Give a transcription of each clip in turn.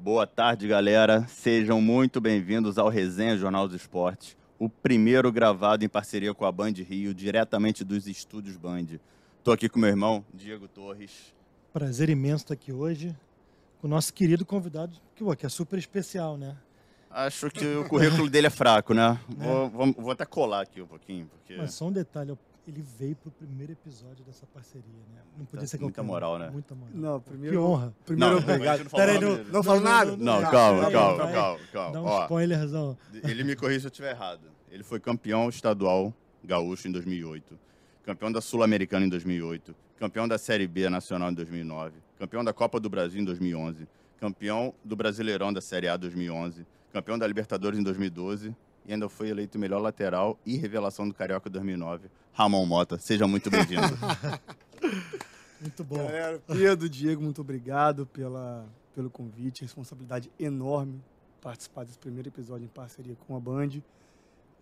Boa tarde, galera. Sejam muito bem-vindos ao Resenha Jornal dos Esportes, o primeiro gravado em parceria com a Band Rio, diretamente dos estúdios Band. Estou aqui com meu irmão, Diego Torres. Prazer imenso estar aqui hoje com o nosso querido convidado, que, que é super especial, né? Acho que o currículo dele é fraco, né? É. Vou, vou, vou, até colar aqui um pouquinho. Porque... Mas só um detalhe, ele veio pro primeiro episódio dessa parceria, né? Não podia ser Muita moral, né? Muita moral. Não, primeiro. Que honra. Primeiro não, obrigado. Peraí, não, não, não falo nada? Não, calma, calma, calma, calma. Dá um Ó, spoilerzão. Ele me corrija se eu estiver errado. Ele foi campeão estadual gaúcho em 2008, campeão da Sul-Americana em 2008, campeão da Série B nacional em 2009, campeão da Copa do Brasil em 2011, campeão do Brasileirão da Série A 2011, campeão da Libertadores em 2012 e ainda foi eleito melhor lateral e revelação do Carioca 2009, Ramon Mota. Seja muito bem-vindo. muito bom. Galera, Pedro, Diego, muito obrigado pela, pelo convite. Responsabilidade enorme participar desse primeiro episódio em parceria com a Band.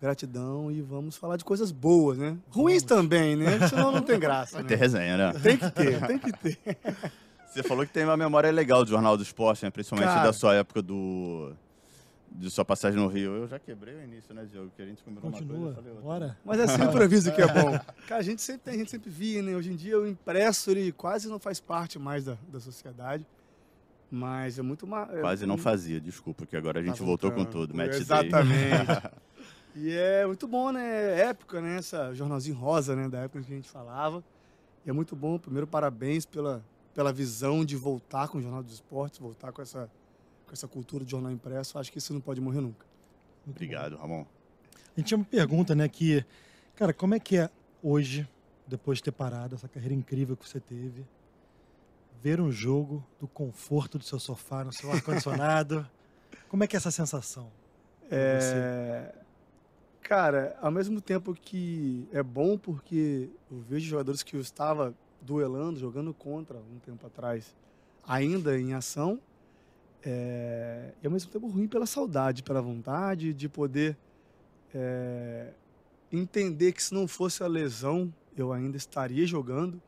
Gratidão e vamos falar de coisas boas, né? Ruins também, né? Senão não tem graça. Né? Tem resenha, né? Tem que ter, tem que ter. Você falou que tem uma memória legal do Jornal do Esporte, né? principalmente Cara, da sua época do de sua passagem no Rio. Eu já quebrei o início, né, Diogo? Que a gente combinou Continua, uma coisa. bora. Mas é sempre aviso que é bom. Cara, a gente sempre tem, a gente sempre via, né? Hoje em dia o impresso, ele quase não faz parte mais da, da sociedade. Mas é muito... Ma... É quase não fazia, desculpa, que agora a gente tá voltou com tudo. Match Exatamente. e é muito bom, né? É época, né? Essa jornalzinho rosa, né? Da época que a gente falava. E é muito bom. Primeiro, parabéns pela, pela visão de voltar com o Jornal dos Esportes, voltar com essa com essa cultura de jornal impresso, acho que isso não pode morrer nunca. Muito Obrigado, bom. Ramon. A gente tinha uma pergunta, né, que, cara, como é que é hoje, depois de ter parado, essa carreira incrível que você teve, ver um jogo do conforto do seu sofá, no seu ar-condicionado? como é que é essa sensação? É... Cara, ao mesmo tempo que é bom porque eu vejo jogadores que eu estava duelando, jogando contra um tempo atrás, ainda em ação, é, e ao mesmo tempo ruim pela saudade, pela vontade de poder é, entender que se não fosse a lesão, eu ainda estaria jogando.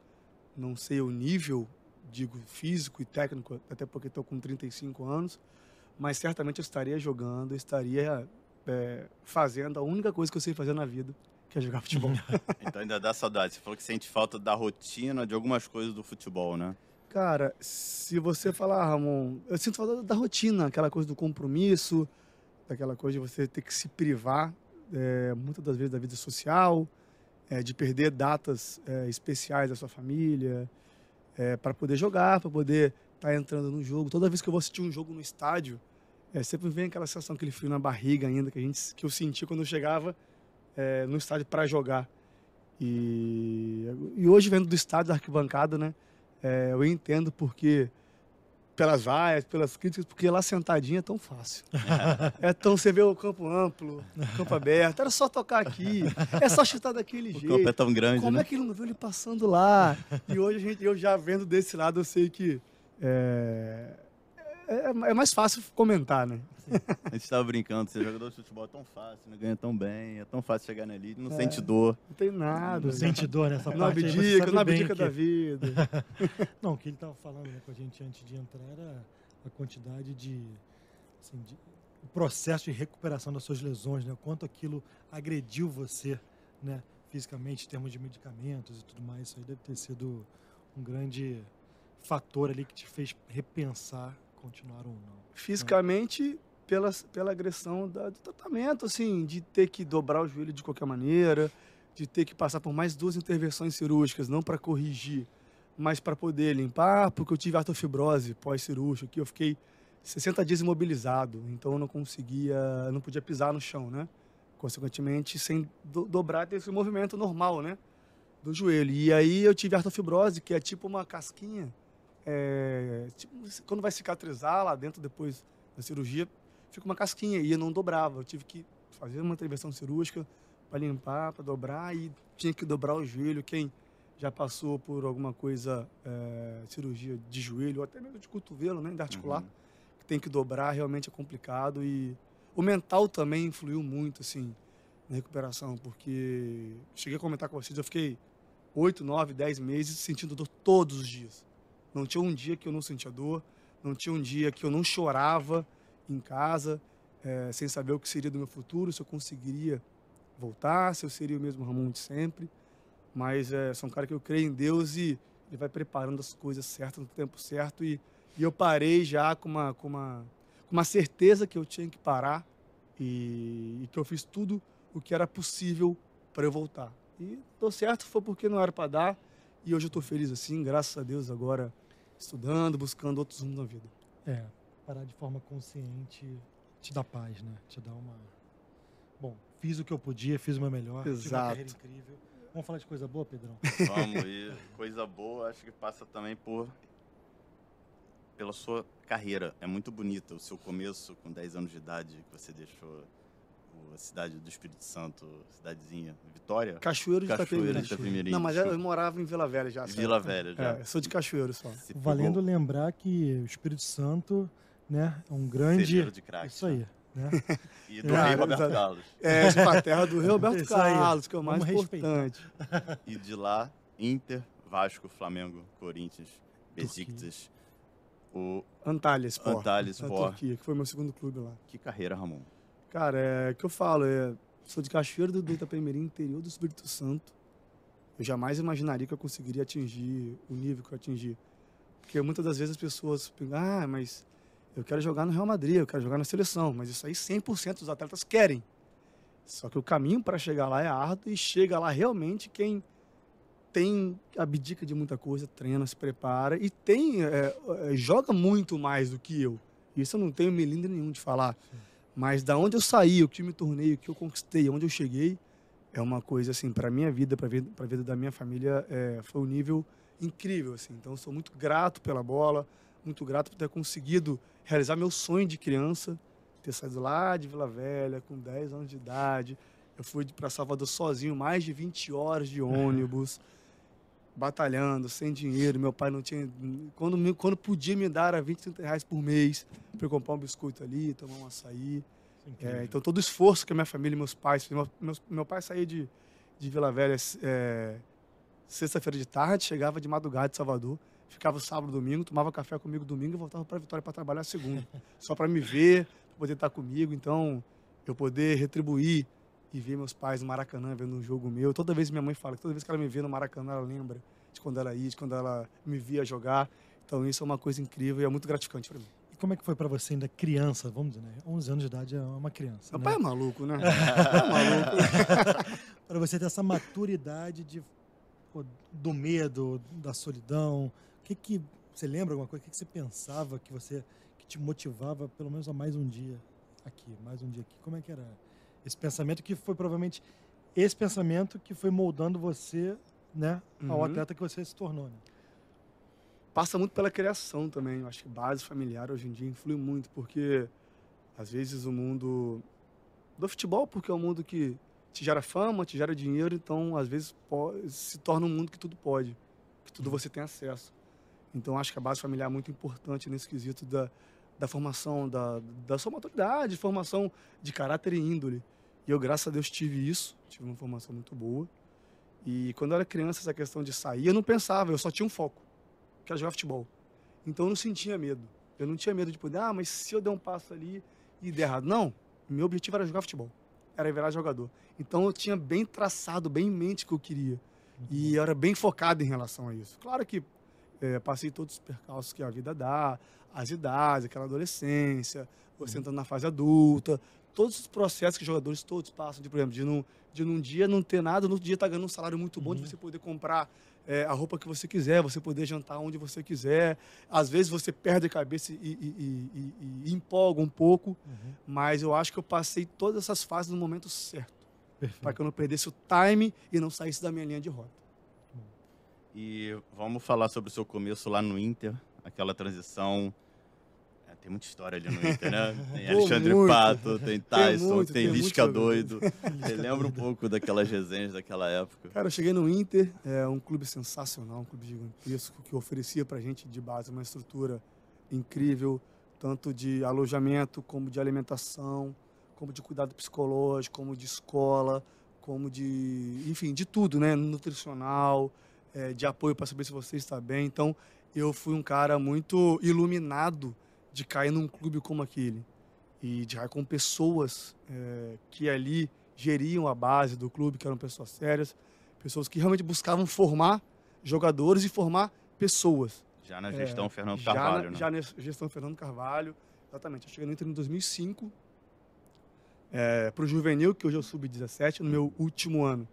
Não sei o nível, digo, físico e técnico, até porque estou com 35 anos, mas certamente eu estaria jogando, estaria é, fazendo a única coisa que eu sei fazer na vida, que é jogar futebol. então ainda dá saudade. Você falou que sente falta da rotina, de algumas coisas do futebol, né? Cara, se você falar, Ramon, eu sinto falta da rotina, aquela coisa do compromisso, daquela coisa de você ter que se privar, é, muitas das vezes, da vida social, é, de perder datas é, especiais da sua família, para poder jogar, para poder estar tá entrando no jogo. Toda vez que eu vou assistir um jogo no estádio, sempre vem aquela sensação, aquele frio na barriga ainda que, a gente, que eu senti quando eu chegava no estádio para jogar. E, e hoje, vendo do estádio, da arquibancada, né? É, eu entendo porque pelas vaias, pelas críticas, porque lá sentadinho é tão fácil. é tão você vê o campo amplo, campo aberto, era só tocar aqui, é só chutar daquele o jeito. O campo é tão grande, Como né? é que ele não viu ele passando lá? E hoje a gente, eu já vendo desse lado, eu sei que é, é, é mais fácil comentar, né? A gente estava brincando, ser jogador de futebol é tão fácil, né? ganha tão bem, é tão fácil chegar na elite, não é, sente dor. Não tem nada. Não sente dor nessa não parte. Abdica, não abdica que... da vida. não, o que ele estava falando né, com a gente antes de entrar era a quantidade de, assim, de, o processo de recuperação das suas lesões, né? O quanto aquilo agrediu você, né? Fisicamente, em termos de medicamentos e tudo mais. Isso aí deve ter sido um grande fator ali que te fez repensar continuar ou não. Fisicamente, pela, pela agressão da, do tratamento, assim, de ter que dobrar o joelho de qualquer maneira, de ter que passar por mais duas intervenções cirúrgicas, não para corrigir, mas para poder limpar, porque eu tive artrofibrose pós-cirúrgica, que eu fiquei 60 dias imobilizado, então eu não conseguia, não podia pisar no chão, né? Consequentemente, sem do, dobrar, ter esse movimento normal, né? Do joelho. E aí eu tive artrofibrose, que é tipo uma casquinha, é, tipo, quando vai cicatrizar lá dentro depois da cirurgia, fica uma casquinha e eu não dobrava. Eu tive que fazer uma intervenção cirúrgica para limpar, para dobrar e tinha que dobrar o joelho. Quem já passou por alguma coisa, é, cirurgia de joelho ou até mesmo de cotovelo, né, de articular, uhum. que tem que dobrar, realmente é complicado e o mental também influiu muito, assim, na recuperação, porque cheguei a comentar com vocês, eu fiquei oito, nove, dez meses sentindo dor todos os dias. Não tinha um dia que eu não sentia dor, Não tinha um dia que eu não chorava em casa, é, sem saber o que seria do meu futuro, se eu conseguiria voltar, se eu seria o mesmo Ramon de sempre. Mas é, sou um cara que eu creio em Deus e ele vai preparando as coisas certas no tempo certo. E, e eu parei já com uma, com, uma, com uma certeza que eu tinha que parar e, e que eu fiz tudo o que era possível para eu voltar. E deu certo, foi porque não era para dar. E hoje eu estou feliz assim, graças a Deus, agora estudando, buscando outros rumos na vida. É, parar de forma consciente te dá paz, né? Te dá uma. Bom, fiz o que eu podia, fiz o meu melhor, tive uma Exato. carreira incrível. Vamos falar de coisa boa, Pedrão? Vamos, e coisa boa, acho que passa também por pela sua carreira. É muito bonita o seu começo com 10 anos de idade, que você deixou cidade do Espírito Santo, cidadezinha, Vitória? Cachoeiro de Cachoeira Itapemirim. de Itapemirim. Não, mas eu morava em Vila Velha já. Vila certo? Velha já. É, sou de Cachoeiro só. Se Valendo pegou lembrar que o Espírito Santo, né, é um grande. celeiro de crack. Isso aí, né? E do É, rei Roberto exato. Carlos. É, de pra terra do Rio Roberto. Carlos, que é o mais Vamos respeitar. importante. E de lá, Inter, Vasco, Flamengo, Corinthians, Besiktas. O... Antalya Sport. Antalya Sport. Turquia, que foi meu segundo clube lá. Que carreira, Ramon. Cara, é o que eu falo, é, sou de Cachoeiro do, Itapemirim, interior do Espírito Santo. Eu jamais imaginaria que eu conseguiria atingir o nível que eu atingi. Porque muitas das vezes as pessoas pensam, ah, mas eu quero jogar no Real Madrid, eu quero jogar na seleção. Mas isso aí 100% dos atletas querem. Só que o caminho para chegar lá é árduo e chega lá realmente quem tem abdica de muita coisa, treina, se prepara e tem é, é, joga muito mais do que eu. Isso eu não tenho melindre nenhum de falar. Mas da onde eu saí, o que me tornei, o que eu conquistei, onde eu cheguei, é uma coisa assim para minha vida, para vida, para vida da minha família, é, foi um nível incrível assim. Então sou muito grato pela bola, muito grato por ter conseguido realizar meu sonho de criança, ter saído lá de Vila Velha com 10 anos de idade. Eu fui para Salvador sozinho, mais de 20 horas de ônibus, batalhando, sem dinheiro. Meu pai não tinha. Quando, quando podia me dar, era 20, 30 reais por mês para eu comprar um biscoito ali, tomar um açaí. É, então, todo o esforço que a minha família e meus pais fizeram. Meu, meu pai saía de, de Vila Velha é, sexta-feira de tarde, chegava de madrugada de Salvador, ficava sábado, domingo, tomava café comigo domingo e voltava para Vitória para trabalhar segunda. só para me ver, para poder estar comigo. Então, eu poder retribuir e ver meus pais no Maracanã vendo um jogo meu. Toda vez minha mãe fala toda vez que ela me vê no Maracanã, ela lembra de quando ela ia, de quando ela me via jogar. Então, isso é uma coisa incrível e é muito gratificante para mim. E como é que foi pra você ainda criança, vamos dizer, né? 11 anos de idade é uma criança, Meu né? pai é maluco, né? é maluco. Para você ter essa maturidade de, do medo, da solidão, o que que você lembra alguma coisa? O que, que você pensava que você que te motivava pelo menos a mais um dia aqui, mais um dia aqui? Como é que era esse pensamento que foi provavelmente esse pensamento que foi moldando você, né, ao Uhum. atleta que você se tornou, né? passa muito pela criação também. Eu acho que base familiar hoje em dia influi muito, porque às vezes o mundo do futebol, porque é um mundo que te gera fama, te gera dinheiro, então às vezes po- se torna um mundo que tudo pode, que tudo você tem acesso. Então acho que a base familiar é muito importante nesse quesito da, da formação, da, da sua maturidade, formação de caráter e índole. E eu, graças a Deus, tive isso, tive uma formação muito boa. E quando eu era criança, essa questão de sair, eu não pensava, eu só tinha um foco que era jogar futebol. Então eu não sentia medo. Eu não tinha medo de poder, ah, mas se eu der um passo ali e der errado. Não, meu objetivo era jogar futebol. Era virar jogador. Então eu tinha bem traçado, bem em mente o que eu queria. E eu era bem focado em relação a isso. Claro que eh, passei todos os percalços que a vida dá, as idades, aquela adolescência, você entrando na fase adulta, todos os processos que os jogadores todos passam, de, por exemplo, de num, de num dia não ter nada, no outro dia estar ganhando um salário muito bom, de Uhum. você poder comprar eh, a roupa que você quiser, você poder jantar onde você quiser. Às vezes você perde a cabeça e, e- e- e- empolga um pouco, Uhum. mas eu acho que eu passei todas essas fases no momento certo, para que eu não perdesse o time e não saísse da minha linha de rota. E vamos falar sobre o seu começo lá no Inter, aquela transição. Tem muita história ali no Inter, né? Tem Pô, Alexandre muito. Pato, tem Tyson, muito, tem tem Lisca. Doido. Você lembra um pouco daquelas resenhas daquela época? Cara, eu cheguei no Inter, é um clube sensacional, um clube gigantesco que oferecia pra gente de base uma estrutura incrível, tanto de alojamento, como de alimentação, como de cuidado psicológico, como de escola, como de, enfim, de tudo, né? Nutricional, é, de apoio para saber se você está bem. Então, eu fui um cara muito iluminado de cair num clube como aquele e de cair com pessoas é, que ali geriam a base do clube, que eram pessoas sérias, pessoas que realmente buscavam formar jogadores e formar pessoas. Já na gestão É, Fernando já Carvalho, na, né? Já na gestão Fernando Carvalho, exatamente. Eu cheguei no Inter em 2005, é, para o Juvenil, que hoje é o Sub-17, no meu último ano.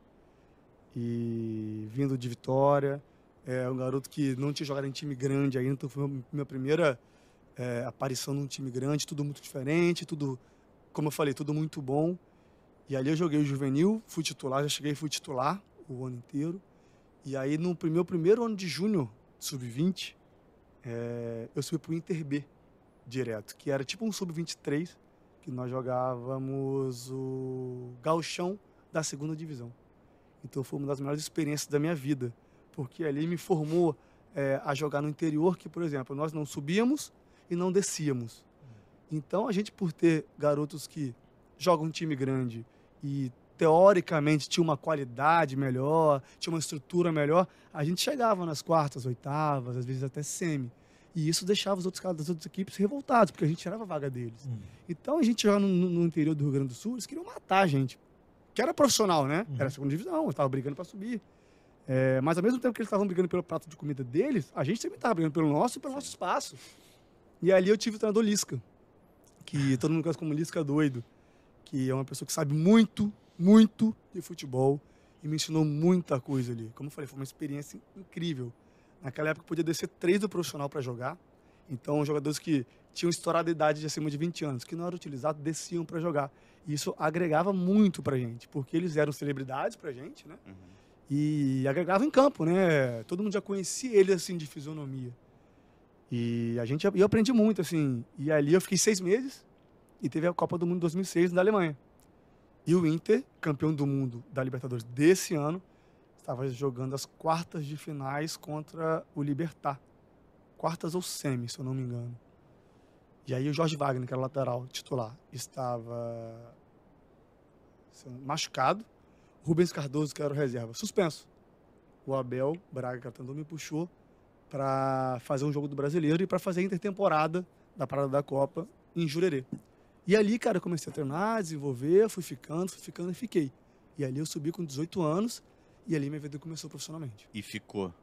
E vindo de Vitória, é um garoto que não tinha jogado em time grande ainda, então foi minha primeira é, aparição num time grande, tudo muito diferente, tudo, como eu falei, tudo muito bom. E ali eu joguei o Juvenil, fui titular, já cheguei e fui titular o ano inteiro. E aí no meu primeiro ano de júnior, sub-20, é, eu subi pro Inter B direto, que era tipo um sub-23, que nós jogávamos o gauchão da segunda divisão. Então foi uma das melhores experiências da minha vida, porque ali me formou é, a jogar no interior, que, por exemplo, nós não subíamos e não descíamos. Então a gente, por ter garotos que jogam um time grande e teoricamente tinha uma qualidade melhor, tinha uma estrutura melhor, a gente chegava nas quartas, oitavas, às vezes até semi. E isso deixava os outros caras das outras equipes revoltados, porque a gente tirava a vaga deles. Hum. Então a gente jogava no, no interior do Rio Grande do Sul, eles queriam matar a gente. Que era profissional, né? Uhum. Era a segunda divisão, estava brigando para subir. É, mas ao mesmo tempo que eles estavam brigando pelo prato de comida deles, a gente também estava brigando pelo nosso e pelo nosso espaço. E ali eu tive o treinador Lisca, que todo mundo conhece como Lisca doido, que é uma pessoa que sabe muito, muito de futebol e me ensinou muita coisa ali. Como eu falei, foi uma experiência incrível. Naquela época podia descer três do profissional para jogar. Então, jogadores que tinham estourado a idade de acima de 20 anos, que não eram utilizados, desciam para jogar. E isso agregava muito pra gente, porque eles eram celebridades pra gente, né? Uhum. E agregava em campo, né? Todo mundo já conhecia eles assim de fisionomia. E a gente, eu aprendi muito assim. E ali eu fiquei seis meses e teve a Copa do Mundo 2006 na Alemanha. E o Inter, campeão do mundo da Libertadores desse ano, estava jogando as quartas de finais contra o Libertar. Quartas ou semi, se eu não me engano. E aí o Jorge Wagner, que era o lateral titular, estava machucado. Rubens Cardoso, que era o reserva, suspenso. O Abel Braga, que me puxou para fazer um jogo do Brasileiro e para fazer a intertemporada da Parada da Copa em Jurerê. E ali, cara, eu comecei a treinar, desenvolver, fui ficando, fui ficando e fiquei. E ali eu subi com 18 anos e ali minha vida começou profissionalmente. E ficou.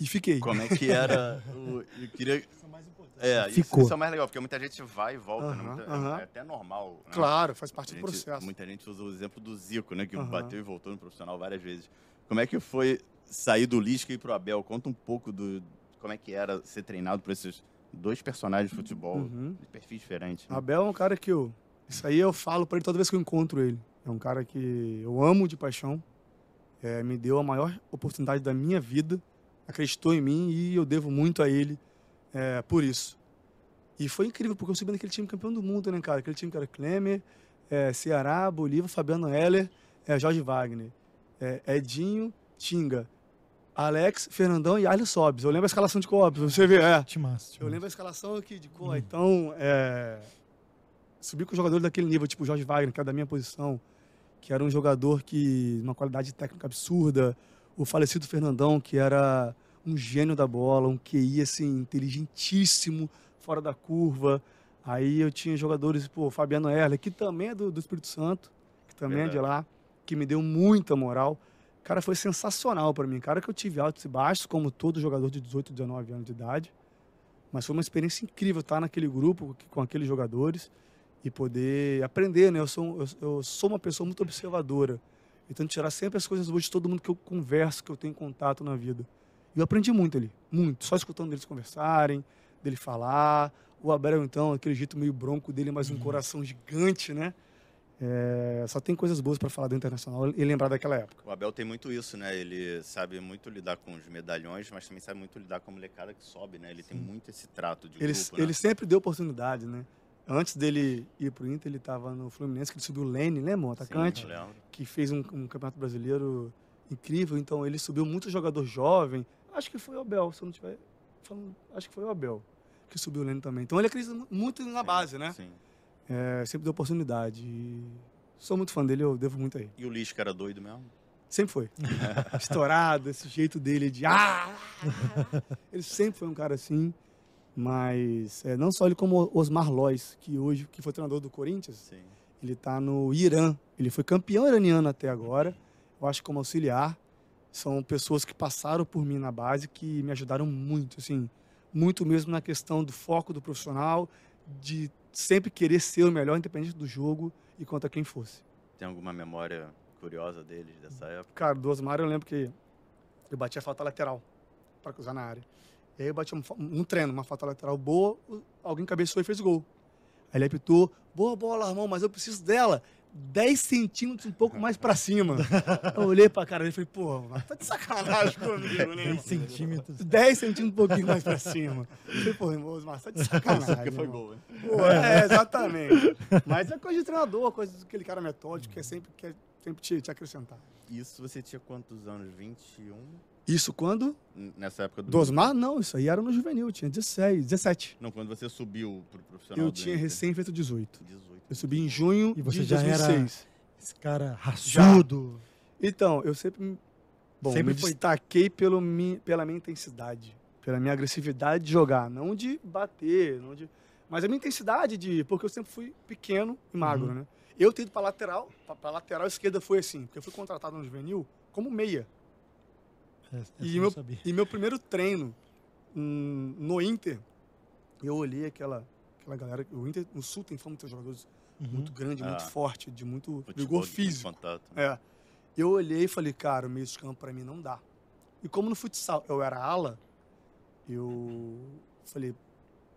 E fiquei. Como é que era o... Eu queria... Isso é mais importante. É, isso, Ficou. isso é o mais legal, porque muita gente vai e volta, né? Aham, Muita- aham. É até normal. né? Claro, faz parte A do gente- processo. Muita gente usa o exemplo do Zico, né? Que Aham. bateu e voltou no profissional várias vezes. Como é que foi sair do Lisca e ir pro Abel? Conta um pouco do como é que era ser treinado por esses dois personagens de futebol Uhum. de perfis diferentes. né? Abel é um cara que eu. Isso aí eu falo pra ele toda vez que eu encontro ele. É um cara que eu amo de paixão. É, me deu a maior oportunidade da minha vida. Acreditou em mim e eu devo muito a ele é, por isso. E foi incrível, porque eu subi naquele time campeão do mundo, né, cara? Aquele time que era Klemer, é, Ceará, Bolívar, Fabiano Heller, é, Jorge Wagner, é, Edinho, Tinga, Alex, Fernandão e Arlen Sobes. Eu lembro a escalação de Cobs, você vê, é. Timaço, Eu lembro a escalação aqui de cor. Hum. Então, é, subir com jogadores daquele nível, tipo o Jorge Wagner, que era da minha posição, que era um jogador que uma qualidade técnica absurda. O falecido Fernandão, que era um gênio da bola, um QI assim inteligentíssimo, fora da curva. Aí eu tinha jogadores, pô, Fabiano Erler, que também é do, do Espírito Santo, que também é de Verdade. lá, que me deu muita moral. Cara, foi sensacional para mim. Cara, que eu tive altos e baixos, como todo jogador de 18, 19 anos de idade. Mas foi uma experiência incrível estar naquele grupo, com aqueles jogadores, e poder aprender, né? Eu sou, eu, eu sou uma pessoa muito observadora. Então, tirar sempre as coisas boas de todo mundo que eu converso, que eu tenho contato na vida. E eu aprendi muito ali, muito. Só escutando eles conversarem, dele falar. O Abel, então, aquele jeito meio bronco dele, mas um coração gigante, né? É, só tem coisas boas para falar do Internacional e lembrar daquela época. O Abel tem muito isso, né? Ele sabe muito lidar com os medalhões, mas também sabe muito lidar com a molecada que sobe, né? Ele tem muito esse trato de Ele, grupo, né? ele sempre deu oportunidade, né? Antes dele ir pro Inter, ele estava no Fluminense, que ele subiu o Lene, lembra? Um atacante. Sim, que fez um, um campeonato brasileiro incrível, então ele subiu muito jogador jovem. Acho que foi o Abel, se eu não tiver falando, acho que foi o Abel que subiu o Leno também. Então ele acredita mu- muito na Sim, base, né? Sim. É, sempre deu oportunidade. E sou muito fã dele, eu devo muito a ele. E o Lisca era doido mesmo? Sempre foi. Estourado, esse jeito dele de. Ah! Ele sempre foi um cara assim. Mas é, não só ele, como Osmar Lois, que hoje que foi treinador do Corinthians, Sim. ele está no Irã. Ele foi campeão iraniano até agora. Eu acho como auxiliar. São pessoas que passaram por mim na base que me ajudaram muito, assim, muito mesmo na questão do foco do profissional, de sempre querer ser o melhor, independente do jogo e contra quem fosse. Tem alguma memória curiosa deles dessa época? Cara, do Osmar eu lembro que eu bati a falta lateral para cruzar na área. E aí eu bati um, um treino, uma falta lateral boa, alguém cabeçou e fez gol. Aí ele apitou, boa bola, irmão, mas eu preciso dela. 10 centímetros um pouco mais pra cima. Eu olhei pra cara dele e falei, pô, mas tá de sacanagem comigo, né? 10 centímetros. 10 centímetros um pouquinho mais pra cima. Eu falei, pô, irmão, mas tá de sacanagem. Porque foi gol, hein? Pô, é, exatamente. Mas é coisa de treinador, coisa daquele cara metódico que é sempre, quer sempre te, te acrescentar. Isso você tinha quantos anos? 21? Isso quando? Nessa época do. Do Osmar? Não, isso aí era no juvenil, tinha 16, 17. Não, quando você subiu pro profissional. Eu tinha recém feito 18. 18. Eu subi em junho E você de já era- 2006. Esse cara raçudo. Então, eu sempre, bom, Sempre me foi- destaquei pelo pela minha intensidade, pela minha agressividade de jogar, não de bater, não de, mas a minha intensidade de, porque eu sempre fui pequeno e magro, Uhum. né? Eu ter ido para lateral, para lateral esquerda foi assim, porque eu fui contratado no juvenil como meia. É, essa E meu, sabia. e meu primeiro treino hum, no Inter, eu olhei aquela, aquela galera. O Inter, no Sul tem fama de ter jogadores Uhum. muito grande, Ah. muito forte, de muito Futebol vigor muito físico. Contato. né? É. Eu olhei e falei, cara, o meio de campo pra mim não dá. E como no futsal eu era ala, eu falei,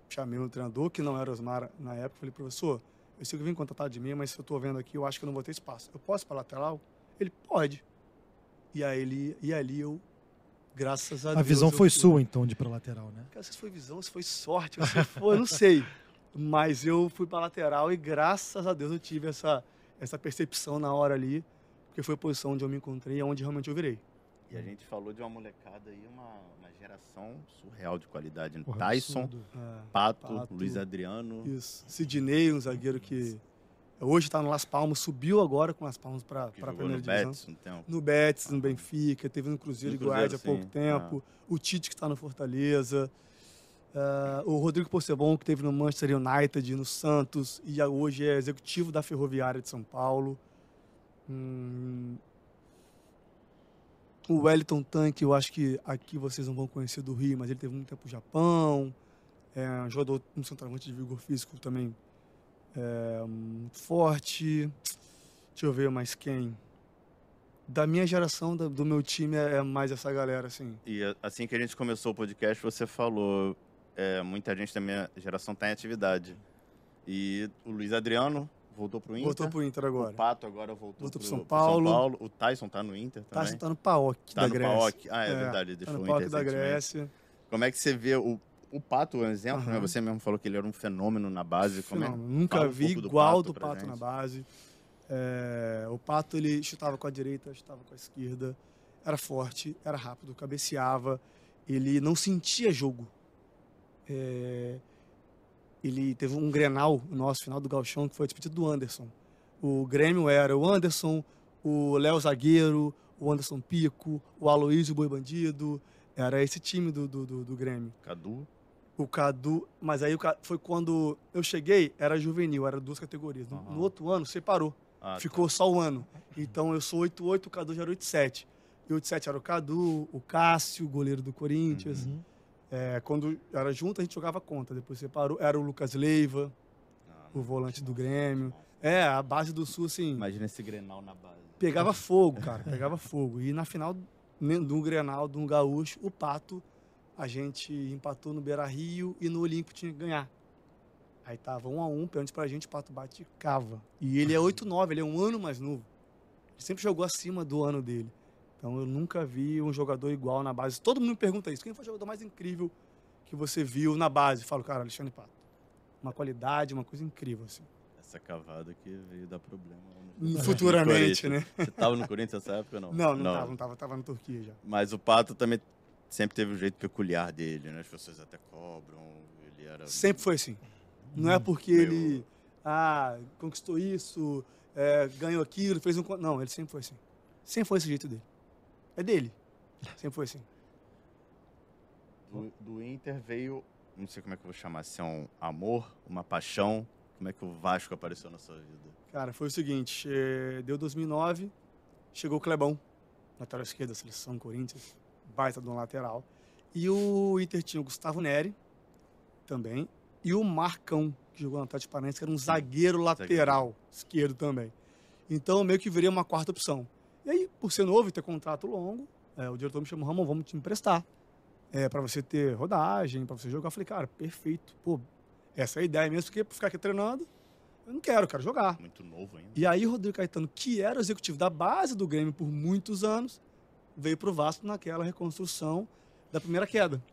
chamei o treinador, que não era Osmar na época, falei, professor, eu sei que vem contratar de mim, mas se eu tô vendo aqui, eu acho que eu não vou ter espaço. Eu posso ir pra lateral? Ele, pode. E aí ele, e ali eu, graças a, A Deus. visão eu foi fui. sua, então, de ir pra lateral, né? Cara, se foi visão, se foi sorte, se foi, eu não sei. Mas eu fui pra lateral e graças a Deus eu tive essa, essa percepção na hora ali, porque foi a posição onde eu me encontrei e onde realmente eu virei. E a gente falou de uma molecada aí, uma, uma geração surreal de qualidade. né? Porra, Tyson. É, Pato, Pato. Luiz Adriano. isso. Sidney, um zagueiro que hoje está no Las Palmas, subiu agora com Las Palmas para a primeira no divisão. Betis um tempo. No Betis, no Benfica, teve no Cruzeiro No e Goiás há pouco. Ah. tempo. O Tite, que está no Fortaleza. Ah, o Rodrigo Possebon, que teve no Manchester United, no Santos, e hoje é executivo da Ferroviária de São Paulo. Hum, o Wellington Tanque, eu acho que aqui vocês não vão conhecer do Rio, mas ele teve muito tempo no Japão. É jogador, um centroavante de vigor físico também é, forte. Deixa eu ver mais quem. Da minha geração, do meu time, é é mais essa galera, assim. E assim que a gente começou o podcast, você falou, é, muita gente da minha geração está em atividade. E o Luiz Adriano voltou pro Inter. Voltou pro Inter agora. O Pato agora voltou, Voltou pro São pro Paulo. O Tyson tá no Inter também. Tá, tá no PAOK Tá da no Grécia. PAOK. Ah, é, É, verdade, ele Tá deixou no o Inter da. Grécia. Como é que você vê o, o Pato, um exemplo, né? Aham. Você mesmo falou que ele era um fenômeno na base. Como é? Nunca Fala um vi do igual Pato do Pato gente. na base. É, o Pato, ele chutava com a direita, chutava com a esquerda. Era forte, era rápido, cabeceava. Ele não sentia jogo. É, ele teve um Grenal, no nosso final do Galchão, que foi a despedida do Anderson. O Grêmio era o Anderson, o Léo Zagueiro, o Anderson Pico, o Aloysio Boi Bandido. Era esse time do, do, do, do Grêmio. Cadu. O Cadu, mas aí foi quando eu cheguei, era juvenil, era duas categorias. No, Aham. no outro ano, separou. Ah, tá. Ficou só o ano. Então eu sou 8-8, o Cadu já era 8-7. E 8-7 era o Cadu, o Cássio, goleiro do Corinthians. Uhum. É, quando era junto, a gente jogava contra. Depois separou. Era o Lucas Leiva, Ah, o volante do Grêmio. É, a base do Sul, assim, Imagina esse Grenal na base. pegava fogo, cara. Pegava fogo. E na final né, do Grenal, de um gaúcho, o Pato, a gente empatou no Beira Rio e no Olímpico tinha que ganhar. Aí tava um a um, pênalti pra gente, o Pato bate e cava. E ele é 8-9, ele é um ano mais novo. Ele sempre jogou acima do ano dele. Então eu nunca vi um jogador igual na base. Todo mundo me pergunta isso. Quem foi o jogador mais incrível que você viu na base? Eu falo, cara, Alexandre Pato. Uma qualidade, uma coisa incrível, assim. Essa cavada que veio dar problema. no- Futuramente, né? Você tava no Corinthians nessa época ou não? Não, não, tava, não tava, tava na Turquia já. Mas o Pato também sempre teve um jeito peculiar dele, né? As pessoas até cobram. Ele era. Sempre foi assim. Não é porque Meio- ele ah, conquistou isso, é, ganhou aquilo, fez um. Não, ele sempre foi assim. Sempre foi esse jeito dele. É dele. Sempre foi assim. Do, do Inter veio, não sei como é que eu vou chamar, se é um amor, uma paixão. Como é que o Vasco apareceu na sua vida? Cara, foi o seguinte, eh, deu 2009, chegou o Clebão, lateral esquerda da seleção Corinthians, baita de um lateral. E o Inter tinha o Gustavo Neri, também, e o Marcão, que jogou no Atlético Paranaense, que era um zagueiro lateral esquerdo também. Então, meio que viria uma quarta opção. E aí, por ser novo e ter contrato longo, eh, o diretor me chamou, Ramon, vamos te emprestar. É, para você ter rodagem, para você jogar. Eu falei, cara, perfeito. Pô, essa é a ideia mesmo, porque pra ficar aqui treinando, eu não quero, eu quero jogar. Muito novo ainda. E aí, Rodrigo Caetano, que era o executivo da base do Grêmio por muitos anos, veio pro Vasco naquela reconstrução da primeira queda.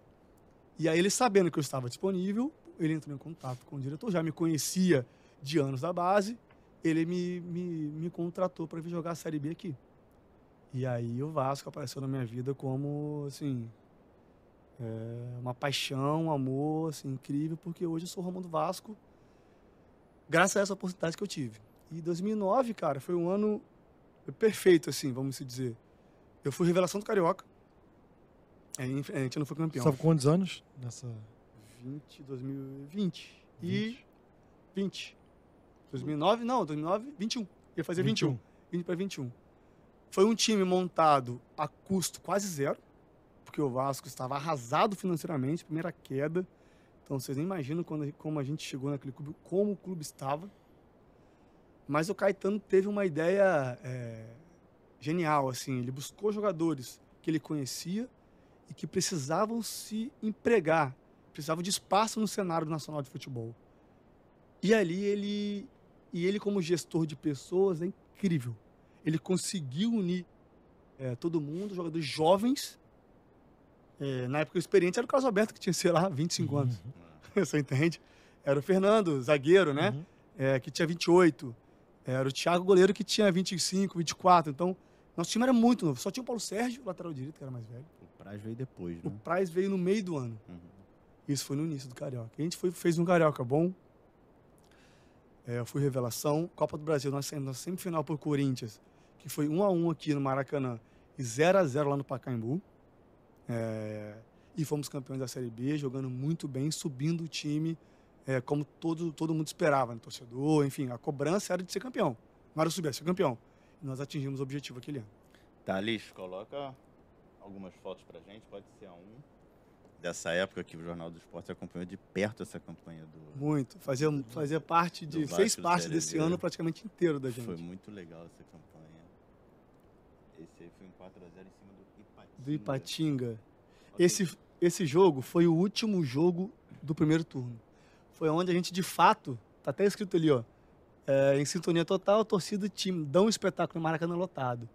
E aí, ele sabendo que eu estava disponível, ele entrou em contato com o diretor, já me conhecia de anos da base, ele me, me, me contratou para vir jogar a Série B aqui. E aí, o Vasco apareceu na minha vida como, assim, é uma paixão, um amor, assim, incrível, porque hoje eu sou o Ramon do Vasco, graças a essa oportunidade que eu tive. E 2009, cara, foi um ano perfeito, assim, vamos se dizer. Eu fui revelação do Carioca. A gente a gente não foi campeão. Sabe quantos anos nessa. 20, 2020 e 20. 2009, não, 2009, 21. Ia fazer 21. 20 para 21. Foi um time montado a custo quase zero, porque o Vasco estava arrasado financeiramente, primeira queda. Então vocês nem imaginam quando, como a gente chegou naquele clube, como o clube estava. Mas o Caetano teve uma ideia é, genial, assim. Ele buscou jogadores que ele conhecia e que precisavam se empregar, precisavam de espaço no cenário nacional de futebol. E ali ele, e ele como gestor de pessoas é incrível. Ele conseguiu unir é, todo mundo, jogadores jovens. É, na época o experiente era o Carlos Alberto, que tinha, sei lá, 25 anos. Você entende? Era o Fernando, zagueiro, né? Uhum. É, que tinha 28. Era o Thiago, goleiro, que tinha 25, 24. Então, nosso time era muito novo. Só tinha o Paulo Sérgio, lateral direito, que era mais velho. O Praz veio depois, O né? Praz veio no meio do ano. Uhum. Isso foi no início do Carioca. A gente foi, fez um Carioca bom. É, eu fui revelação. Copa do Brasil, nós saímos na semifinal por Corinthians, que foi 1 a 1 aqui no Maracanã e 0 a 0 lá no Pacaembu. É, e fomos campeões da Série B, jogando muito bem, subindo o time, é, como todo, todo mundo esperava, né? torcedor, enfim, a cobrança era de ser campeão. Não era subir, era ser campeão. E nós atingimos o objetivo aquele ano. Thalys, coloca algumas fotos pra gente, pode ser a um. Dessa época que o Jornal do Esporte acompanhou de perto essa campanha do. Muito. Fazia, fazia parte de. Fez parte desse ano praticamente inteiro da gente. Foi muito legal essa campanha. Esse aí foi um 4x0 em cima do Ipatinga. do Ipatinga. Esse, esse jogo foi o último jogo do primeiro turno. Foi onde a gente, de fato, tá até escrito ali, ó, é, em sintonia total, torcida e time, dão um espetáculo no Maracanã lotado.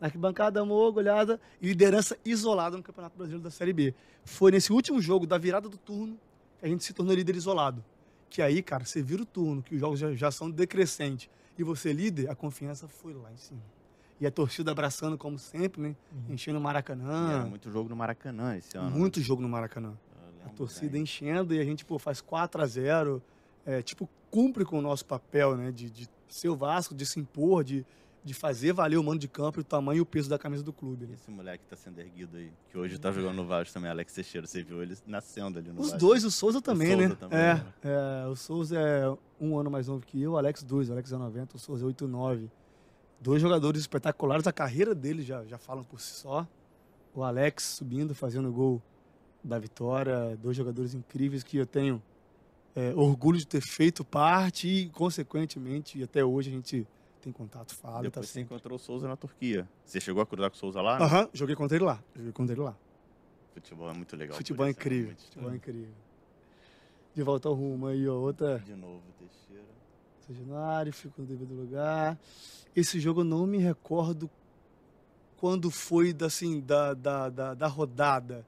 Na arquibancada, amor, goleada e liderança isolada no Campeonato Brasileiro da Série B. Foi nesse último jogo da virada do turno que a gente se tornou líder isolado. Que aí, cara, você vira o turno, que os jogos já, já são decrescentes, e você é líder, a confiança foi lá em cima. E a torcida abraçando, como sempre, né? Uhum. Enchendo o E Maracanã. era muito jogo no Maracanã esse ano. Muito jogo no Maracanã. Eu A torcida bem. enchendo e a gente pô, faz 4 a 0 é, Tipo, cumpre com o nosso papel, né? De, de ser o Vasco, de se impor, de, de fazer valer o mando de campo e o tamanho e o peso da camisa do clube. né? Esse moleque tá sendo erguido aí, que hoje tá jogando no Vasco também, Alex Teixeira. Você viu ele nascendo ali no Os Vasco. dois, o Souza também, Souza né? também, é, né? é, o Souza é um ano mais novo que eu, o Alex 2, o Alex é 90, o Souza é 89. Dois jogadores espetaculares, a carreira deles já, já falam por si só. O Alex subindo, fazendo o gol da vitória, dois jogadores incríveis que eu tenho é, orgulho de ter feito parte e, consequentemente, até hoje a gente tem contato, fala tá Depois você sempre. encontrou o Souza na Turquia. Você chegou a cruzar com o Souza lá? né? Aham, joguei contra ele lá. Joguei contra ele lá. Futebol é muito legal. Futebol é isso, incrível. Futebol é incrível. De volta ao rumo aí, ó. Outra. De novo, Teixeira. Januário, fico no devido lugar. Esse jogo eu não me recordo quando foi da, assim, da, da, da, da rodada.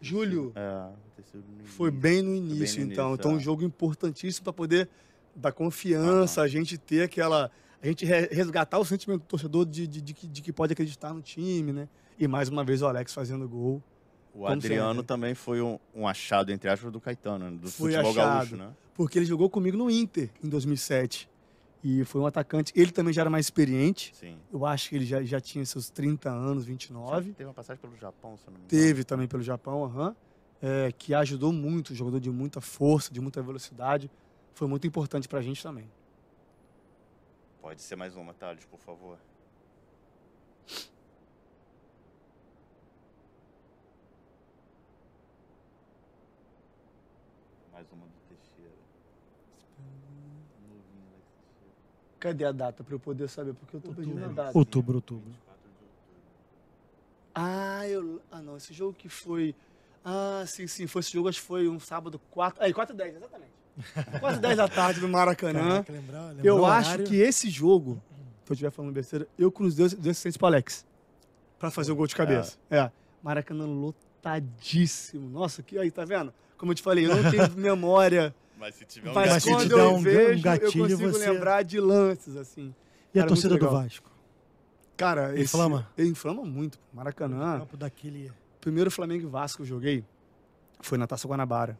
Julho. Julho É, terceiro no foi início. bem no no início, então. início, então, é. um jogo importantíssimo para poder dar confiança, a gente ter aquela. A gente re- resgatar o sentimento do torcedor de, de, de que, de que pode acreditar no time, né? E mais uma vez o Alex fazendo gol. O Adriano sempre. também foi um, um achado, entre aspas, do Caetano, né? do Foi futebol achado. gaúcho, né? Porque ele jogou comigo no Inter em 2007. E foi um atacante. Ele também já era mais experiente. Sim. Eu acho que ele já, já tinha seus 30 anos, 29. Teve uma passagem pelo Japão, se eu não me engano. Teve também pelo Japão, aham. É, que ajudou muito, jogador de muita força, de muita velocidade. Foi muito importante pra gente também. Pode ser mais uma, Thales, por favor. Mais uma do Teixeira. Novinho Alex Teixeira. Cadê a data pra eu poder saber? Porque eu tô perdendo a Outubro. data. Outubro, outubro. 24 de outubro. Ah, eu. Ah, não, esse jogo que foi. Ah, sim, sim. Foi esse jogo, acho que foi um sábado 4. É, 4 e 10, exatamente. 4 e 10 da tarde no Maracanã. Caraca, lembrar, lembrar Eu o acho que esse jogo, se eu estiver falando besteira, eu cruzei os assistentes pro Alex. Pra fazer o gol de cabeça. É. Maracanã lotadíssimo. Nossa, que aí, tá vendo? Como eu te falei, eu não tenho memória. Mas se tiver um Mas gatilho- quando te dá eu um- um vejo, gatilho, eu consigo você- lembrar de lances, assim. E a Cara, torcida muito do. Vasco? Cara, esse- Inflama? Inflama muito. O Maracanã. campo daquele... primeiro Flamengo e Vasco que eu joguei foi na Taça Guanabara.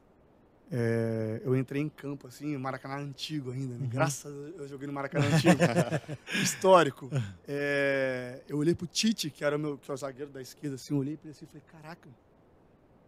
É, eu entrei em campo, assim, Maracanã antigo ainda, né? Graças a Deus eu joguei no Maracanã antigo. Histórico. É, eu olhei pro Tite, que era o meu, que é o zagueiro da esquerda, assim, eu olhei pra ele assim e falei, caraca,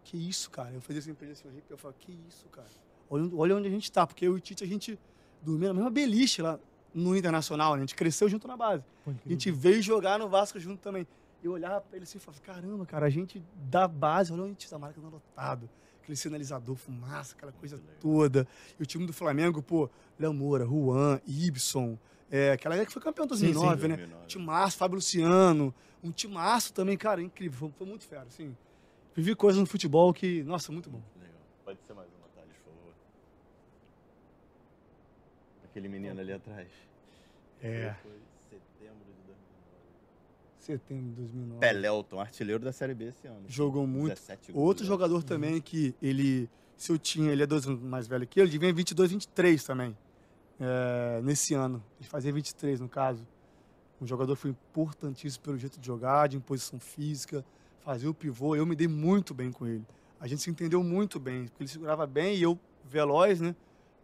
que isso, cara? Eu fazia assim pra ele assim, eu falei, que isso, cara? Olha, onde- olha onde a gente tá, porque eu e o Tite, a gente dormia na mesma beliche lá no Internacional, né? A gente cresceu junto na base. Pô, A gente veio jogar no Vasco junto também. Eu olhava pra ele assim e falava, caramba, cara, a gente da base, olha onde a gente tá marcando lotado. Aquele sinalizador, fumaça, aquela coisa toda. E o time do Flamengo, pô, Léo Moura, Juan, Ibson, é, aquela galera que foi campeão em Sim, sim. 2009, né? 2009. Timaço, Fábio Luciano, um timaço também, cara, incrível, foi, foi muito fera, assim. Vivi coisas no futebol que, nossa, muito bom. Legal. Pode ser mais uma, Thales, por favor. Aquele menino ali atrás. É, Foi setembro de 2009. setembro de 2009. Pelelton, artilheiro da Série B esse ano. Jogou muito. 17 gols, Outro né? jogador também que ele, se eu tinha, ele é dois anos mais velho que ele, ele vinha 22, 23 também, é, nesse ano. Ele fazia 23 no caso. Um jogador que foi importantíssimo pelo jeito de jogar, de imposição física, fazia o pivô. Eu me dei muito bem com ele. A gente se entendeu muito bem, porque ele segurava bem e eu, veloz, né?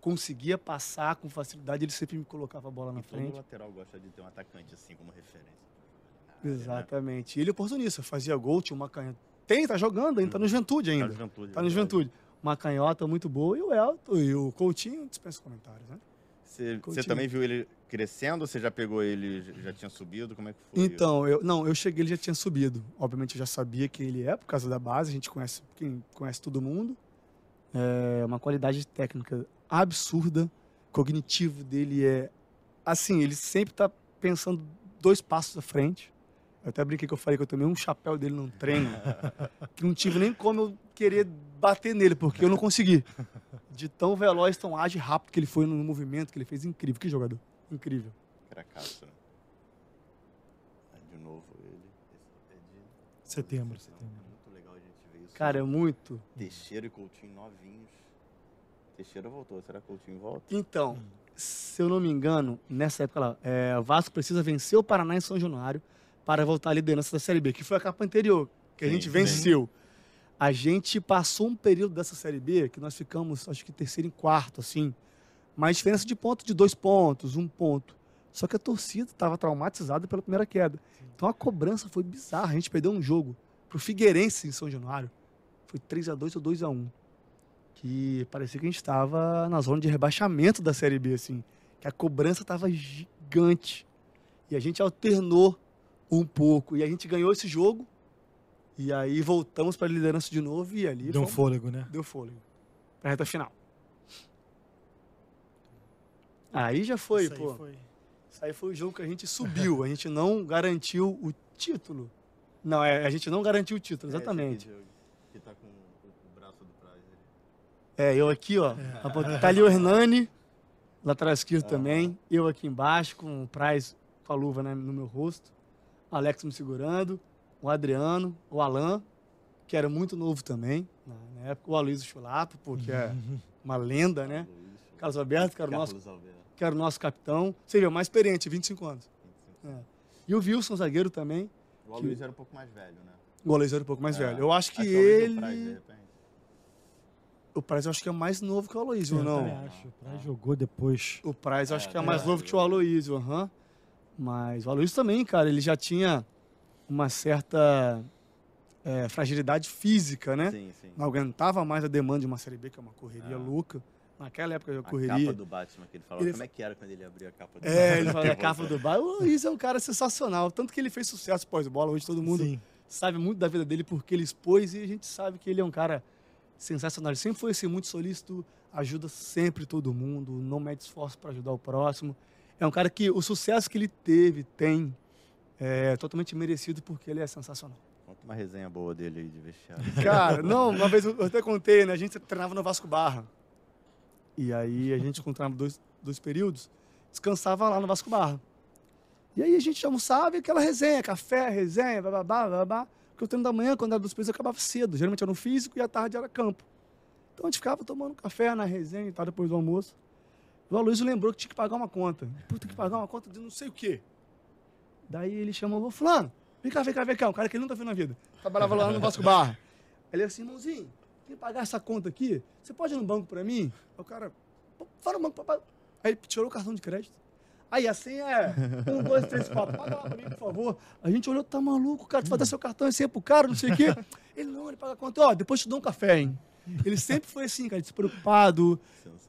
Conseguia passar com facilidade, ele sempre me colocava a bola na E todo frente. lateral gosta de ter um atacante assim como referência. na área, né? Exatamente. E ele é oportunista, fazia gol, tinha uma canhota. Tem, tá jogando ainda, tá no Juventude Tá ainda. no Juventude. Tá no verdade. Juventude. Uma canhota muito boa. E o Elton e o Coutinho dispensa comentários, né? Você, também viu ele crescendo ou você já pegou ele, já tinha subido? Como é que foi? Então, eu, não, eu cheguei, ele já tinha subido. Obviamente eu já sabia quem ele é, por causa da base, a gente conhece, quem conhece todo mundo. É uma qualidade técnica absurda. Cognitivo dele é. Assim, ele sempre tá pensando dois passos à frente. Eu até brinquei que eu falei que eu tomei um chapéu dele num treino. que não tive nem como eu querer bater nele, porque eu não consegui. De tão veloz, tão ágil e rápido que ele foi no movimento que ele fez. Incrível. Que jogador. Incrível. Cracaço, né? De novo ele. Esse é de Setembro, É setembro. muito legal a gente ver isso. Cara, é muito. Teixeira e Coutinho novinhos. Teixeira voltou, será que Coutinho volta? Então, se eu não me engano, nessa época lá, é, o Vasco precisa vencer o Paraná em São Januário para voltar à liderança da Série B, que foi a capa anterior, que a Sim, gente sim. venceu. A gente passou um período dessa Série B que nós ficamos, acho que terceiro e quarto, assim. Mas diferença de ponto de dois pontos, um ponto. Só que a torcida estava traumatizada pela primeira queda. Então a cobrança foi bizarra. A gente perdeu um jogo pro Figueirense em São Januário. Foi 3 a 2 ou 2 a 1 Que parecia que a gente estava na zona de rebaixamento da Série B, assim. Que a cobrança estava gigante. E a gente alternou um pouco. E a gente ganhou esse jogo. E aí voltamos para a liderança de novo. E ali Deu um fomos- fôlego, né? deu fôlego. Pra reta final. Aí já foi, Isso aí pô. foi. Isso aí foi o jogo que a gente subiu. A gente não garantiu o título. Não, é, a gente não garantiu o título, exatamente. É, esse aqui de- que tá com o, o braço do Praz. ali. É, eu aqui, ó. É. Tá ali o Hernani, lateral esquerdo Aham. também. Eu aqui embaixo, com o Praz com a luva né, no meu rosto. Alex me segurando. O Adriano, o Alan, que era muito novo também, na época. O Aloysio Chulapo, pô, que é uma lenda, né? Carlos Alberto, que era o nosso, que era o nosso capitão. Você viu, mais experiente, 25 anos. 25. É. E o Wilson, zagueiro também. O Luiz era um pouco mais velho, né? O Aloysio era um pouco mais É. velho. Eu acho que Acho o ele... O Praz eu acho que é mais novo que o Aloysio, Eu não? acho. O Praz jogou depois. O Praz eu acho É, que é é mais verdade, novo que o Aloysio, aham. Mas o Aloysio também, cara, ele já tinha uma certa é, fragilidade física, né? Sim, sim. Não aguentava mais a demanda de uma Série B, que é uma correria Ah. louca. Naquela época eu A correria. capa do Batman que ele falava. Ele Como é que era quando ele abria a capa do É, ele fala Tem a capa do bar. O Luiz é um cara sensacional. Tanto que ele fez sucesso pós-bola. Hoje todo mundo Sim. sabe muito da vida dele porque ele expôs e a gente sabe que ele é um cara sensacional. Ele sempre foi assim, muito solícito, ajuda sempre todo mundo, não mede esforço para ajudar o próximo. É um cara que o sucesso que ele teve, tem, é totalmente merecido porque ele é sensacional. Conta uma resenha boa dele aí de vestiário. Cara, não, uma vez eu até contei, né? A gente treinava no Vasco Barra. E aí a gente treinava dois, dois períodos, descansava lá no Vasco Barra. E aí a gente almoçava e aquela resenha, café, resenha, bababá, babá. Porque o treino da manhã, quando era dos períodos, acabava cedo. Geralmente era no físico e à tarde era campo. Então a gente ficava tomando café na resenha e tal, depois do almoço. O Aloysio lembrou que tinha que pagar uma conta. Puta, tem que pagar uma conta de não sei o quê. Daí ele chamou, fulano, vem cá, vem cá, vem cá. Um cara que ele nunca viu na vida. Trabalhava lá no Vasco Barra. Ele assim, irmãozinho, tem que pagar essa conta aqui? Você pode ir no banco pra mim? Aí o cara, "Pô, vai no banco, papai. Aí ele tirou o cartão de crédito. Aí a senha é um, dois, três, quatro. Paga lá pra mim, por favor. A gente olhou, tá maluco, cara, tu vai dar seu cartão e senha pro cara, não sei o quê. Ele não, ele paga a conta. Ó, depois te dou um café, hein? Ele sempre foi assim, cara, despreocupado.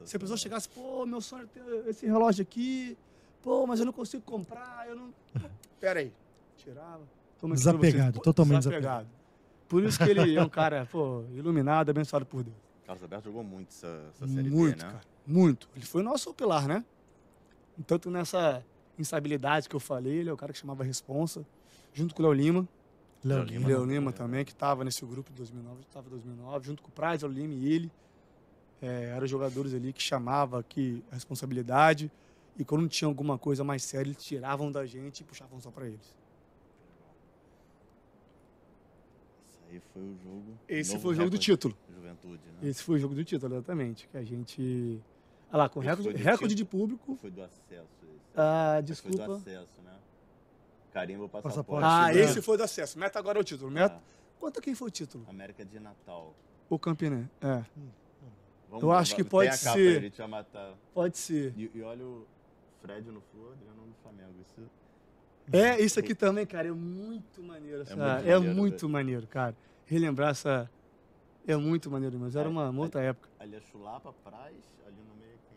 Se a pessoa chegasse, pô, meu sonho é ter esse relógio aqui, pô, mas eu não consigo comprar, eu não. Pera aí. Tirava. Toma pra Desapegado, vocês. Pô, totalmente desapegado. Por isso que ele é um cara, pô, iluminado, abençoado por Deus. Carlos Alberto jogou muito essa, essa série Muito, B, né? cara. Muito. Ele foi o nosso pilar, né? Tanto nessa instabilidade que eu falei, ele é o cara que chamava a responsa, junto com o Léo Lima. Léo Lima. Lima. Léo Lima também, que estava nesse grupo de 2009, estava em 2009, junto com o Praz, Léo Lima e ele. É, eram jogadores ali que chamava aqui a responsabilidade e quando tinha alguma coisa mais séria, eles tiravam da gente e puxavam só para eles. Esse aí foi o jogo. Esse foi o jogo do título. de Juventude, né? Esse foi o jogo do título, exatamente. Que a gente. Olha lá, com recorde, recorde título. de público. Foi do acesso esse. Ah, Esse Foi do desculpa. acesso, né? Carimbo passaporte. Passaporte. Ah, né? esse foi do acesso. Meta agora é o título. Meta. Ah, Quanto quem foi o título? América de Natal. O Campiné. É. Vamos- Eu acho que pode capa ser. matar. Pode ser. E, e olha o Fred no Flu, Adriano no Flamengo. Isso É, isso aqui também, cara, é muito maneiro. essa- muito É maneiro, muito maneiro, cara. Relembrar essa. É muito maneiro, mas era É, uma, uma é. outra época. ali é Chulapa, Praz, ali no?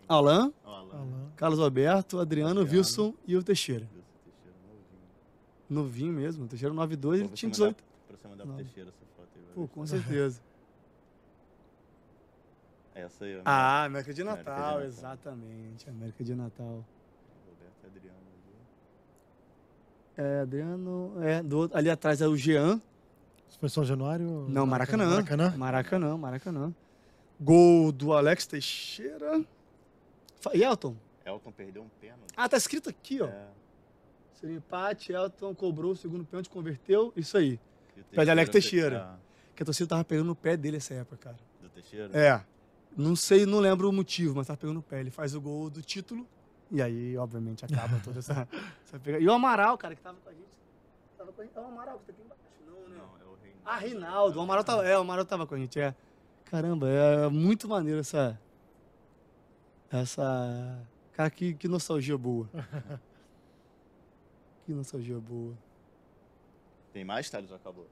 Alain. Alain. Carlos Alberto, Adriano, Adriano. Wilson e o Teixeira. Wilson Teixeira, novinho. Novinho mesmo. O Teixeira 9'2, ele tinha você mandar- 18. Pra você mandar pro. Teixeira essa foto aí. Pô, com certeza. Essa aí, ó. Ah, América de América de Natal, Natal. exatamente. América de Natal. Roberto e Adriano ali. É, Adriano. É, do outro- ali atrás é o Jean. Isso foi São Januário? Não, Maracanã. Maracanã? Maracanã, Maracanã. Gol do Alex Teixeira. E Elton? Elton perdeu um pênalti. Ah, tá escrito aqui, ó. É, Seria empate, Elton cobrou o segundo pênalti, converteu. Isso aí. Pé de Alex Teixeira- Teixeira. Que a torcida tava pegando no pé dele essa época, cara. Ah, do Teixeira? É. Não sei, não lembro o motivo, mas tava pegando no pé. Ele faz o gol do título. E aí, obviamente, acaba toda essa, essa pegada. E o Amaral, cara, que tava com a gente. Tava com a gente. É o Amaral que tá aqui embaixo. Não, né? Não, é o Reinaldo. Ah, Reinaldo. O Amaral tava, é, o Amaral tava com a gente, é. Caramba, é muito maneiro essa. Essa. Cara, que, que nostalgia boa. que nostalgia boa. Tem mais, Thales? Ou Acabou.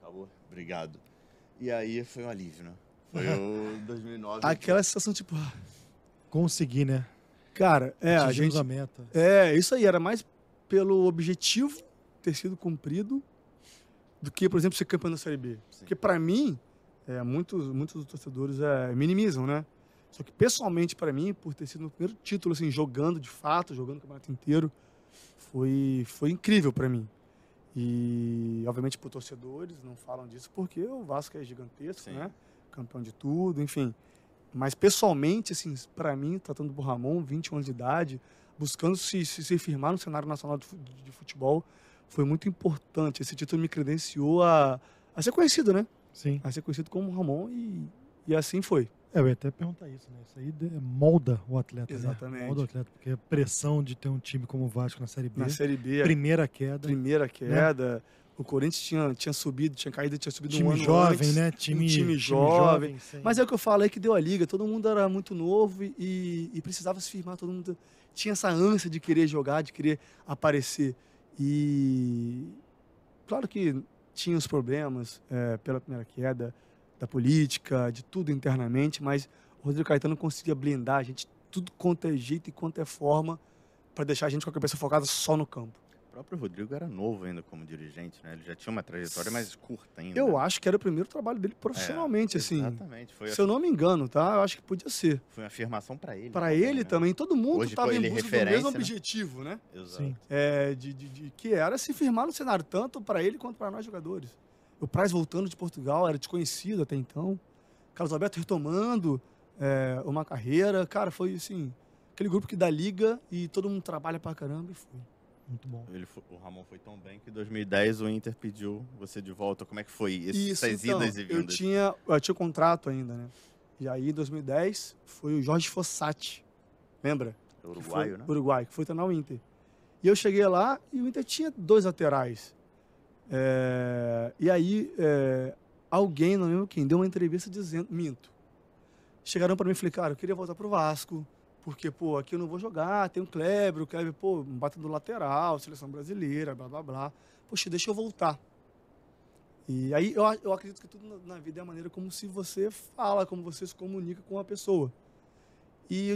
Acabou. Obrigado. E aí foi um alívio, né? Foi o 2009. Aquela sensação, tipo. ah, Consegui, né? Cara, é, a gente. a meta. É, isso aí, era mais pelo objetivo ter sido cumprido do que, por exemplo, ser campeão da Série B. Sim. Porque pra mim, é, muitos, muitos dos torcedores é, minimizam, né? Só que pessoalmente pra mim, por ter sido meu primeiro título, assim, jogando de fato, jogando o campeonato inteiro, foi, foi incrível pra mim. E, obviamente, por torcedores, não falam disso porque o Vasco é gigantesco, Sim. né? Campeão de tudo, enfim. Mas pessoalmente, assim, pra mim, tratando do Ramon, 21 anos de idade, buscando se, se, se firmar no cenário nacional de futebol, foi muito importante. Esse título me credenciou a, a ser conhecido, né? Sim. A ser conhecido como Ramon e, e assim foi. É, eu ia até perguntar isso, né? Isso aí molda o atleta, Exatamente. né? Molda o atleta, porque a pressão de ter um time como o Vasco na Série B, Na Série B, a primeira queda, primeira queda, O Corinthians tinha, tinha subido, tinha caído, tinha subido time um ano jovem, antes. né? Time, time jovem. sim. Mas é o que eu falo aí que deu a liga. Todo mundo era muito novo e, e precisava se firmar. Todo mundo tinha essa ânsia de querer jogar, de querer aparecer. E claro que tinha os problemas é, pela primeira queda, da política, de tudo internamente, mas o Rodrigo Caetano conseguia blindar a gente tudo quanto é jeito e quanto é forma para deixar a gente com a cabeça focada só no campo. O próprio Rodrigo era novo ainda como dirigente, né? Ele já tinha uma trajetória mais curta ainda. Eu acho que era o primeiro trabalho dele profissionalmente, É, assim. Exatamente. Foi, Se eu não me engano, tá? Eu acho que podia ser. foi uma afirmação para ele. Para também, ele né? também, todo mundo estava em é busca do mesmo né? objetivo, né? Exato. Sim. É, de, de- de- que era se firmar no cenário, tanto para ele quanto para nós jogadores. O Praz voltando de Portugal era desconhecido até então. Carlos Alberto retomando é, uma carreira. Cara, foi assim, aquele grupo que dá liga e todo mundo trabalha pra caramba e foi. Muito bom. Ele o Ramon foi tão bem que em 2010 o Inter pediu você de volta. Como é que foi esse- Isso, essas então, idas e eu vindas? tinha, eu tinha contrato ainda, né? E aí, em 2010, foi o Jorge Fossati. Lembra? que Uruguaio, foi, né? Uruguai, que foi treinar o Inter. E eu cheguei lá e o Inter tinha dois laterais. É, e aí, é, alguém, não lembro quem, deu uma entrevista dizendo, minto. Chegaram para mim e falei, cara, eu queria voltar pro Vasco, porque, pô, aqui eu não vou jogar, tem o Kleber, o Kleber, pô, bate do lateral, seleção brasileira, blá, blá, blá. Poxa, deixa eu voltar. E aí eu, eu acredito que tudo na, na vida é a maneira como se você fala, como você se comunica com a pessoa. E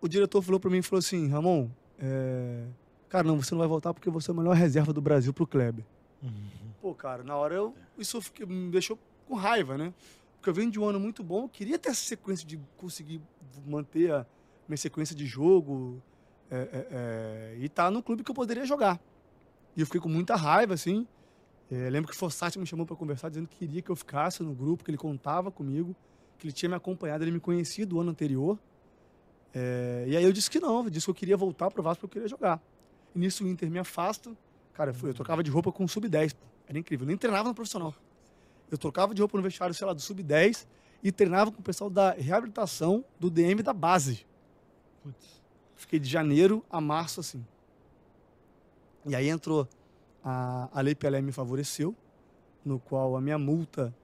o, o diretor falou para mim, falou assim, Ramon, é, cara, não, você não vai voltar porque você é a melhor reserva do Brasil pro Kleber. Uhum. Pô, cara, na hora eu, isso me deixou com raiva, né? Porque eu venho de um ano muito bom, queria ter essa sequência de conseguir manter a minha sequência de jogo é, é, é, e estar no clube que eu poderia jogar. E eu fiquei com muita raiva, assim. É, lembro que o Fossati me chamou para conversar, dizendo que queria que eu ficasse no grupo, que ele contava comigo, que ele tinha me acompanhado, ele me conhecia do ano anterior. É, e aí eu disse que não, disse que eu queria voltar pro Vasco porque eu queria jogar. E nisso o Inter me afasta. Cara, eu, fui- eu trocava de roupa com o sub-10, pô. Era incrível. Eu nem treinava no profissional. Eu trocava de roupa no vestiário, sei lá, do sub-10 e treinava com o pessoal da reabilitação do DM da base. Putz. Fiquei de janeiro a março, assim. E aí entrou a, a Lei Pelé me favoreceu, no qual a minha multa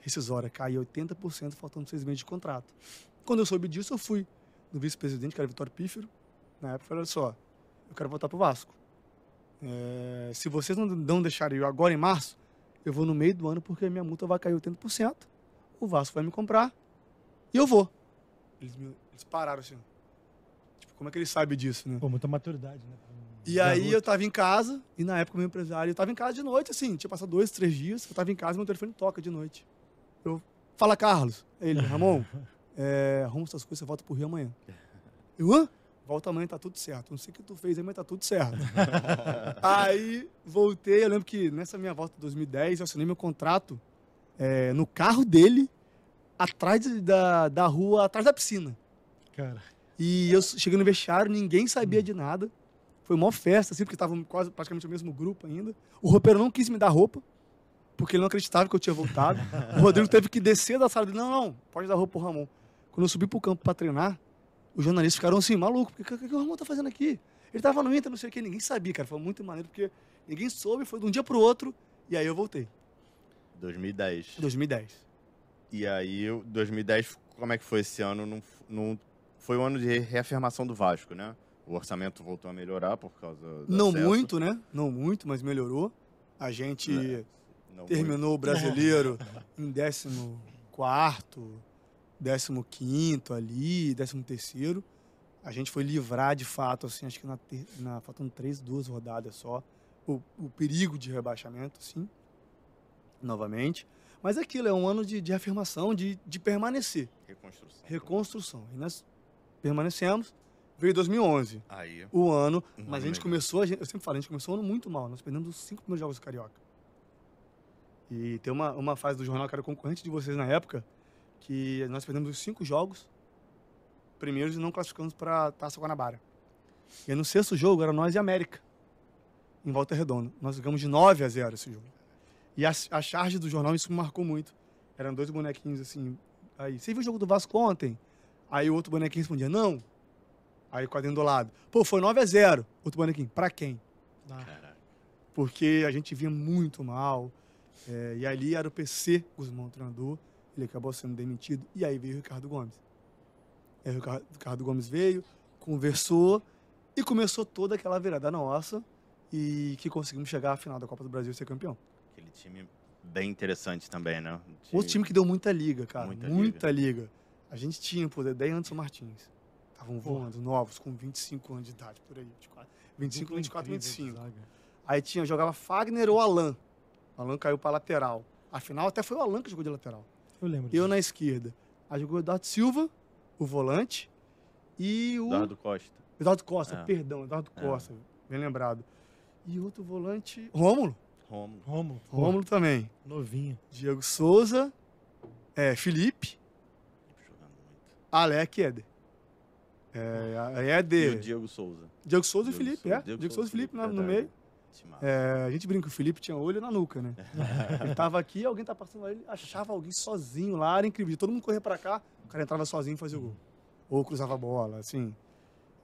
rescisória caiu 80%, faltando seis meses de contrato. Quando eu soube disso, eu fui no vice-presidente, que era Vitório Pífero, na época, falei, olha só, eu quero voltar pro Vasco. É, se vocês não, não deixarem eu agora em março, eu vou no meio do ano porque a minha multa vai cair 80%, o Vasco vai me comprar e eu vou. Eles, me- eles pararam assim. Tipo, como é que ele sabe disso, né? Pô, muita maturidade, né? E aí eu tava em casa, e na época o meu empresário, eu tava em casa de noite, assim, tinha passado dois, três dias, eu tava em casa e meu telefone toca de noite. Eu, fala Carlos. Ele, Ramon, é, arruma essas coisas, você volta pro Rio amanhã. Eu, hã? Volta amanhã, tá tudo certo. Não sei o que tu fez aí, mas tá tudo certo. aí voltei, eu lembro que nessa minha volta de 2010, eu assinei meu contrato é, no carro dele, atrás da, da rua, atrás da piscina. Cara, E eu cheguei no vestiário, ninguém sabia de nada. Foi uma festa, assim, porque estavam quase praticamente o mesmo grupo ainda. O roupeiro não quis me dar roupa, porque ele não acreditava que eu tinha voltado. o Rodrigo teve que descer da sala dele. Não, não, pode dar roupa pro Ramon. Quando eu subi pro campo pra treinar, os jornalistas ficaram assim, maluco, o que, que, que o Ramon tá fazendo aqui? Ele tava no Inter, não sei o que, ninguém sabia, cara. Foi muito maneiro, porque ninguém soube, foi de um dia pro outro, e aí eu voltei. 2010. 2010. E aí, o 2010, como é que foi esse ano? Não, não, foi o ano de reafirmação do Vasco, né? O orçamento voltou a melhorar por causa do Não acesso. muito, né? Não muito, mas melhorou. A gente... Né? Não terminou o brasileiro em 14, 15 ali, 13. A gente foi livrar de fato, assim, acho que na, na faltando três, duas rodadas só, o, o perigo de rebaixamento, sim, novamente. Mas aquilo é um ano de, de afirmação, de, de permanecer, Reconstrução. reconstrução. E nós permanecemos. Veio 2011, Aí, o ano, Um mas a ano gente melhor. começou, a gente- eu sempre falo, a gente começou o ano muito mal. Nós perdemos os cinco primeiros jogos do Carioca. E tem uma, uma fase do jornal que era concorrente de vocês na época, que nós perdemos os cinco jogos primeiros e não classificamos para a Taça Guanabara. E aí no sexto jogo era nós e América, em Volta Redonda. Nós ganhamos de 9 a 0 esse jogo. E a, a charge do jornal, isso me marcou muito. Eram dois bonequinhos assim. Aí, você viu o jogo do Vasco ontem? Aí o outro bonequinho respondia, não. Aí o quadrinho do lado. Pô, foi 9 a 0 Outro bonequinho, pra quem? ah, porque a gente vinha muito mal. É, e ali era o PC, Guzmão, o treinador. Ele acabou sendo demitido. E aí veio o Ricardo Gomes. Aí o Ricardo- Gomes veio, conversou e começou toda aquela virada nossa e que conseguimos chegar à final da Copa do Brasil e ser campeão. Aquele time bem interessante também, né? Outro time que deu muita liga, cara. Muita Muita, liga. A gente tinha, pô, Dedé e Anderson Martins. Estavam voando, novos, com 25 anos de idade, por aí. 24, 25, Dupla 24, incrível de 25. zaga. Aí tinha, jogava Fagner ou Alan. O Alan caiu pra lateral. Afinal, até foi o Alan que jogou de lateral. Eu lembro. Eu disso. na esquerda. Aí jogou o Eduardo Silva, o volante, e o... Eduardo Costa. Eduardo Costa, É. perdão, Eduardo É. Costa, bem lembrado. E outro volante... Rômulo. Rômulo. pô, Rômulo também. Novinho. Diego Souza, é, Felipe, Jogando muito. Alec e Éder. É, a- E o Diego Souza. Diego Souza e Diego Felipe, Souza, é. Diego, Souza e Felipe na- no verdade. meio. É, a gente brinca que o Felipe tinha olho na nuca, né? ele tava aqui, alguém tá passando lá, ele achava alguém sozinho lá, era incrível. Todo mundo corria pra cá, o cara entrava sozinho e fazia o gol. Ou cruzava a bola, assim.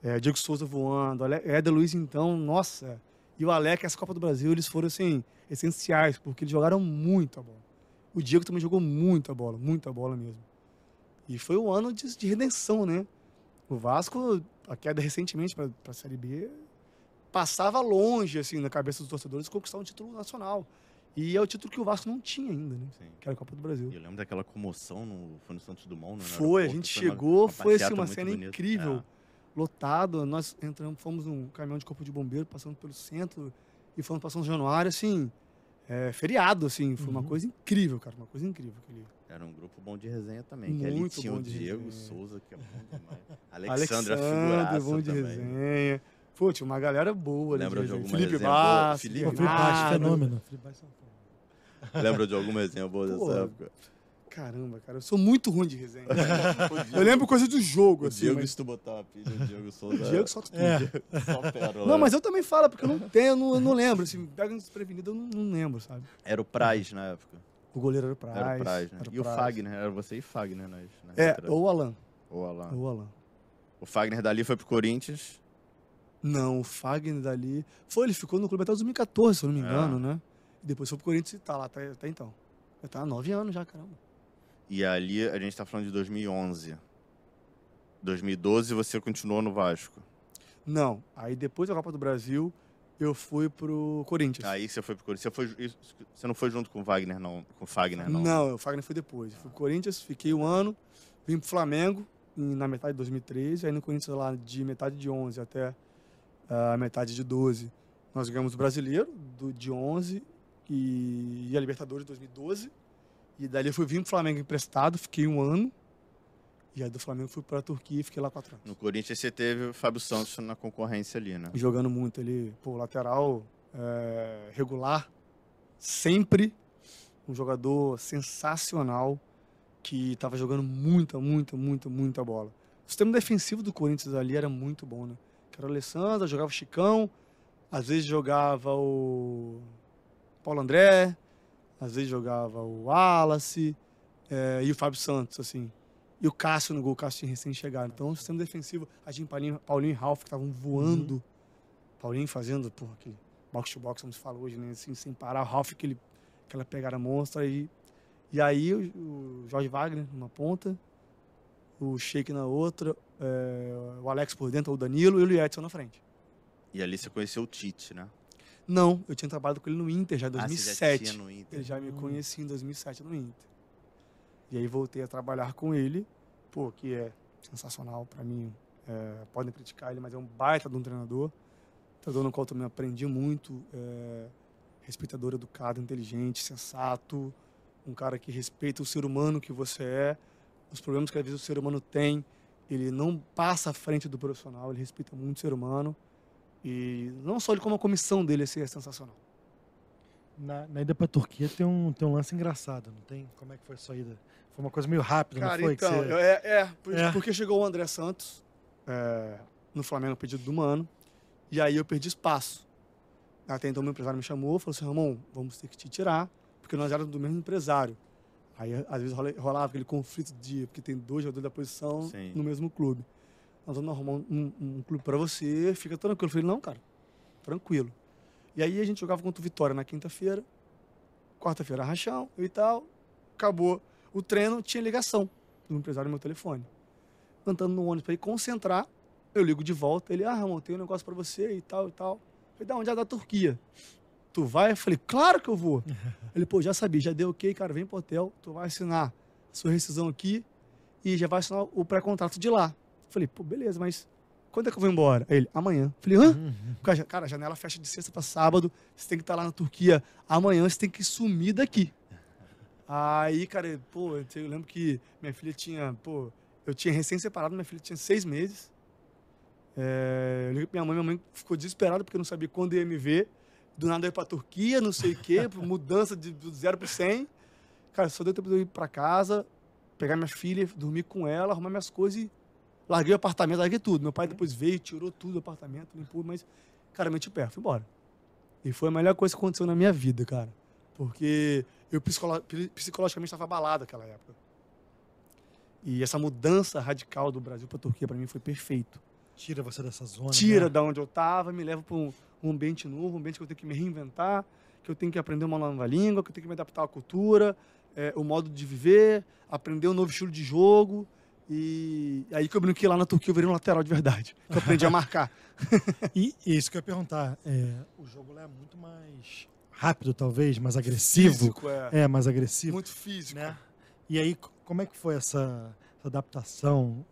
É, Diego Souza voando, Ale- Éder Luiz, então, nossa. E o Alec, essa Copa do Brasil, eles foram, assim, essenciais, porque eles jogaram muita bola. O Diego também jogou muita bola, muita bola mesmo. E foi um ano de, de redenção, né? O Vasco, a queda recentemente para a Série B, passava longe, assim, na cabeça dos torcedores, conquistar um título nacional. E é o título que o Vasco não tinha ainda, né? Sim. Que era a Copa do Brasil. E eu lembro daquela comoção no, foi no Santos Dumont, né? Foi, a gente uma- chegou, uma foi assim, uma muito cena bonita. incrível. É. Lotado, nós entramos, fomos num caminhão de corpo de bombeiro, passando pelo centro e fomos para São Januário, assim, é, feriado, assim, foi uma Uhum. coisa incrível, cara, uma coisa incrível. Aquele... Era um grupo bom de resenha também. que ali Muito tinha bom o Diego resenha. Souza, que é bom demais. Alexandre, a Alexandre, figuraça bom de também. resenha. Pô, tinha uma galera boa ali Lembra de resenha. alguma Felipe? Bastos, Felipe Bernardo. fenômeno. Paulo. Lembra de alguma resenha boa Pô, dessa época? Caramba, cara, eu sou muito ruim de resenha. eu lembro coisa do jogo, O assim. Diego, mas... se tu botar uma pilha, o Diego Souza. O Diego solta tudo. É, só pérola. Não, mas eu também falo, porque eu não tenho, eu não, eu não lembro. Assim, pega um desprevenido, eu não, não lembro, sabe? Era o Praz na época. O goleiro era o Praz. Era o Praz, né? o E o. Fagner, era você e Fagner nas É, ou o Alan. Ou Alan. Ou o Alan. O Fagner dali foi pro Corinthians. Não, o Fagner dali. Foi, ele ficou no clube até 2014, se eu não me É. engano, né? E depois foi pro Corinthians e tá lá até, até então. Já tá há nove anos já, caramba. E ali a gente tá falando de 2011. 2012 você continuou no Vasco. Não, aí depois da Copa do Brasil, eu fui pro Corinthians. Aí você foi pro Corinthians. Você, foi, você não foi junto com o Wagner, não? Com o Fagner, não? Não, o Fagner foi depois. Eu fui pro Corinthians, fiquei um ano, vim pro Flamengo na metade de 2013, aí no Corinthians lá de metade de 11 até a metade de 12. Nós ganhamos o Brasileiro do, de 11 e, e a Libertadores de 2012. E dali eu fui vir pro Flamengo emprestado, fiquei um ano. E aí do Flamengo fui pra Turquia e fiquei lá quatro anos. No Corinthians você teve o Fábio Santos na concorrência ali, né? Jogando muito ali, pô, lateral é, regular, sempre um jogador sensacional que estava jogando muita, muita, muita, muita bola. O sistema defensivo do Corinthians ali era muito bom, né? Que era o Alessandro, jogava o Chicão, às vezes jogava o Paulo André, às vezes jogava o Wallace é, e o Fábio Santos, assim. E o Cássio no gol, o Cássio tinha recém-chegado. Então, o sistema defensivo, a gente, Paulinho, Paulinho e Ralf, que estavam voando. Paulinho fazendo, porra, aquele box to box, como se fala hoje, né? Assim, sem parar. O Ralf, aquele, aquela pegada monstra. E, e aí, o, o Jorge Wagner numa ponta, o Sheik na outra, é, o Alex por dentro, o Danilo e o Edson na frente. E ali você conheceu o Tite, né? Não, eu tinha trabalhado com ele no Inter já em Ah, você já 2007. no Inter. Ele já me Hum. conhecia em 2007 no Inter. E aí voltei a trabalhar com ele, pô, que é sensacional para mim. É, podem criticar ele, mas é um baita de um treinador. Treinador no qual também aprendi muito. É, respeitador, educado, inteligente, sensato. Um cara que respeita o ser humano que você é. Os problemas que às vezes o ser humano tem, ele não passa à frente do profissional, ele respeita muito o ser humano. E não só ele, como a comissão dele assim, é sensacional. Na, na ida pra Turquia tem um, tem um lance engraçado, não tem? Como é que foi a sua ida? Foi uma coisa meio rápida, Cara, não foi? Então, você- é, é, É. porque chegou o André Santos é, no Flamengo a pedido do Mano, e aí eu perdi espaço. Até então meu empresário me chamou, falou assim, Ramon, vamos ter que te tirar, porque nós éramos do mesmo empresário. Aí às vezes rola- rolava aquele conflito de, porque tem dois jogadores da posição Sim. no mesmo clube. Nós vamos arrumar um, um clube para você, fica tranquilo. Eu falei, não, cara, tranquilo. E aí a gente jogava contra o Vitória na quinta-feira, quarta-feira rachão e tal. Acabou o treino, tinha ligação do empresário no meu telefone. Cantando no ônibus para ir concentrar, eu ligo de volta. Ele, ah, Ramon, tem um negócio para você e tal e tal. Eu falei, da onde é da Turquia? Tu vai? Eu falei, claro que eu vou. Ele, pô, já sabia, já deu ok, cara, vem pro hotel, tu vai assinar a sua rescisão aqui e já vai assinar o pré-contrato de lá. Eu falei, pô, beleza, mas quando é que eu vou embora? Ele, amanhã. Eu falei, hã? Uhum. Cara, a janela fecha de sexta para sábado, você tem que estar lá na Turquia amanhã, você tem que sumir daqui. Aí, cara, pô, eu lembro que minha filha tinha, pô, eu tinha recém-separado, minha filha tinha seis meses. É, eu liguei pra minha mãe, minha mãe ficou desesperada porque não sabia quando ia me ver. Do nada eu ia pra Turquia, não sei o quê, mudança de zero pro 100. Cara, só deu tempo de eu ir pra casa, pegar minha filha, dormir com ela, arrumar minhas coisas e larguei o apartamento, larguei tudo. Meu pai depois veio, tirou tudo do apartamento, limpou, mas, cara, meti o pé, fui embora. E foi a melhor coisa que aconteceu na minha vida, cara. Porque eu psicolo- psi- psicologicamente estava abalado naquela época. E essa mudança radical do Brasil para a Turquia, para mim, foi perfeito. Tira você dessa zona. Tira né? da onde eu estava, me leva para um, um ambiente novo, um ambiente que eu tenho que me reinventar, que eu tenho que aprender uma nova língua, que eu tenho que me adaptar à cultura, eh, o modo de viver, aprender um novo estilo de jogo. E aí que eu brinquei lá na Turquia, eu virei um lateral de verdade. Que eu aprendi a marcar. E, e isso que eu ia perguntar. é, o jogo lá é muito mais rápido, talvez, mais agressivo. Físico, é. É, mais agressivo. Muito físico. né? E aí, como é que foi essa, essa adaptação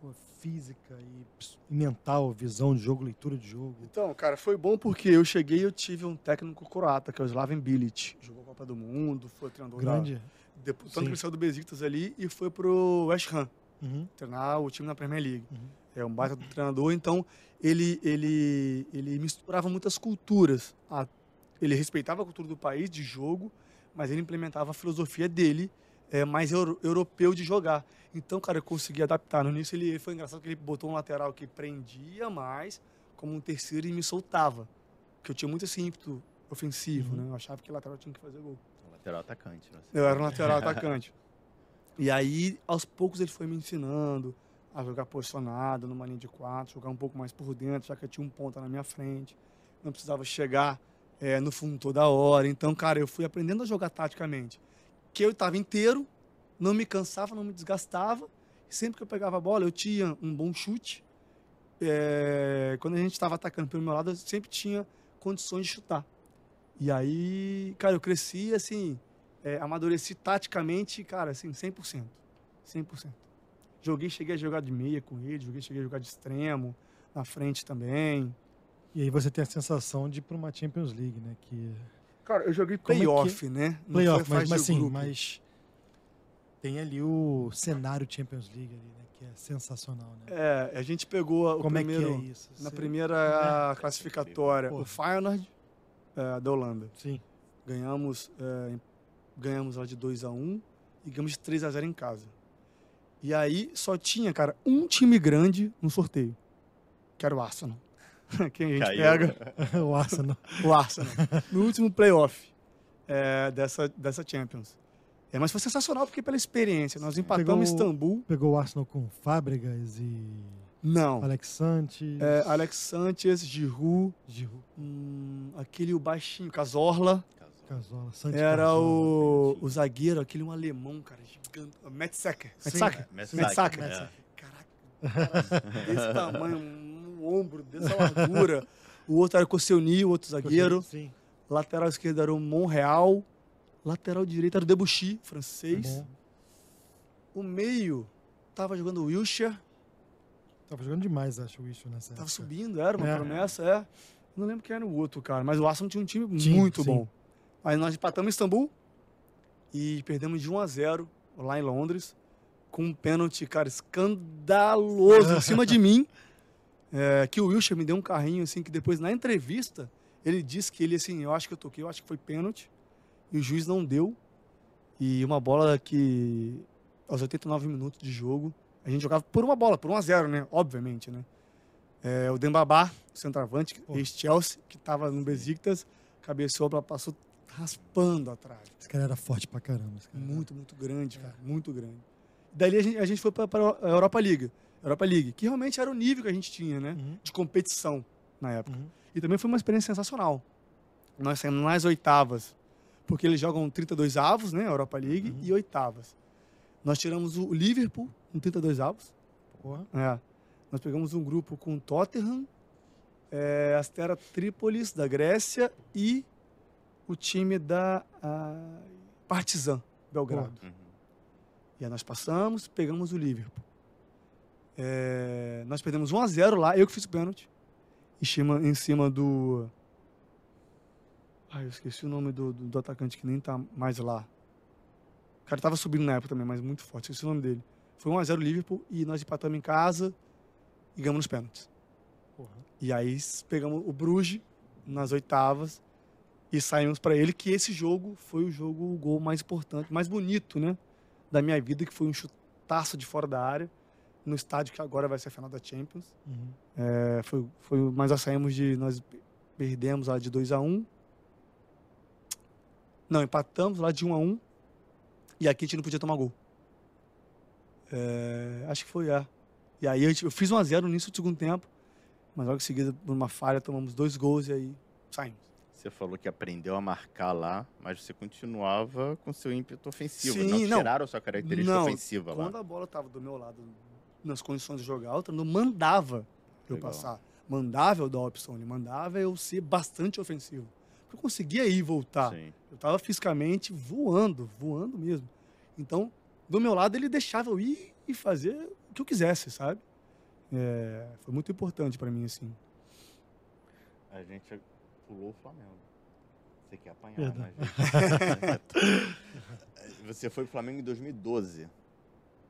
física e mental, visão de jogo, leitura de jogo? Então, cara, foi bom porque eu cheguei e eu tive um técnico croata, que é o Slaven Bilic. Jogou a Copa do Mundo, foi treinador da... Grande. Depois, Sim. tanto que ele saiu do Besiktas ali e foi pro West Ham, Uhum, treinar o time na Premier League. uhum. É um baita do treinador, então ele, ele, ele misturava muitas culturas. A- ele respeitava a cultura do país de jogo, mas ele implementava a filosofia dele, é, mais euro- europeu de jogar. Então, cara, eu consegui adaptar. No início ele foi engraçado que ele botou um lateral que prendia mais, como um terceiro e me soltava. Porque eu tinha muito esse ímpeto ofensivo, Uhum. né? Eu achava que lateral tinha que fazer gol. Lateral atacante. né? Eu era um lateral atacante. E aí, aos poucos, ele foi me ensinando a jogar posicionado, numa linha de quatro, jogar um pouco mais por dentro, já que eu tinha um ponta na minha frente. Não precisava chegar eh, no fundo toda hora. Então, cara, eu fui aprendendo a jogar taticamente. Que eu estava inteiro, não me cansava, não me desgastava. Sempre que eu pegava a bola, eu tinha um bom chute. Eh, quando a gente estava atacando pelo meu lado, eu sempre tinha condições de chutar. E aí, cara, eu cresci assim, é, amadureci taticamente, cara, assim, 100%. 100%. Joguei, cheguei a jogar de meia com ele, joguei, cheguei a jogar de extremo, na frente também. E aí você tem a sensação de ir para uma Champions League, né? Que Cara, eu joguei Como é que- playoff, né? Não playoff, mas, mas sim, mas tem ali o cenário Champions League ali, né? Que é sensacional, né? É, a gente pegou o Como primeiro, é que é isso? na Você- primeira classificatória, Porra. o Feyenoord é, da Holanda. Sim. Ganhamos, é, ganhamos lá de 2 a 1 e ganhamos de 3 a 0 em casa. E aí só tinha, cara, um time grande no sorteio, que era o Arsenal. Quem a gente Caiu. pega? o Arsenal. O Arsenal. no último playoff é, dessa, dessa Champions. É, mas foi sensacional porque pela experiência. Nós empatamos Pegou- Istambul. Pegou o Arsenal com Fábregas e Não. Alex Sanches. É, Alex Sanchez, Giroud, Giroud, hum, aquele o baixinho, Casorla. Casola, Sanches Era o, o zagueiro, aquele um alemão, cara, gigante. Metsacker? Mertesacker, Mertesacker. é. Caraca, cara, desse tamanho, um ombro, dessa largura. O outro era o Koscielny, o outro zagueiro. Sim. Lateral esquerdo era o Monreal. Lateral direito era o Debuchy, francês. Bom. O meio tava jogando o Wilshire. Tava jogando demais, acho, o Issue nessa Tava época. subindo, era uma É. promessa, é. Não lembro quem era o outro, cara. Mas o Arsenal tinha um time Sim, muito sim. bom. Aí nós empatamos em Istambul e perdemos de 1 a 0 lá em Londres. Com um pênalti, cara, escandaloso em cima de mim. É, que o Wilshire me deu um carrinho, assim, que depois na entrevista ele disse que ele, assim, eu acho que eu toquei, eu acho que foi pênalti. E o juiz não deu. E uma bola que, aos 89 minutos de jogo, a gente jogava por uma bola, por 1 a 0 né? Obviamente, né? É, o Dembabá, o centroavante, ex-Chelsea, que estava no Besiktas, cabeceou, passou raspando atrás. Esse cara era forte pra caramba. Esse cara. Muito, muito É. grande, cara. Muito grande. Dali a gente, a gente foi para a Europa League. Europa League, que realmente era o nível que a gente tinha, né? Uhum, De competição na época. uhum. E também foi uma experiência sensacional. Nós saímos nas oitavas, porque eles jogam 32 avos, né? Europa League, Uhum. e oitavas. Nós tiramos o Liverpool com 32 avos. Porra. É. Nós pegamos um grupo com Tottenham, é, Astera Trípolis, da Grécia, e o time da ah, Partizan, Belgrado. Uhum. E aí nós passamos, pegamos o Liverpool. É, nós perdemos 1 a 0 lá, eu que fiz o pênalti. Em cima, em cima do. Ai, eu esqueci o nome do, do, do atacante que nem tá mais lá. O cara tava subindo na época também, mas muito forte, esqueci o nome dele. Foi 1 a 0 Liverpool e nós empatamos em casa e ganhamos nos pênaltis. Porra. E aí pegamos o Bruges nas oitavas e saímos para ele que esse jogo foi o jogo, o gol mais importante, mais bonito, né, da minha vida, que foi um chutaço de fora da área no estádio que agora vai ser a final da Champions. Uhum. É, foi, foi, mas nós saímos de, nós perdemos lá de 2 a 1 Não, empatamos lá de 1 a 1 e aqui a gente não podia tomar gol. É, acho que foi, é. E aí eu, eu fiz 1 a 0 no início do segundo tempo, mas logo em seguida, por uma falha, tomamos dois gols e aí saímos. Você falou que aprendeu a marcar lá, mas você continuava com seu ímpeto ofensivo. Sim, não não. tiraram sua característica Não, ofensiva lá. Quando a bola estava do meu lado, nas condições de jogar, o treinador mandava eu Legal. passar. Mandava eu dar opção, ele mandava eu ser bastante ofensivo. Eu conseguia ir e voltar. Sim. Eu estava fisicamente voando, voando mesmo. Então, do meu lado, ele deixava eu ir e fazer o que eu quisesse, sabe? É, foi muito importante para mim, assim. A gente pulou o Flamengo. Você quer apanhar, Verdade. né, gente? Você foi pro Flamengo em 2012.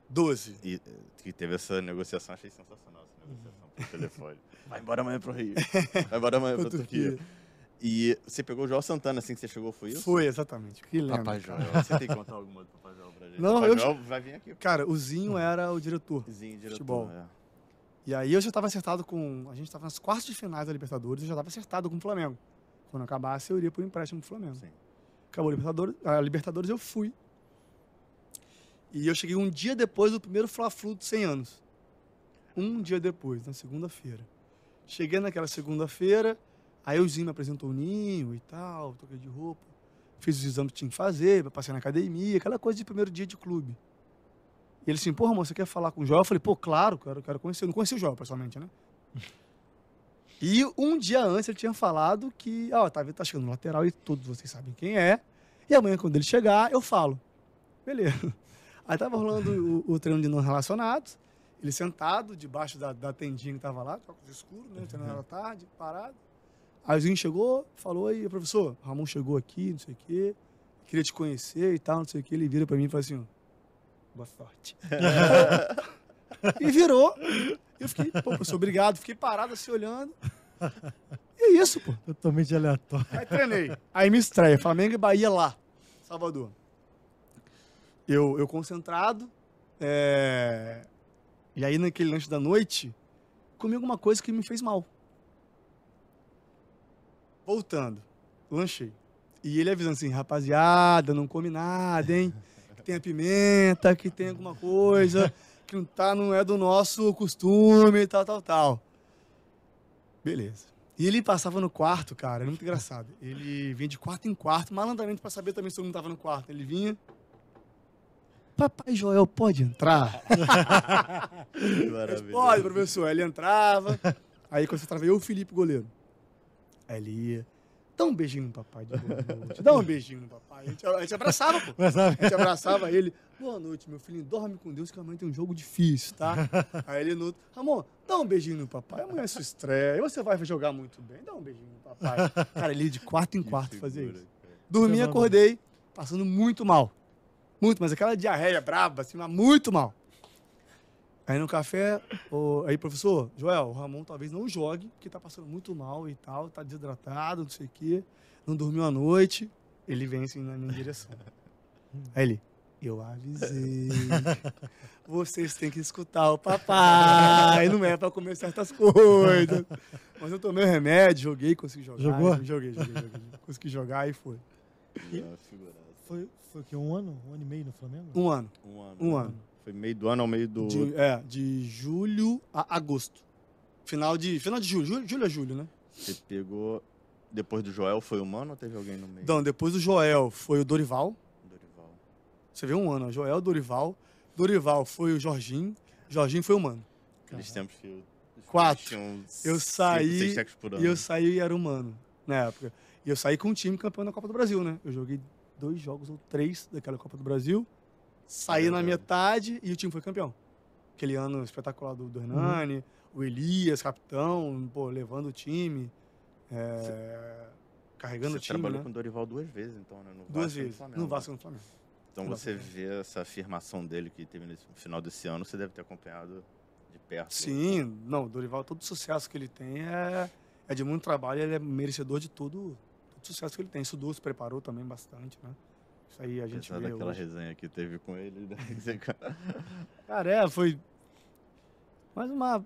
12. E eh, que teve essa negociação, achei sensacional essa negociação por telefone. Vai embora amanhã pro Rio. Vai embora amanhã Pra Turquia. Turquia. E você pegou o Joel Santana assim que você chegou, foi isso? Foi, exatamente. Que lembro. Papai Joel. Você tem que contar alguma do Papai Joel pra gente? Não, Papai eu- Joel vai vir aqui. Cara, o Zinho era o diretor. Zinho, diretor. Futebol. é. E aí eu já estava acertado com. A gente estava nas quartas de finais da Libertadores, eu já estava acertado com o Flamengo. Quando acabasse, eu iria por empréstimo pro Flamengo. Sim. Acabou a Libertadores, a Libertadores, eu fui. E eu cheguei um dia depois do primeiro Fla-Flu de 100 anos. Um dia depois, na segunda-feira. Cheguei naquela segunda-feira, aí o Zinho me apresentou o ninho e tal, toquei de roupa. Fiz os exames que tinha que fazer, passei na academia, aquela coisa de primeiro dia de clube. E ele assim, porra, moço, você quer falar com o Joel? Eu falei, pô, claro, quero, quero conhecer. Eu não conhecia o Joel, pessoalmente, né? E um dia antes ele tinha falado que, ó, tá, tá chegando no lateral e todos vocês sabem quem é. E amanhã, quando ele chegar, eu falo. Beleza. Aí tava rolando o, o treino de não relacionados. Ele sentado, debaixo da, da tendinha que tava lá, óculos escuro, né? Treinando era tarde, parado. Aí o Zinho chegou, falou, aí, professor, Ramon chegou aqui, não sei o quê, queria te conhecer e tal, não sei o quê. Ele vira pra mim e fala assim, boa sorte. e virou. Eu fiquei, pô, professor, obrigado. Fiquei parado assim, olhando. E é isso, pô. Totalmente aleatório. Aí treinei. Aí me estreia, Flamengo e Bahia lá, Salvador. Eu, eu concentrado, é, e aí naquele lanche da noite, comi alguma coisa que me fez mal. Voltando, lanchei. E ele avisando assim, rapaziada, não come nada, hein? Que tem a pimenta, que tem alguma coisa, que não, tá, não é do nosso costume, tal, tal, tal. Beleza. E ele passava no quarto, cara, era muito engraçado. Ele vinha de quarto em quarto, malandramente pra saber também se todo mundo tava no quarto. Ele vinha. Papai Joel, pode entrar? Que maravilha. Pode, professor. Ele entrava. Aí quando você entrava, eu e o Felipe, goleiro. Aí ele ia. Dá um beijinho no papai de boa noite. Dá um beijinho no papai. A gente, a gente abraçava, pô. A gente abraçava ele. Boa noite, meu filhinho. Dorme com Deus que amanhã tem um jogo difícil, tá? Aí ele no outro. Ramon, dá um beijinho no papai. Amanhã é sua estreia. Você vai jogar muito bem. Dá um beijinho no papai. Cara, ele ia de quarto em Que quarto fazer figura, isso. cara. Dormi, acordei, passando muito mal. Muito, mas aquela diarreia braba, assim, mas muito mal. Aí no café, o- aí, professor, Joel, o Ramon talvez não jogue, porque tá passando muito mal e tal, tá desidratado, não sei o quê, não dormiu a noite. Ele vem assim na minha direção. Aí ele, eu avisei. Vocês têm que escutar o papai, não é pra comer certas coisas. Mas eu tomei o remédio, joguei, consegui jogar. Jogou? Joguei, joguei, joguei. Consegui jogar e foi. Foi, foi o quê? Um ano? Um ano e meio no Flamengo? Um ano. Um ano. Um ano. Foi meio do ano ao meio do. De, é, de julho a agosto. Final de, final de julho. julho. Julho a julho, né? Você pegou depois do Joel foi o Mano ou teve alguém no meio? Então, depois do Joel foi o Dorival. Dorival. Você vê um ano, Joel, Dorival. Dorival foi o Jorginho. Jorginho foi o Mano. Aqueles tempos que Quatro. Eu saí. E eu saí e era humano na época. E eu saí com um time campeão da Copa do Brasil, né? Eu joguei dois jogos ou três daquela Copa do Brasil. Saí na metade e o time foi campeão. Aquele ano espetacular do, do Hernani, o Elias, capitão, pô, levando o time, é, carregando Você o time, trabalhou né? com o Dorival duas vezes, então, né? No Duas Vasco no vezes. Flamengo, No né? Vasco e no Flamengo. Então no você vê essa afirmação dele que teve no final desse ano, você deve ter acompanhado de perto. Sim, não, o Dorival, todo o sucesso que ele tem é, é de muito trabalho, ele é merecedor de todo, todo o sucesso que ele tem. Estudou, se preparou também bastante, né? Isso aí a gente Apesar vê daquela hoje. resenha que teve com ele. né? Você- Cara, é, foi mais uma...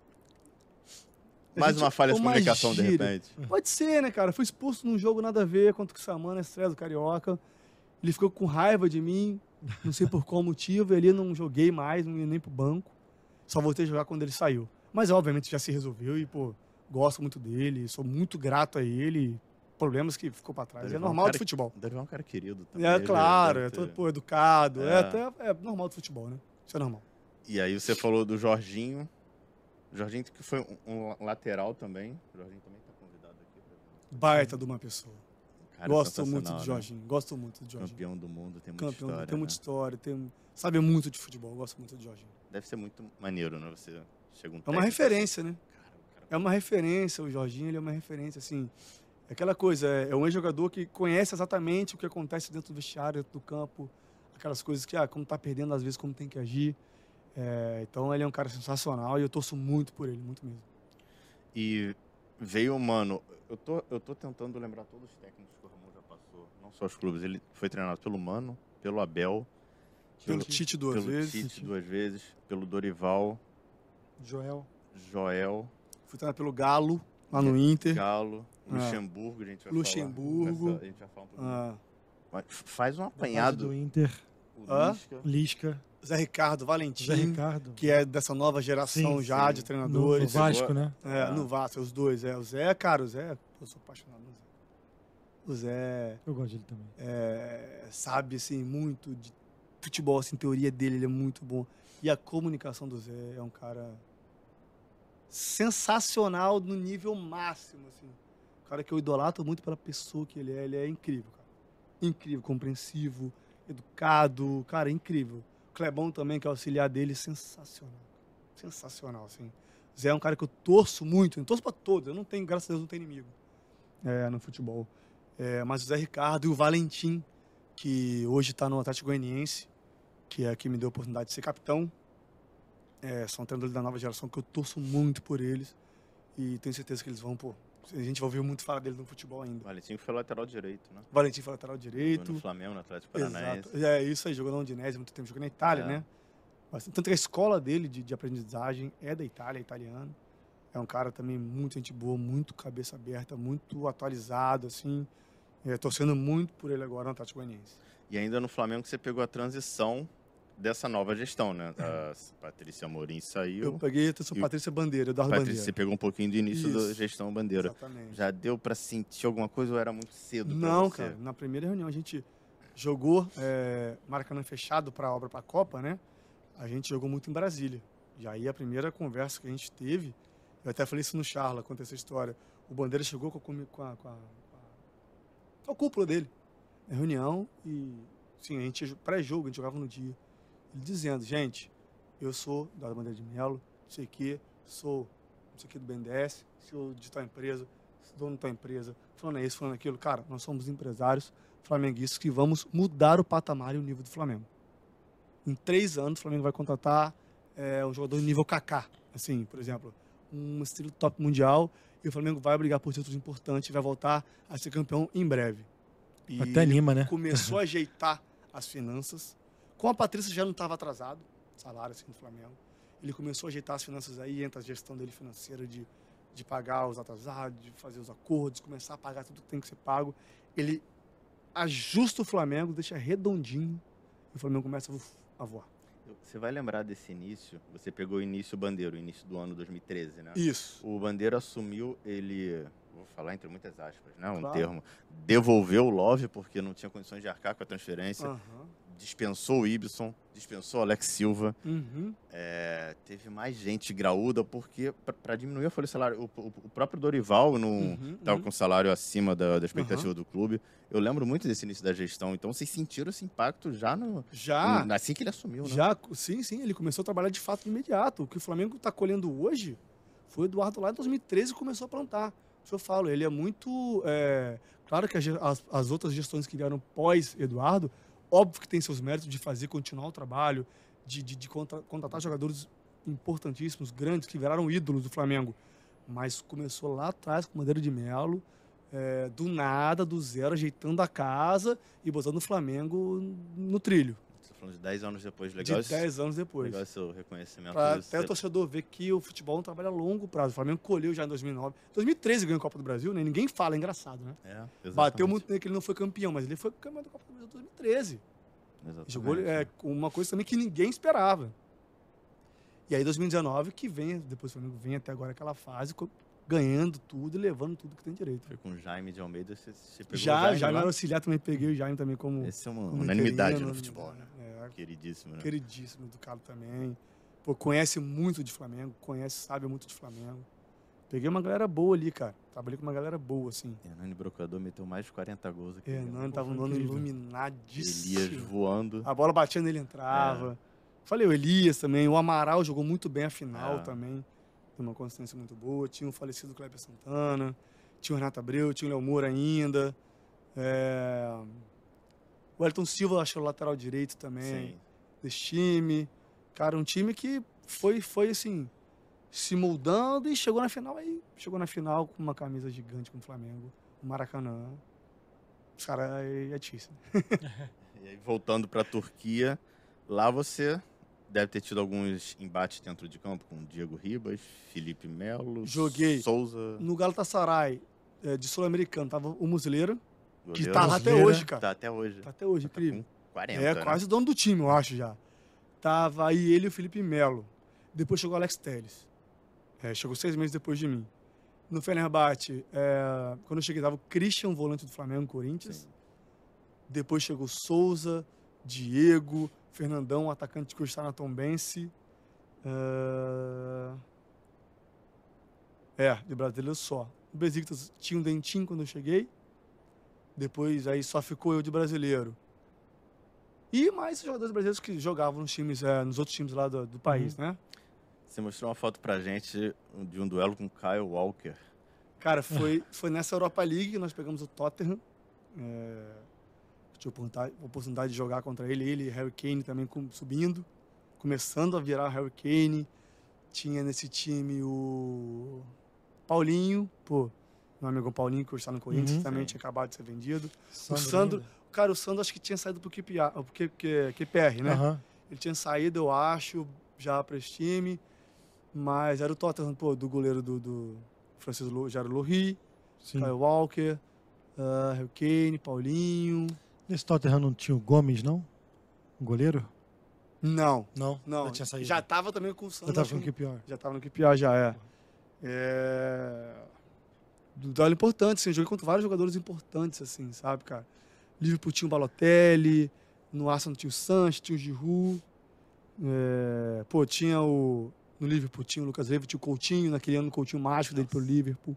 Mais gente- uma falha de comunicação, de gíria. repente. Pode ser, né, cara? Fui expulso num jogo nada a ver contra o Samana, estresse do Carioca. Ele ficou com raiva de mim, não sei por qual motivo. Ele não joguei mais, não ia nem pro banco. Só voltei a jogar quando ele saiu. Mas, obviamente, já se resolveu e, pô, gosto muito dele, sou muito grato a ele. Problemas que ficou pra trás. É um normal cara do futebol. Dorival é um cara querido também. É claro, deve é todo, pô, educado. É. É. até é normal do futebol, né? Isso é normal. E aí você falou do Jorginho. Jorginho que foi um, um lateral também. O Jorginho também tá convidado aqui. pra- Baita de uma pessoa. Cara, Gosto muito do né? Jorginho. Gosto muito do Jorginho. Campeão do mundo, tem muita Campeão, história. tem muita né? história, tem, sabe muito de futebol. Gosto muito do Jorginho. Deve ser muito maneiro, né? Você chega um É uma referência, né? assim, cara, o cara É uma referência, o Jorginho ele é uma referência, assim. Aquela coisa, é, é um ex-jogador que conhece exatamente o que acontece dentro do vestiário, dentro do campo, aquelas coisas que, ah, como tá perdendo, às vezes, como tem que agir. É, então ele é um cara sensacional e eu torço muito por ele, muito mesmo. E veio, mano, eu tô, eu tô tentando lembrar todos os técnicos que o Ramon já passou, não só os clubes. Ele foi treinado pelo Mano, pelo Abel, Pelo Tite duas pelo vezes. Tite duas vezes, pelo Dorival, Joel. Joel, Fui treinado pelo Galo, lá no Inter. Galo. Luxemburgo, a gente vai Luxemburgo. falar. A gente vai falar um pouquinho. Ah, Mas faz um apanhado. Do Inter. O Hã? Lisca. Lisca. Zé Ricardo Valentim, Zé Ricardo. que é dessa nova geração Sim, já sim. de No, no treinadores. Vasco, né? É, Ah. no Vasco, os dois. É, o Zé, cara, o Zé, eu sou apaixonado no Zé. O Zé Eu gosto dele também. é, sabe, assim, muito de futebol, assim, teoria dele, ele é muito bom. E a comunicação do Zé é um cara sensacional no nível máximo, assim. Cara que eu idolatro muito pela pessoa que ele é, ele é incrível, cara. Incrível, compreensivo, educado, cara, incrível. O Clebão também, que é auxiliar dele, sensacional. Sensacional, assim. Zé é um cara que eu torço muito, eu torço pra todos, eu não tenho, graças a Deus, não tenho inimigo é, no futebol. É, mas o Zé Ricardo e o Valentim, que hoje está no Atlético Goianiense, que é que me deu a oportunidade de ser capitão. É, são treinadores da nova geração que eu torço muito por eles. E tenho certeza que eles vão, pô. A gente vai ouvir muito falar deles no futebol ainda. Valentim foi lateral direito, né? Valentim foi lateral Jogou direito. No Flamengo, no Atlético Paranaense. Exato. É isso aí, jogou na Udinese muito tempo, jogou na Itália, É. né? Mas, tanto que a escola dele de, de aprendizagem é da Itália, é italiano. É um cara também muito gente boa, muito cabeça aberta, muito atualizado, assim. É, torcendo muito por ele agora no Atlético Goianiense. E ainda no Flamengo você pegou a transição dessa nova gestão, né? A Patrícia Amorim saiu. Eu peguei a sou E Patrícia Bandeira, Eduardo Patrícia, Bandeira. você pegou um pouquinho do início da Isso. gestão Bandeira. Exatamente. Já deu pra sentir alguma coisa ou era muito cedo Não, cara. Na primeira reunião a gente jogou é, Maracanã fechado para a obra para a Copa, né? A gente jogou muito em Brasília. E aí a primeira conversa que a gente teve, eu até falei isso no Charla, contei essa história. O Bandeira chegou com a, com a, com a, com a cúpula dele, na reunião, e sim, a gente pré-jogo, a gente jogava no dia. Ele dizendo, gente, eu sou da Bandeira de Melo, não sei o quê, sou não sei o quê do BNDES, sou de tal empresa, sou dono de tal empresa, falando isso, falando aquilo. Cara, nós somos empresários flamenguistas que vamos mudar o patamar e o nível do Flamengo. Em três anos, o Flamengo vai contratar é, um jogador de nível Kaká, assim, por exemplo, um estilo top mundial, e o Flamengo vai brigar por títulos importantes e vai voltar a ser campeão em breve. E Até anima, né? começou a ajeitar as finanças. Com a Patrícia já não estava atrasado, salário assim do Flamengo. Ele começou a ajeitar as finanças aí, entra a gestão dele financeira de, de pagar os atrasados, de fazer os acordos, começar a pagar tudo que tem que ser pago. Ele ajusta o Flamengo, deixa redondinho e o Flamengo começa a voar. Você vai lembrar desse início? Você pegou o início Bandeiro, o início do ano 2013, né? Isso. O Bandeiro assumiu, ele, vou falar entre muitas aspas, né? Um Claro. termo. Devolveu o Love porque não tinha condições de arcar com a transferência. Aham. Dispensou o Ibson, dispensou o Alex Silva. Uhum. É, teve mais gente graúda porque, para diminuir a folha salarial, o, o- o próprio Dorival não Uhum, estava uhum. com salário acima da, da expectativa do clube. Eu lembro muito desse início da gestão. Então, vocês sentiram esse impacto já no, Já, no- assim que ele assumiu, né? já, sim, sim, ele começou a trabalhar de fato de imediato. O que o Flamengo está colhendo hoje foi o Eduardo lá em 2013 que começou a plantar. Isso eu falo, ele é muito. é, claro que as- as outras gestões que vieram pós-Eduardo, óbvio que tem seus méritos de fazer continuar o trabalho, de, de, de contra- contratar jogadores importantíssimos, grandes, que viraram ídolos do Flamengo. Mas começou lá atrás com o Madeira de Melo, é, do nada, do zero, ajeitando a casa e botando o Flamengo no trilho. Falando de 10 anos depois. Legal, De esse, 10 anos depois. legal esse seu reconhecimento. Pra até o torcedor ver que o futebol não trabalha a longo prazo. O Flamengo colheu já em 2009. 2013 ganhou a Copa do Brasil, né? Ninguém fala, é engraçado, né? É, Bateu exatamente. muito nele que ele não foi campeão, mas ele foi campeão da Copa do Brasil em 2013. Exatamente. Jogou é, uma coisa também que ninguém esperava. E aí 2019 que vem, depois o Flamengo vem até agora aquela fase, ganhando tudo e levando tudo que tem direito. Foi com o Jaime de Almeida, você, você pegou o Já, Jaime já lá? era auxiliar também, peguei o Jaime também como, Esse é uma unanimidade no futebol, né? É, Queridíssimo, né? queridíssimo, educado também. Pô, conhece muito de Flamengo, conhece, sabe muito de Flamengo. Peguei uma galera boa ali, cara. Trabalhei com uma galera boa, assim. Hernani Brocador meteu mais de 40 gols aqui. Hernani tava foi no ano incrível. iluminadíssimo. Elias voando. A bola batia nele e entrava. Falei, o Elias também. O Amaral jogou muito bem a final É. também. Tem uma consistência muito boa. Tinha o falecido Kleber Santana. Tinha o Renato Abreu. Tinha o Léo Moura ainda. É... O Elton Silva, acho que é o lateral direito também. Sim. desse time. Cara, um time que foi, foi assim, se moldando e chegou na final aí. Chegou na final com uma camisa gigante com o Flamengo, o Maracanã. Os caras é, é difícil. E aí, voltando pra Turquia, lá você deve ter tido alguns embates dentro de campo com Diego Ribas, Felipe Melo, Joguei. Souza. No Galatasaray, é, de Sul-Americano, tava o Que tá lá até hoje, cara. Tá até hoje. Tá até hoje, Tá incrível. com 40, É né? quase o dono do time, eu acho já. Tava aí ele e o Felipe Melo. Depois chegou o Alex Telles. É, chegou seis meses depois de mim. No Fenerbahçe, é, quando eu cheguei, tava o Christian, volante do Flamengo, Corinthians. Sim. Depois chegou Souza, Diego, Fernandão, atacante que está na Tombense. É... é, de brasileiro só. O Besiktas tinha um dentinho quando eu cheguei. Depois aí só ficou eu de brasileiro. E mais jogadores brasileiros que jogavam nos times, é, nos outros times lá do, do país, né? Você mostrou uma foto pra gente de um duelo com Kyle Walker. Cara, foi, foi nessa Europa League que nós pegamos o Tottenham. É, tive a oportunidade, de jogar contra ele, ele e Harry Kane também com- subindo, começando a virar Harry Kane. Tinha nesse time o Paulinho, pô, meu amigo Paulinho, que hoje está no Corinthians, Uhum. também Sim. tinha acabado de ser vendido. Sandro Sandro- ainda. Cara, o Sandro acho que tinha saído QPR, Q- Q- QPR né? Aham. Ele tinha saído, eu acho, já para esse time. Mas era o Tottenham, pô, do goleiro do, do Francisco Jairo Lohri, Sim. Kyle Walker, uh, Harry Kane, Paulinho. Nesse Tottenham não tinha o Gomes, não? O goleiro? Não, Não. não. Já tinha saído. Já tava também com o Sandro. Já tava o que pior. Já tava no QPR, já é. É. Duelo importante, assim, eu joguei contra vários jogadores importantes, assim, sabe, cara? Liverpool tinha o Balotelli, no Arsenal tinha o Sanches, tinha o Giroud. É... Pô, tinha o. No Liverpool tinha o Lucas Leiva, tinha o Coutinho, naquele ano o Coutinho mágico dele pelo Liverpool.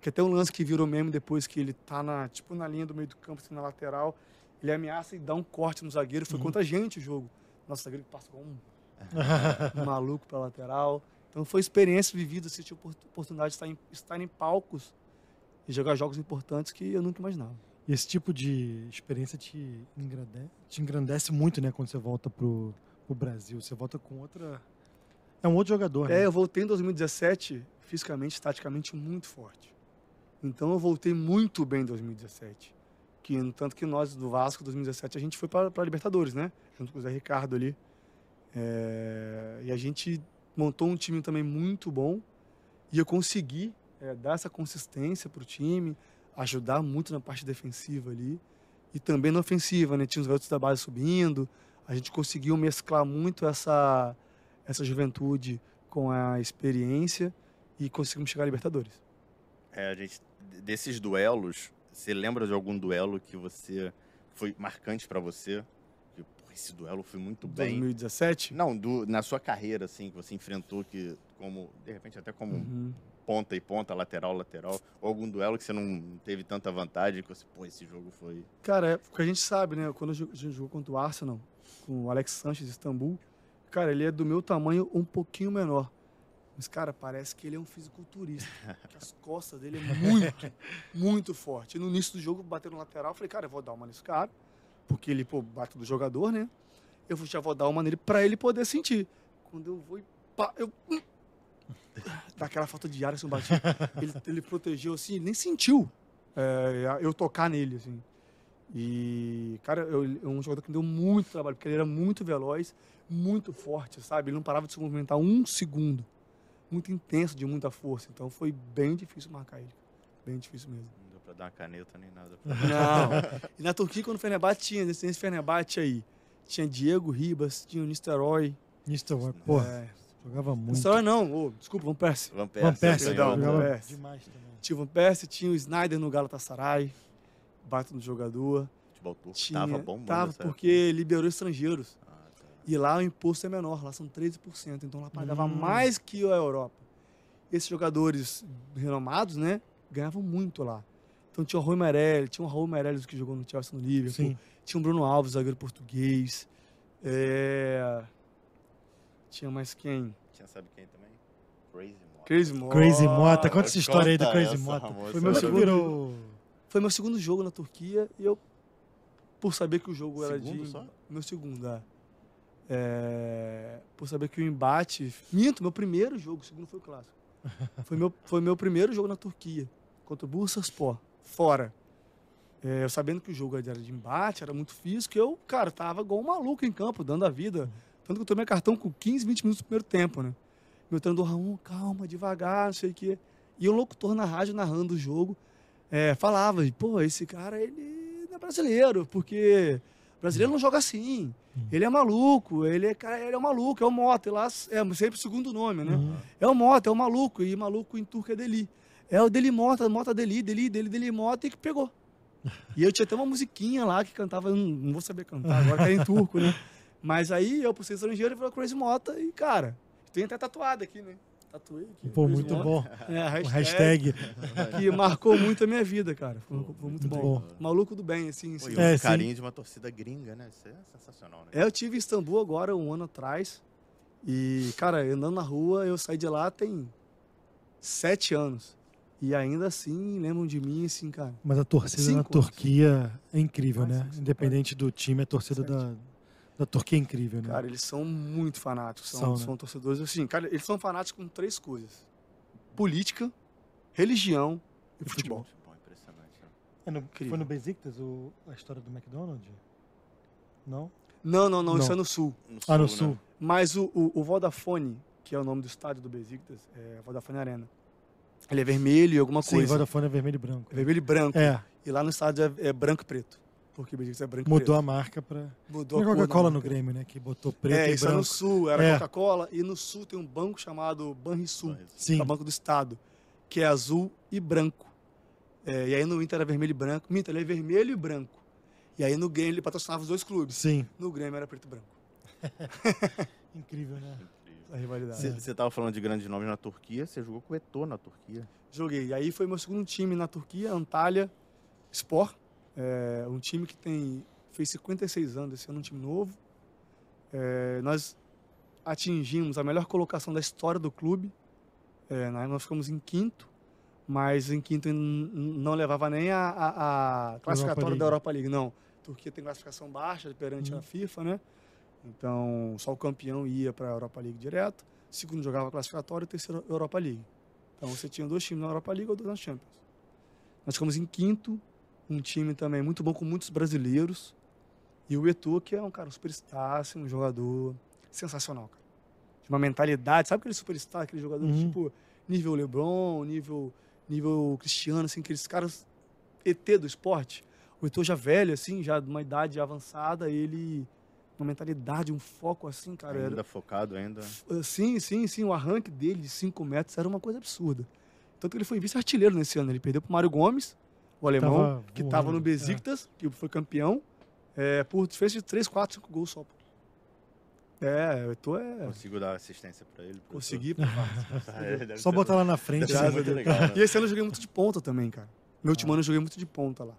Que até um lance que virou meme depois que ele tá na, tipo, na linha do meio do campo, assim, na lateral. Ele ameaça e dá um corte no zagueiro. Foi Uhum. contra a gente o jogo. Nosso zagueiro passa com um maluco pra lateral. Então foi experiência vivida, assim, tive opor- oportunidade de estar em, estar em palcos e jogar jogos importantes que eu nunca imaginava. E esse tipo de experiência te engrandece, te engrandece muito, né? Quando você volta pro, pro Brasil. Você volta com outra... É um outro jogador, É, né? eu voltei em 2017, fisicamente, taticamente muito forte. Então eu voltei muito bem em 2017. Que, no tanto que nós do Vasco, 2017, a gente foi para a Libertadores, né? Junto com o Zé Ricardo ali. É, e a gente montou um time também muito bom. E eu consegui é, dar essa consistência para o time, ajudar muito na parte defensiva ali. E também na ofensiva, né? Tinha os garotos da base subindo, a gente conseguiu mesclar muito essa, essa juventude com a experiência e conseguimos chegar à Libertadores. É, a gente, desses duelos, você lembra de algum duelo que você foi marcante para você? Que, porra, esse duelo foi muito bem. 2017? Não, do, na sua carreira, assim, que você enfrentou que, como, de repente, até como Uhum. Ponta e ponta, lateral, lateral, ou algum duelo que você não teve tanta vantagem, que você, pô, esse jogo foi... Cara, é porque a gente sabe, né? Quando a gente jogou contra o Arsenal, com o Alex Sanches de Istambul, cara, ele é do meu tamanho um pouquinho menor. Mas, cara, parece que ele é um fisiculturista. que as costas dele é muito, muito forte. E no início do jogo, batendo no lateral, eu falei, cara, eu vou dar uma nesse cara. Porque ele, pô, bate do jogador, né? Eu já vou dar uma nele pra ele poder sentir. Quando eu vou e pá, eu... hum, Dá aquela falta de ar, assim, bati. Ele, ele protegeu, assim, ele nem sentiu é, eu tocar nele, assim. E, cara, eu, é um jogador que me deu muito trabalho, porque ele era muito veloz, muito forte, sabe? Ele não parava de se movimentar um segundo. Muito intenso, de muita força. Então foi bem difícil marcar ele. Bem difícil mesmo. Não deu pra dar uma caneta nem nada. Não. e na Turquia, quando o Fenerbahçe tinha, nesse Fenerbahçe aí, tinha Diego Ribas, tinha o Nistelrooy. Nistelrooy, pô, É, jogava muito. Nistelrooy não, ô, desculpa, Van Persie. Van Van Persie, perdão, jogava Persie. demais também. Tinha o Van Persie, tinha o Snyder no Galatasaray, baita no jogador. futebol turco Tinha, tava bom, Tava, porque liberou estrangeiros. Ah, tá. E lá o imposto é menor, lá são 13%. Então lá pagava Hum. mais que a Europa. Esses jogadores renomados, né, ganhavam muito lá. Então tinha o Rui Meirelles, tinha o Raul Meirelles que jogou no Chelsea no Liverpool. Sim. Tinha o Bruno Alves, zagueiro português. É... Tinha mais quem? Tinha sabe quem também? Crazy Mota. Crazy Mota. Crazy Mota, conta essa história aí do Crazy essa, Mota. Ramon, Foi meu é segundo. Virou... Foi meu segundo jogo na Turquia e eu, por saber que o jogo era Segundo de. só? Meu segundo, é. É, Por saber que o embate. Minto, meu primeiro jogo, o segundo foi o clássico. foi, meu, foi meu primeiro jogo na Turquia, contra o Bursaspor, fora. É, eu sabendo que o jogo era de embate, era muito físico, eu, cara, tava igual um maluco em campo, dando a vida. Tanto que eu tomei cartão com 15, 20 minutos do primeiro tempo, né? Meu treinador, Raul, calma, devagar, não sei o quê. E o locutor na rádio narrando o jogo é, falava, pô, esse cara, ele não é brasileiro, porque brasileiro não joga assim. Ele é maluco, ele é, cara, ele é um maluco, é o Mota, lá é sempre o segundo nome, né? Uhum. É o Mota, é o maluco, e maluco em turco é Deli. É o Deli Mota, Mota Deli, Deli, Deli, Deli Mota, e que pegou. E eu tinha até uma musiquinha lá que cantava, não, não vou saber cantar agora, que era em turco, né? Mas aí eu, por ser estrangeiro, falei Crazy Mota, e cara, tem até tatuado aqui, né? Tatuei aqui. Pô, Crazy muito Mota. bom. É, a O hashtag, hashtag. que marcou muito a minha vida, cara. Foi, foi muito, Muito bom. bom. Maluco do bem, assim. Pô, É, um sim. carinho de uma torcida gringa, né? Isso é sensacional, né? É, eu tive em Istambul agora, um ano atrás. E, cara, andando na rua, eu saí de lá tem sete anos. E ainda assim, lembram de mim, assim, cara. Mas a torcida Cinco na anos. Turquia é incrível, Ah, né? sim, sim, Independente do time, a torcida Sete. da, da Turquia é incrível, né? Cara, eles são muito fanáticos. São, São, são, né? torcedores, assim, cara, eles são fanáticos com três coisas: política, religião e, E futebol. Impressionante. né? É no- foi no Besiktas o, a história do McDonald's? Não? Não, não, não, isso Não. é no sul. Ah, no né? sul. Mas o, o, o Vodafone, que é o nome do estádio do Besiktas, é Vodafone Arena. Ele é vermelho e alguma Sim, coisa. Vodafone é vermelho e branco. É vermelho e branco. É, E lá no estádio é, é branco e preto. Porque Besiktas é branco e mudou preto. a marca pra. Mudou a Coca-Cola no. Grêmio, né? Que botou preto É, e isso é branco. no sul, era É. Coca-Cola. E no sul tem um banco chamado Banrisul, Sim. que é o Banco do Estado, que é azul e branco. É, e aí no Inter era vermelho e branco. Minta, ele é vermelho e branco. E aí no Grêmio ele patrocinava os dois clubes. Sim. No Grêmio era preto e branco. Incrível, né? A rivalidade. Você você tava falando de grandes nomes na Turquia, você jogou com o Eto'o na Turquia. Joguei. E aí foi meu segundo time na Turquia, Antalya Sport. É, um time que tem fez 56 anos, esse ano um time novo. É, nós atingimos a melhor colocação da história do clube. É, nós nós ficamos em quinto, mas em quinto não levava nem a, a- a classificatória da Europa League, não. A Turquia tem classificação baixa perante Uhum. a FIFA, né? Então, só o campeão ia para a Europa League direto. Segundo jogava classificatório, terceiro Europa League. Então você tinha dois times na Europa League ou dois na Champions. Nós ficamos em quinto, um time também muito bom com muitos brasileiros. E o Eto'o, que é um cara superstar, assim, um jogador sensacional, cara. De uma mentalidade, sabe aquele superstar, aquele jogador Uhum. tipo nível LeBron, nível nível Cristiano, assim, aqueles caras ET do esporte. O Eto'o já velho, assim, já de uma idade avançada, ele uma mentalidade, um foco assim, cara. Era, Ainda focado, ainda. Uh, Sim, sim, sim. O arranque dele de 5 metros era uma coisa absurda. Tanto que ele foi vice-artilheiro nesse ano. Ele perdeu pro Mário Gomes, o alemão, Tava que estava no Besiktas, que foi campeão, é, por diferença de 3, 4, 5 gols só. É, eu tô é, Consigo dar assistência pra ele? consegui. pô. Ah, é, Só ser- botar lá na frente. Graças né? legal. né? E esse ano eu joguei muito de ponta também, cara. Meu último ano eu joguei muito de ponta lá.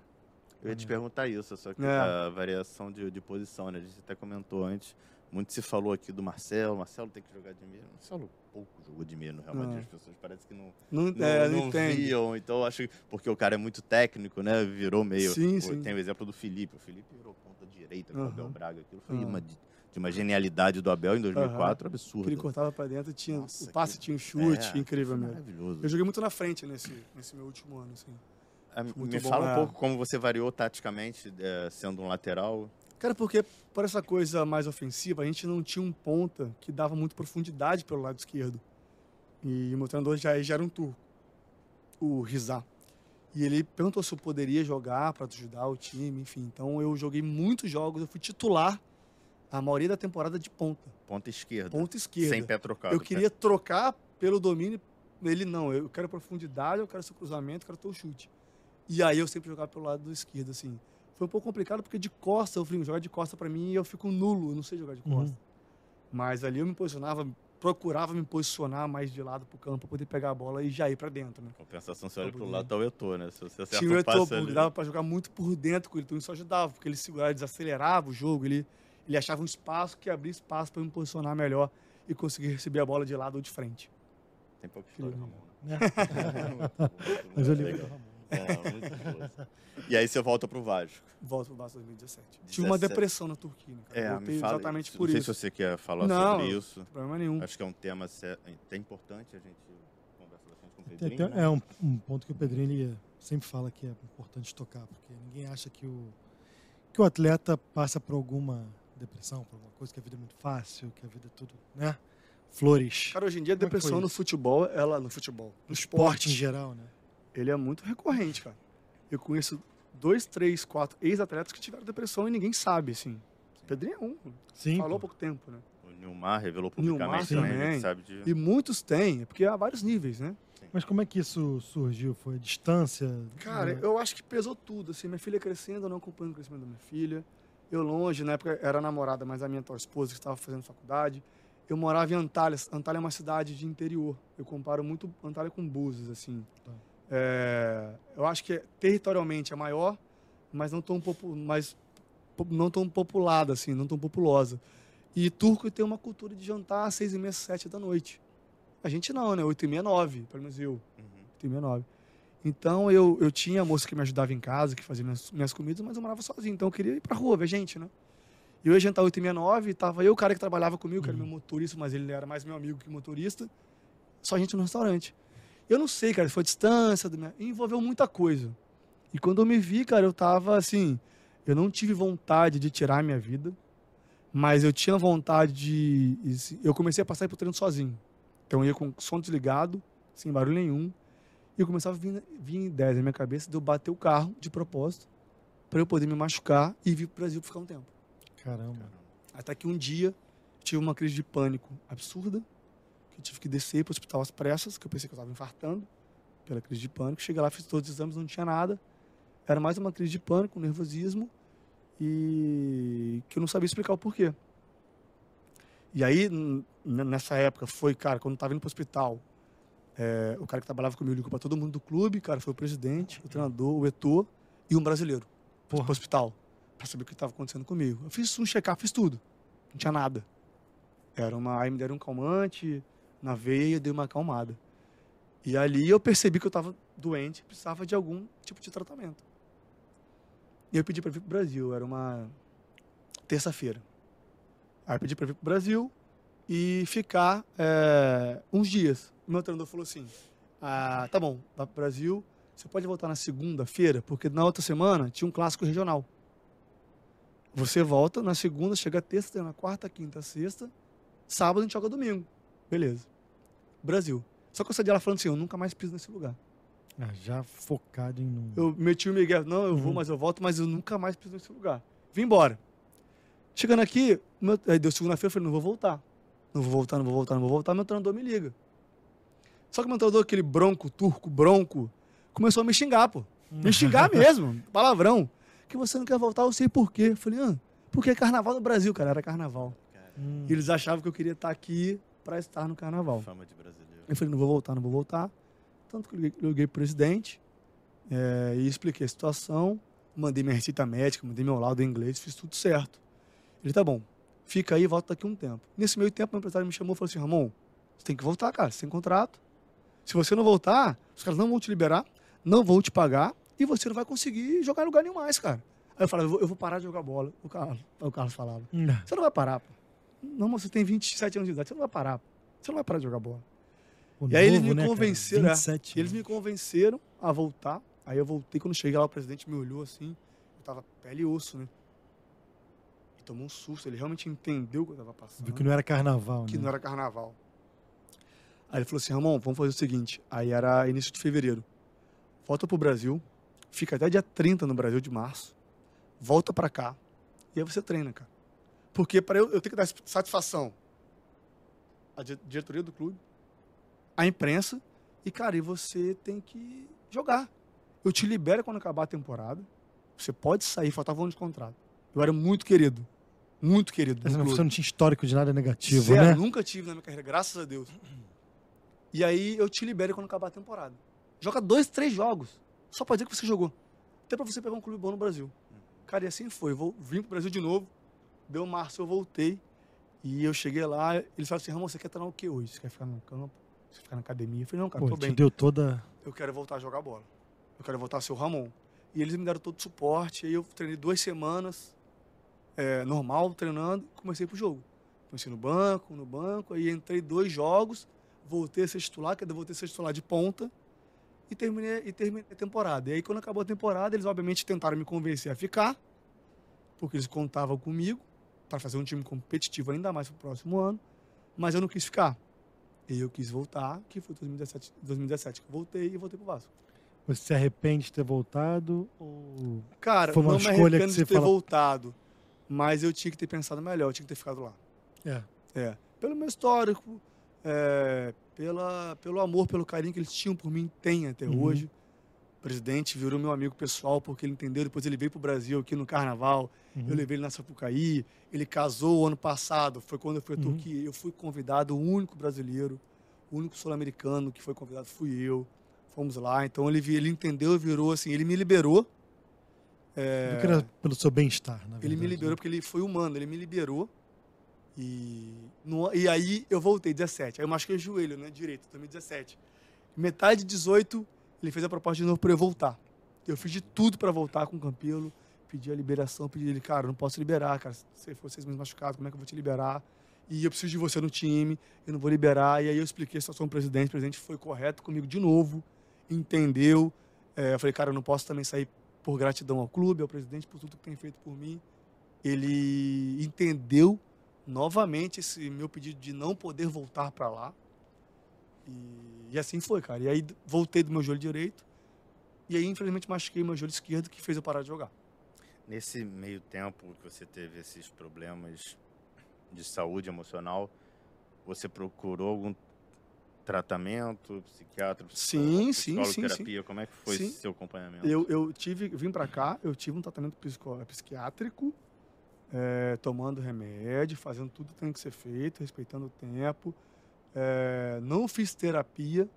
Eu ia te perguntar isso, só que É. a variação de, de posição, né? A gente até comentou antes. Muito se falou aqui do Marcelo. Marcelo tem que jogar de meio. Marcelo pouco jogou de meio no Real Madrid. Não. As pessoas parecem que não, Não, não, é, não, não viam. Então, acho que porque o cara é muito técnico, né? Virou meio. Sim, Pô, sim. Tem o exemplo do Felipe. O Felipe virou ponta direita com o Aham. Abel Braga. Aquilo foi Aham. uma, de, uma genialidade do Abel em 2004 Que absurda. ele cortava pra dentro, tinha, Nossa, o passe que- tinha um chute, É, incrível mesmo. Maravilhoso. Eu joguei muito na frente nesse, nesse meu último ano, assim. Muito Me bom, fala um é. pouco como você variou taticamente, eh, sendo um lateral. Cara, porque por essa coisa mais ofensiva, a gente não tinha um ponta que dava muito profundidade pelo lado esquerdo. E o meu treinador já, já era um turco, o Rizá. E ele perguntou se eu poderia jogar para ajudar o time, enfim. Então eu joguei muitos jogos, eu fui titular a maioria da temporada de ponta, Ponta esquerda. ponta esquerda. Sem pé trocado. eu queria trocar pelo domínio, ele não, eu quero profundidade, eu quero seu cruzamento, eu quero teu chute. E aí eu sempre jogava pelo lado do esquerdo, assim. Foi um pouco complicado porque de costa, eu falei, jogar de costa pra mim eu fico nulo, eu não sei jogar de Uhum. costa. Mas ali eu me posicionava, procurava me posicionar mais de lado pro campo pra poder pegar a bola e já ir pra dentro, né? Compensação, você olha pro lado, tá o né? Se você acerta Tinha o passe porque ali... dava pra jogar muito por dentro com ele, então isso ajudava, porque ele segurava, desacelerava o jogo, ele, ele achava um espaço que abria espaço pra eu me posicionar melhor e conseguir receber a bola de lado ou de frente. Tem pouca história, Ramon. né? Né? Mas eu legal. É, muito boa. E aí você volta pro Vasco. Volto pro Vasco 2017. Tive uma 17. depressão na Turquia, né, cara? É, Voltei me fala exatamente isso. por Não isso. sei se você quer falar Não. sobre isso. Não tem problema nenhum. Acho que é um tema até importante, a gente conversa bastante com o Pedrinho. até- né? é um, um ponto que o Pedrinho ele sempre fala que é importante tocar, porque ninguém acha que o, que o atleta passa por alguma depressão, por alguma coisa, que a vida é muito fácil, que a vida é tudo, né? Flores. Cara, hoje em dia a Como é depressão no futebol, ela no futebol, no o esporte em esporte, geral, né? Ele é muito recorrente, cara. Eu conheço dois, três, quatro ex-atletas que tiveram depressão e ninguém sabe, assim. O Pedrinho é um. Sim. Falou há pouco tempo, né? O Nilmar revelou Nilmar publicamente também, a também. sabe de... E muitos têm, é porque há vários níveis, né? Mas como é que isso surgiu? Foi a distância? Cara, né? eu acho que pesou tudo, assim, minha filha crescendo, eu não acompanho o crescimento da minha filha. Eu longe, na época era namorada, mas a minha atual esposa que estava fazendo faculdade. Eu morava em Antalya. Antalya é uma cidade de interior. Eu comparo muito Antalya com Búzios, assim. Tá. É, eu acho que territorialmente é maior, mas não tão, popu, mas, não tão populada, assim, não tão populosa. E Turco tem uma cultura de jantar às seis e meia, sete da noite. A gente não, né? Oito e meia, nove, pelo menos eu. Uhum. 8 e meia, 9. Então eu, eu tinha a moça que me ajudava em casa, que fazia minhas, minhas comidas, mas eu morava sozinho. Então eu queria ir pra rua ver gente, né? E eu ia jantar 8 e meia, 9, e tava eu, o cara que trabalhava comigo, que era meu motorista, mas ele era mais meu amigo que motorista. Só a gente no restaurante. Eu não sei, cara, se foi a distância, minha... envolveu muita coisa. E quando eu me vi, cara, eu tava assim, eu não tive vontade de tirar a minha vida, mas eu tinha vontade de. Eu comecei a passar pro treino sozinho. Então eu ia com o som desligado, sem barulho nenhum, e eu começava a vir, vir ideias na minha cabeça de eu bater o carro de propósito para eu poder me machucar e vir pro Brasil ficar um tempo. Caramba. Até que um dia tive uma crise de pânico absurda, que eu tive que descer para o hospital às pressas, que eu pensei que eu estava infartando pela crise de pânico. Cheguei lá, fiz todos os exames, não tinha nada. Era mais uma crise de pânico, um nervosismo e que eu não sabia explicar o porquê. E aí, nessa época, foi, cara, quando eu estava indo para o hospital, é, o cara que trabalhava comigo ligou para todo mundo do clube, cara, foi o presidente, o treinador, o Eto'o e um brasileiro para o Porra. hospital para saber o que estava acontecendo comigo. Eu fiz um check-up, fiz tudo. Não tinha nada. Era uma, aí me deram um calmante na veia, dei uma acalmada. E ali eu percebi que eu estava doente, precisava de algum tipo de tratamento. E eu pedi para vir para o Brasil, era uma terça-feira. Aí eu pedi para vir para o Brasil e ficar é, uns dias. O meu treinador falou assim: ah, tá bom, vai para o Brasil, você pode voltar na segunda-feira, porque na outra semana tinha um clássico regional. Você volta na segunda, chega terça, na quarta, quinta, sexta, sábado a gente joga domingo. Beleza. Brasil. Só que eu saí de lá falando assim, eu nunca mais piso nesse lugar. Ah, já focado em. Eu meti o Miguel, não, eu vou, Uhum. mas eu volto, mas eu nunca mais piso nesse lugar. Vim embora. Chegando aqui, meu, aí deu segunda-feira, eu falei, não vou voltar. Não vou voltar, não vou voltar, não vou voltar. Meu treinador me liga. Só que o meu treinador, aquele bronco, turco, bronco, começou a me xingar, pô. Me xingar mesmo, palavrão. Que você não quer voltar, eu sei por quê. Eu falei, ah, porque é carnaval no Brasil, cara, era carnaval. Hum. E eles achavam que eu queria estar aqui pra estar no carnaval. Fama de brasileiro. Eu falei, não vou voltar, não vou voltar. Tanto que eu liguei, liguei pro presidente eh, e expliquei a situação. Mandei minha receita médica, mandei meu laudo em inglês, fiz tudo certo. Ele, tá bom, fica aí, volta daqui um tempo. Nesse meio tempo, meu empresário me chamou e falou assim, Ramon, você tem que voltar, cara, você tem contrato. Se você não voltar, os caras não vão te liberar, não vão te pagar e você não vai conseguir jogar em lugar nenhum mais, cara. Aí eu falava, eu vou, eu vou parar de jogar bola. O Carlos, o Carlos falava. Hum. Você não vai parar, pô. Não, mas você tem 27 anos de idade, você não vai parar. Você não vai parar de jogar bola. Pô, E aí eles novo, me né, convenceram, é. 27 E eles me convenceram a voltar. Aí eu voltei, quando cheguei lá, o presidente me olhou assim, eu tava pele e osso, né? E tomou um susto, ele realmente entendeu o que eu tava passando. Viu que não era carnaval, que né? não era carnaval. Aí ele falou assim, Ramon, vamos fazer o seguinte. Aí era início de fevereiro. Volta pro Brasil, fica até dia 30 no Brasil de março, volta pra cá, e aí você treina, cara. Porque para eu, eu tenho que dar satisfação à di- diretoria do clube, à imprensa, e, cara, e você tem que jogar. Eu te libero quando acabar a temporada, você pode sair, faltava um ano de contrato. Eu era muito querido, muito querido do Mas. Você não tinha histórico de nada negativo, Zero, né? nunca tive na minha carreira, graças a Deus. E aí eu te libero quando acabar a temporada. Joga dois, três jogos. Só pra dizer que você jogou. Até pra você pegar um clube bom no Brasil. Cara, e assim foi. Eu vou, vim pro Brasil de novo. Deu março, eu voltei. E eu cheguei lá, eles falaram assim, Ramon, você quer treinar o que hoje? Você quer ficar no campo? Você quer ficar na academia? Eu falei, não, cara, Pô, tô bem. deu toda. Eu quero voltar a jogar bola. Eu quero voltar a ser o Ramon. E eles me deram todo o suporte. Aí eu treinei duas semanas, é, normal, treinando. Comecei pro jogo. Comecei no banco, no banco. Aí entrei dois jogos. Voltei a ser titular, que eu voltei a ser titular de ponta. E terminei, e terminei a temporada. E aí, quando acabou a temporada, eles obviamente tentaram me convencer a ficar. Porque eles contavam comigo para fazer um time competitivo ainda mais pro próximo ano. Mas eu não quis ficar. E eu quis voltar, que foi 2017, 2017 que eu voltei e voltei pro Vasco. Você se arrepende de ter voltado? Ou... Cara, Foi uma não me escolha que arrependo você de ter fala- voltado. Mas eu tinha que ter pensado melhor, eu tinha que ter ficado lá. É. É. Pelo meu histórico, é, pela, pelo amor, pelo carinho que eles tinham por mim, tem até Uhum. hoje. O presidente virou meu amigo pessoal porque ele entendeu. Depois ele veio pro Brasil aqui no Carnaval. Uhum. Eu levei ele na Sapucaí. Ele casou o ano passado. Foi quando eu fui à Uhum. Turquia. Eu fui convidado, o único brasileiro, o único sul-americano que foi convidado fui eu. Fomos lá. Então ele, ele entendeu, virou assim. Ele me liberou. Eu queria pelo seu bem-estar, na verdade. Ele me liberou porque ele foi humano, ele me liberou. E, no- e aí eu voltei, 17. Aí eu machuquei o joelho, né? Direito, 2017. Metade de 18, ele fez a proposta de novo para eu voltar. Eu fiz de tudo para voltar com o Campelo. Pedi a liberação, pedi ele, cara, não posso liberar, cara. Se for seis machucado, como é que eu vou te liberar? E eu preciso de você no time, eu não vou liberar. E aí eu expliquei a situação pro presidente, o presidente foi correto comigo de novo, entendeu. É, eu falei, cara, eu não posso também sair por gratidão ao clube, ao presidente, por tudo que tem feito por mim. Ele entendeu novamente esse meu pedido de não poder voltar para lá. E, e assim foi, cara. E aí voltei do meu joelho direito. E aí, infelizmente, machuquei meu joelho esquerdo, que fez eu parar de jogar. Nesse meio tempo que você teve esses problemas de saúde emocional, você procurou algum tratamento, psiquiatra, Sim, sim, sim, terapia? Como é que foi Sim. seu acompanhamento? Eu, eu tive, vim para cá, eu tive um tratamento psico- psiquiátrico, é, tomando remédio, fazendo tudo que tem que ser feito, respeitando o tempo. É, não fiz terapia,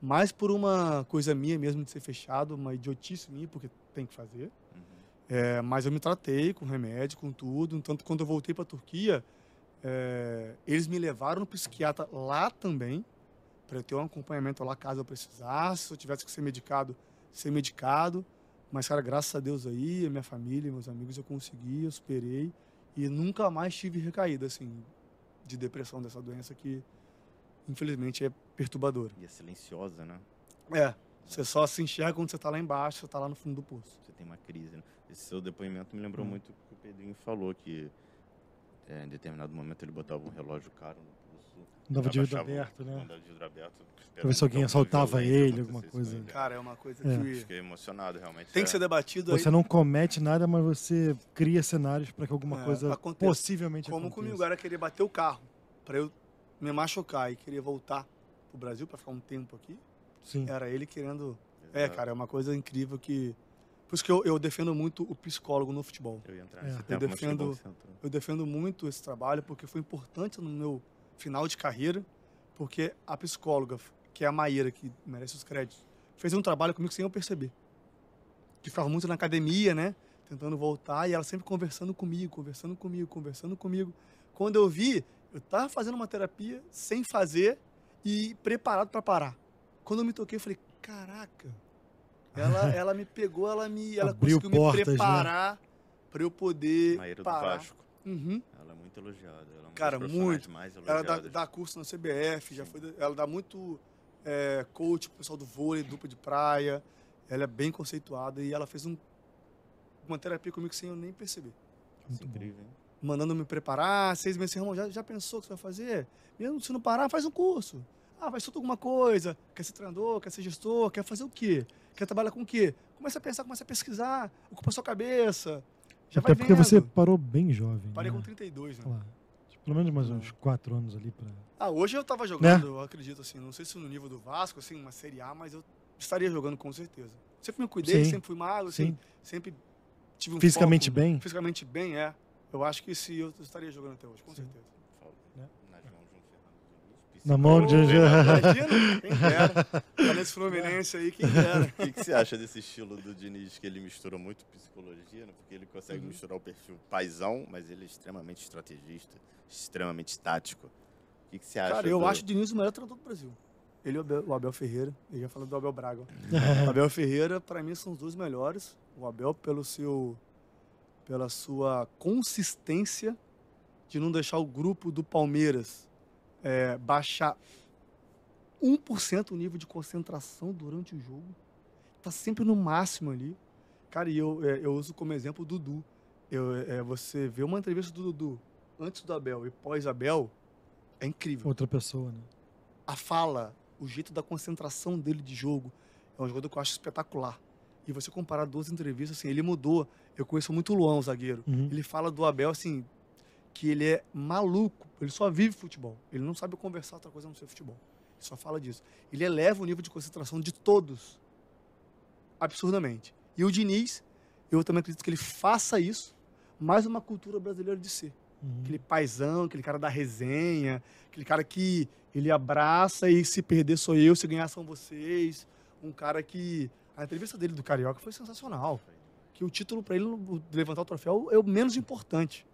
mais por uma coisa minha mesmo de ser fechado, uma idiotice minha, porque tem que fazer. Uhum. É, mas eu me tratei com remédio, com tudo. Tanto quando eu voltei para a Turquia, é, eles me levaram no psiquiatra lá também, para eu ter um acompanhamento lá caso eu precisasse. Se eu tivesse que ser medicado, ser medicado. Mas, cara, graças a Deus aí, a minha família, meus amigos, eu consegui, eu superei. E nunca mais tive recaída, assim, de depressão dessa doença que, infelizmente, é perturbadora. E é silenciosa, né? É, você só se enxerga quando você está lá embaixo, você está lá no fundo do poço. Você tem uma crise. Né? Esse seu depoimento me lembrou Hum. muito o que o Pedrinho falou, que é, em determinado momento ele botava um relógio caro no pulso Dava de vidro aberto, né? não dava de vidro aberto. Pra ver se alguém assaltava ele, alguma coisa. Cara, Cara, é uma coisa É. que Fiquei emocionado, realmente. tem que é. ser debatido aí. Você não comete nada, mas você cria cenários para que alguma É, coisa aconteça. possivelmente Como aconteça. comigo era querer bater o carro pra eu me machucar e querer voltar pro Brasil pra ficar um tempo aqui. Sim. Era ele querendo. É, cara, é uma coisa incrível que. Por isso que eu, eu defendo muito o psicólogo no futebol. Eu ia entrar É. nesse Eu tempo, que defendo- entrou. Eu defendo muito esse trabalho porque foi importante no meu final de carreira, porque a psicóloga, que é a Maíra, que merece os créditos, fez um trabalho comigo sem eu perceber. Que ficava muito na academia, né? Tentando voltar e ela sempre conversando comigo, conversando comigo, conversando comigo. Quando eu vi, eu tava fazendo uma terapia sem fazer e preparado para parar. Quando eu me toquei, eu falei: "Caraca". Ela ela me pegou, ela me ela Abriu conseguiu portas, me né? preparar para eu poder Maíra do parar. Vasco. Uhum. Ela é muito elogiada. Ela é uma Cara, muito. mais Ela dá, dá curso na CBF, já Sim. foi, ela dá muito é, coach pro pessoal do vôlei, dupla de praia. Ela é bem conceituada e ela fez um, uma terapia comigo sem eu nem perceber. Muito bom. incrível, hein? Mandando me preparar, seis meses, irmão, já, já pensou o que você vai fazer? Mesmo se não parar, faz um curso. Ah, vai estudar alguma coisa. Quer ser treinador, quer ser gestor, quer fazer o quê? Quer trabalhar com o quê? Começa a pensar, começa a pesquisar, ocupa a sua cabeça. Já Até vai porque vendo. você parou bem jovem. Parei né? com 32, né? Lá, tipo, pelo menos mais uns quatro anos ali pra. Ah, hoje eu tava jogando, eu acredito, assim, não sei se no nível do Vasco, assim, uma Série A, mas eu estaria jogando com certeza. Sempre me cuidei, Sim. sempre fui magro, Sim. assim, sempre tive um Fisicamente foco- bem? Fisicamente bem, é. Eu acho que se eu estaria jogando até hoje, com Sim. certeza. Né? Nas mãos de um Fernando Diniz, Na mão de um. Imagina, quem dera. Tá nesse Fluminense aí, quem dera. O que, que você acha desse estilo do Diniz, que ele mistura muito psicologia, né? porque ele consegue Uhum. misturar o perfil paisão, mas ele é extremamente estrategista, extremamente tático. O que, que você acha? Cara, eu do- acho o Diniz o melhor treinador do Brasil. Ele e o Abel, o Abel Ferreira. Eu ia falar do Abel Braga. o Abel Ferreira, pra mim, são os dois melhores. O Abel, pelo seu, pela sua consistência de não deixar o grupo do Palmeiras é, baixar 1% o nível de concentração durante o jogo. Tá sempre no máximo ali. Cara, e eu, é, eu uso como exemplo o Dudu. Eu, é, você vê uma entrevista do Dudu antes do Abel e pós-Abel, é incrível Outra pessoa, né? a fala, o jeito da concentração dele de jogo, é um jogador que eu acho espetacular. E você comparar duas entrevistas, assim, ele mudou. Eu conheço muito o Luan, o zagueiro. Uhum. Ele fala do Abel, assim, que ele é maluco. Ele só vive futebol. Ele não sabe conversar outra coisa a não ser futebol. Ele só fala disso. Ele eleva o nível de concentração de todos. Absurdamente. E o Diniz, eu também acredito que ele faça isso, mais uma cultura brasileira de ser Uhum. aquele paizão, aquele cara da resenha, aquele cara que ele abraça e se perder sou eu, se ganhar são vocês. Um cara que. A entrevista dele do Carioca foi sensacional. Que o título para ele o- levantar o troféu é o menos importante.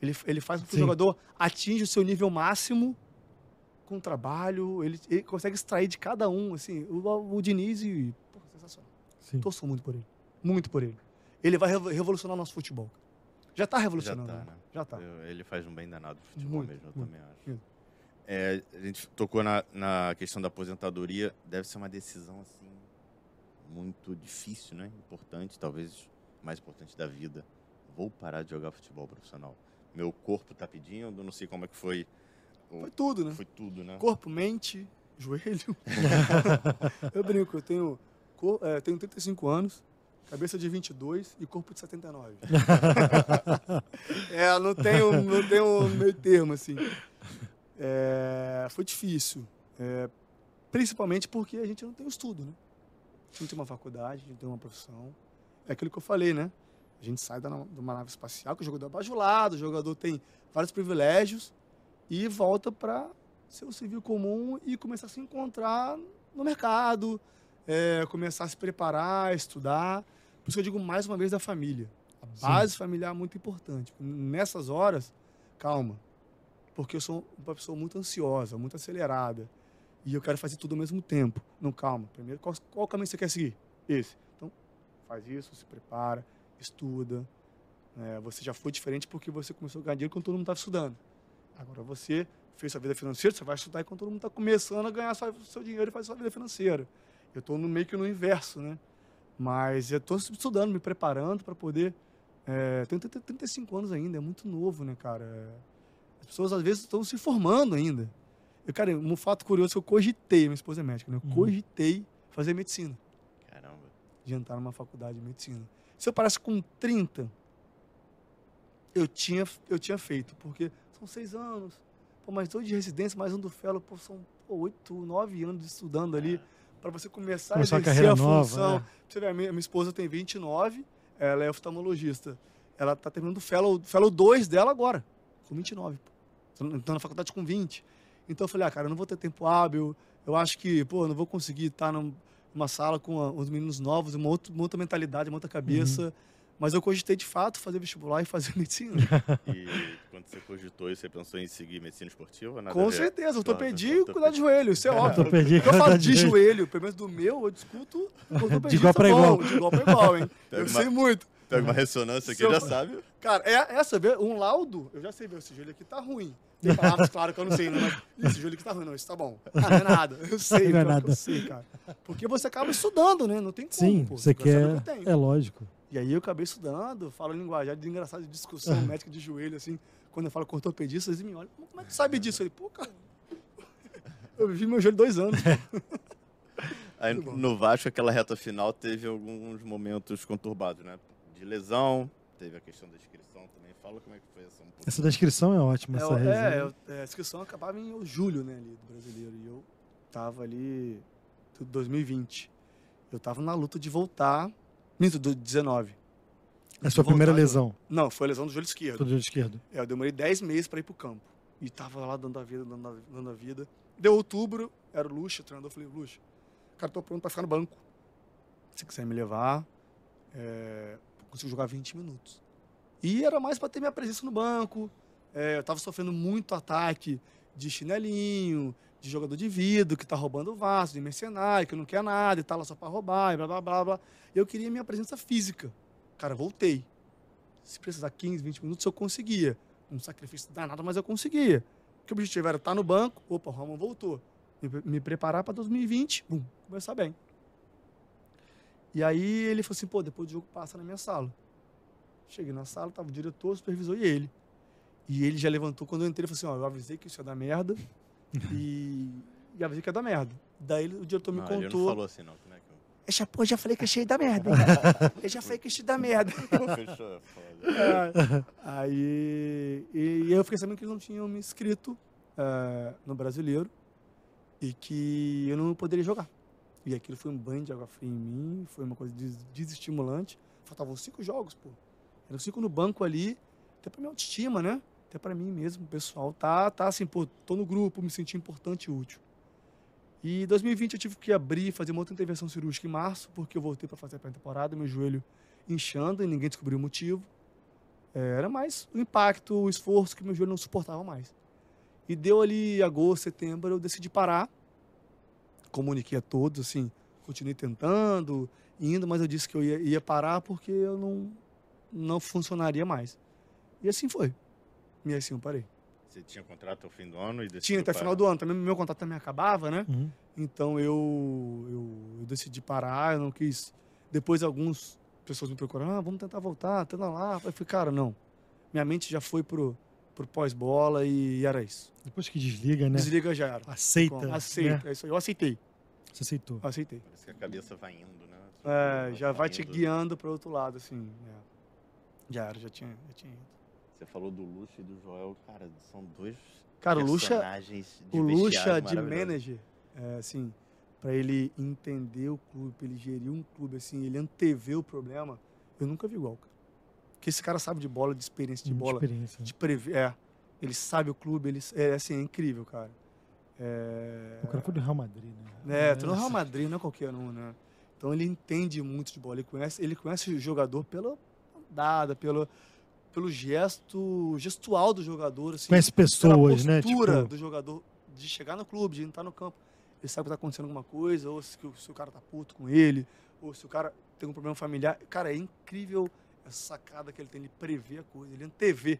Ele, ele faz com que o Sim. jogador atinja o seu nível máximo com trabalho, ele, ele consegue extrair de cada um, assim, o, o Diniz e. Pô, sensacional. Sim. Torço muito por ele. Muito por ele. Ele vai revo- revolucionar o nosso futebol. Já tá Já revolucionando. tá, né? né? Já tá. Eu- ele faz um bem danado pro futebol Muito, mesmo, eu muito, também acho. É, a gente tocou na, na questão da aposentadoria. Deve ser uma decisão, assim, muito difícil, né? Importante, talvez mais importante da vida. Vou parar de jogar futebol profissional. Meu corpo tá pedindo, não sei como é que foi. Foi tudo, né? Foi tudo, né? Corpo, mente, joelho. eu brinco, eu tenho, é, tenho 35 anos, cabeça de 22 e corpo de 79. é, não tenho, não tenho meio termo, assim. É, foi difícil. É, principalmente porque a gente não tem o estudo, né? A gente não tem uma faculdade, a gente não tem uma profissão. É aquilo que eu falei, né? A gente sai da, de uma nave espacial, que o jogador é bajulado, o jogador tem vários privilégios e volta para ser um civil comum e começar a se encontrar no mercado, é, começar a se preparar, estudar. Por isso que eu digo mais uma vez da família. A Sim. base familiar é muito importante. Nessas horas, calma. Porque eu sou uma pessoa muito ansiosa, muito acelerada. E eu quero fazer tudo ao mesmo tempo. Não, calma. Primeiro, qual, qual caminho você quer seguir? Esse. Então, faz isso, se prepara, estuda. É, você já foi diferente porque você começou a ganhar dinheiro quando todo mundo estava estudando. Agora você fez sua vida financeira, você vai estudar quando todo mundo está começando a ganhar sua- seu dinheiro e fazer sua vida financeira. Eu estou meio que no inverso, né? Mas eu estou estudando, me preparando para poder. É, tenho 30 35 anos ainda, é muito novo, né, cara? É, As pessoas às vezes estão se formando ainda. Eu, cara, um fato curioso que eu cogitei, minha esposa é médica, né? Eu Uhum. cogitei fazer medicina, Caramba. de entrar numa faculdade de medicina. Se eu parasse com 30, eu tinha, eu tinha feito, porque são seis anos, pô, mais dois de residência, mais um do fellow, pô, são pô, oito, nove anos estudando ali, para você começar Começar a exercer a nova, função. é. Pra Você vê, a minha, minha esposa tem 29, ela é oftalmologista. Ela tá terminando o fellow, fellow 2 dela agora, com 29. pô. Então na faculdade com 20. Então eu falei, ah, cara, eu não vou ter tempo hábil. Eu acho que, pô, não vou conseguir estar num- numa sala com uns meninos novos, uma outra, uma outra mentalidade, uma outra cabeça. Uhum. Mas eu cogitei de fato fazer vestibular e fazer medicina. E quando você cogitou isso, você pensou em seguir medicina esportiva? Nada com certeza, ortopedia e cuidar de joelho, isso é óbvio. Ortopedia eu falo de joelho, pelo menos do meu, eu discuto De igual pra bom, igual. De igual pra igual, hein? Pega Eu uma- sei muito. Pega uma ressonância aqui, eu- já sabe. Cara, é, essa, vê, um laudo, eu já sei ver, esse joelho aqui tá ruim. Tem palavras, claro, que eu não sei, né? mas esse joelho aqui tá ruim, não, isso tá bom. Ah, não é nada, eu sei, Não é nada. eu sei, cara. Porque você acaba estudando, né? Não tem como, Sim, pô. você saber quer. que. É lógico. E aí eu acabei estudando, falo linguajar de engraçado, de discussão médica de joelho, assim. Quando eu falo com ortopedista, eles me olham, como é que tu sabe disso? Eu falei, pô, cara, eu vivi meu joelho dois anos. Aí no Vasco, aquela reta final teve alguns momentos conturbados, né? De lesão, teve a questão da inscrição também. Fala como é que foi essa um pouco. Essa da inscrição é ótima, É, essa é, resenha. é, a inscrição acabava em julho, né, ali, do brasileiro. E eu tava ali, tudo 2020. Eu tava na luta de voltar, minto, do 19. É a sua de primeira lesão, Não, foi a lesão do joelho esquerdo. do joelho esquerdo. É, eu demorei 10 meses para ir pro campo. E tava lá dando a vida, dando a, dando a vida. Deu outubro, era o Lucha, o treinador. Eu falei, Lucha, cara, tô pronto para ficar no banco. Se quiser me levar, é, consigo jogar 20 minutos. E era mais para ter minha presença no banco. É, eu tava sofrendo muito ataque de chinelinho, de jogador de vidro que tá roubando o vaso, de mercenário, que não quer nada e tá lá só para roubar, e blá blá blá blá. Eu queria minha presença física. Cara, voltei. Se precisar 15, 20 minutos, eu conseguia. Um sacrifício danado, mas eu conseguia. Porque o objetivo era estar no banco. Opa, o Ramon voltou. Me, me preparar para 2020. Bum, começar bem. E aí ele falou assim, pô, depois do jogo passa na minha sala. Cheguei na sala, tava o diretor, o supervisor e ele. E ele já levantou, quando eu entrei, ele falou assim, ó, eu avisei que isso ia dar merda. e, e avisei que ia dar merda. Daí ele- o diretor me Não, ele contou. não falou assim, não. Como é que eu... Eu já, pô, já falei que achei da merda. hein? eu já falei que achei da merda. Fechou, é foda. É. Aí e, e eu fiquei sabendo que eles não tinham me inscrito é, no brasileiro e que eu não poderia jogar. E aquilo foi um banho de água fria em mim, foi uma coisa des- desestimulante. Faltavam cinco jogos, pô. Eram cinco no banco ali, até pra minha autoestima, né? Até pra mim mesmo, pessoal tá, tá assim, pô, tô no grupo, me senti importante e útil. E em 2020 eu tive que abrir, fazer uma outra intervenção cirúrgica em março, porque eu voltei para fazer a pré-temporada, meu joelho inchando e ninguém descobriu o motivo. É, Era mais o impacto, o esforço que meu joelho não suportava mais. E deu ali agosto, setembro, eu decidi parar. Comuniquei a todos, assim, continuei tentando, indo, mas eu disse que eu ia, ia parar porque eu não, não funcionaria mais. E assim foi. E assim eu parei. Você tinha contrato até o fim do ano e decidiu Tinha até parar. final do ano, também meu contrato também acabava, né? Uhum. Então eu, eu, eu decidi parar, eu não quis. Depois algumas pessoas me procuraram, ah, vamos tentar voltar, tenta lá. Eu falei, cara, não. Minha mente já foi pro, pro pós-bola e era isso. Depois que desliga, né? Desliga já era. Aceita. Bom, Aceita, né? é isso aí. Eu aceitei, Você aceitou. aceitei. Parece que a cabeça vai indo, né? É, já vai te indo. guiando para outro lado, assim. é. Já era, já tinha, já tinha ido. Você falou do Luxo e do Joel, cara, são dois Cara, o Lucha, personagens de o Lucha de manager, é, assim, para ele entender o clube, pra ele gerir um clube, assim, ele antever o problema, eu nunca vi igual, cara. Porque esse cara sabe de bola, de experiência de bola, experiência. de prever, é. Ele sabe o clube, ele, é assim, é incrível, cara. É, O cara foi do Real Madrid, né? é, tô no Real Madrid, não é qualquer um, né? Então ele entende muito de bola, ele conhece, ele conhece o jogador pela andada, pelo, pelo gesto, gestual do jogador, assim Conhece pessoas, né? Tipo, do jogador de chegar no clube, de entrar no campo. Ele sabe que tá acontecendo alguma coisa, ou se, o- se o cara tá puto com ele, ou se o cara tem um problema familiar. Cara, é incrível essa sacada que ele tem, ele prevê a coisa, ele antevê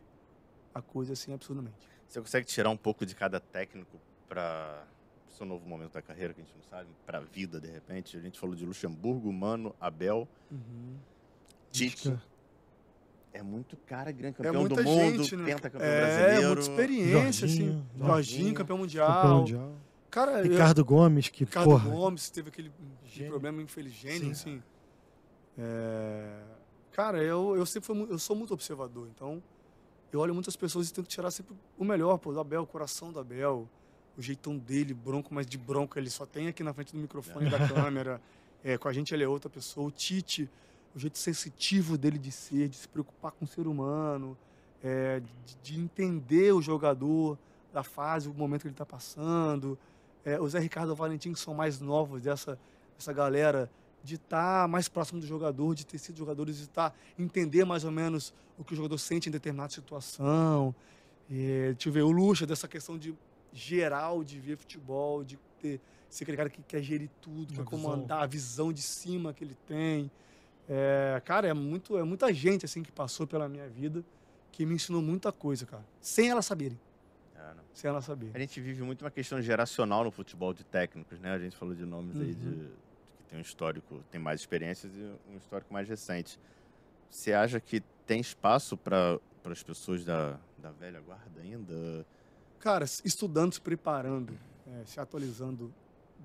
a coisa assim absurdamente. Você consegue tirar um pouco de cada técnico para o seu novo momento da carreira, que a gente não sabe, para a vida, de repente? A gente falou de Luxemburgo, Mano, Abel, Tite. Lisca. é muito cara grande, campeão muita do mundo, gente, né? pentacampeão É, brasileiro. muita experiência, Jorginho, assim. Jorginho, Jorginho, campeão mundial. Campeão mundial. Cara, eu- Ricardo Gomes, que, Ricardo porra, Gomes teve aquele Gênio. problema Sim. assim. É, Cara, eu, eu sempre fui, eu sou muito observador, então eu olho muitas pessoas e tento tirar sempre o melhor, pô, do Abel, o coração do Abel, o jeitão dele, bronco, mas de bronco ele só tem aqui na frente do microfone da câmera. É, com a gente ele é outra pessoa. O Tite, o jeito sensitivo dele de ser, de se preocupar com o ser humano, é, de, de entender o jogador, da fase, o momento que ele está passando. É, o Zé Ricardo e o Valentim, que são mais novos dessa, dessa galera, de estar mais próximo do jogador, de ter sido jogadores, de estar entender mais ou menos o que o jogador sente em determinada situação. É, deixa eu ver, o Lucha, dessa questão de geral de ver futebol, de ter, ser aquele cara que quer gerir tudo, quer comandar a visão de cima que ele tem. É, cara, é, muito, é muita gente assim que passou pela minha vida que me ensinou muita coisa, cara. Sem ela saberem. Ah. Sem ela saberem. A gente vive muito uma questão geracional no futebol de técnicos, né? A gente falou de nomes aí de, Uhum. Tem um histórico, tem mais experiências e um histórico mais recente. Você acha que tem espaço para as pessoas da, da velha guarda ainda? Cara, estudando, se preparando, é, se atualizando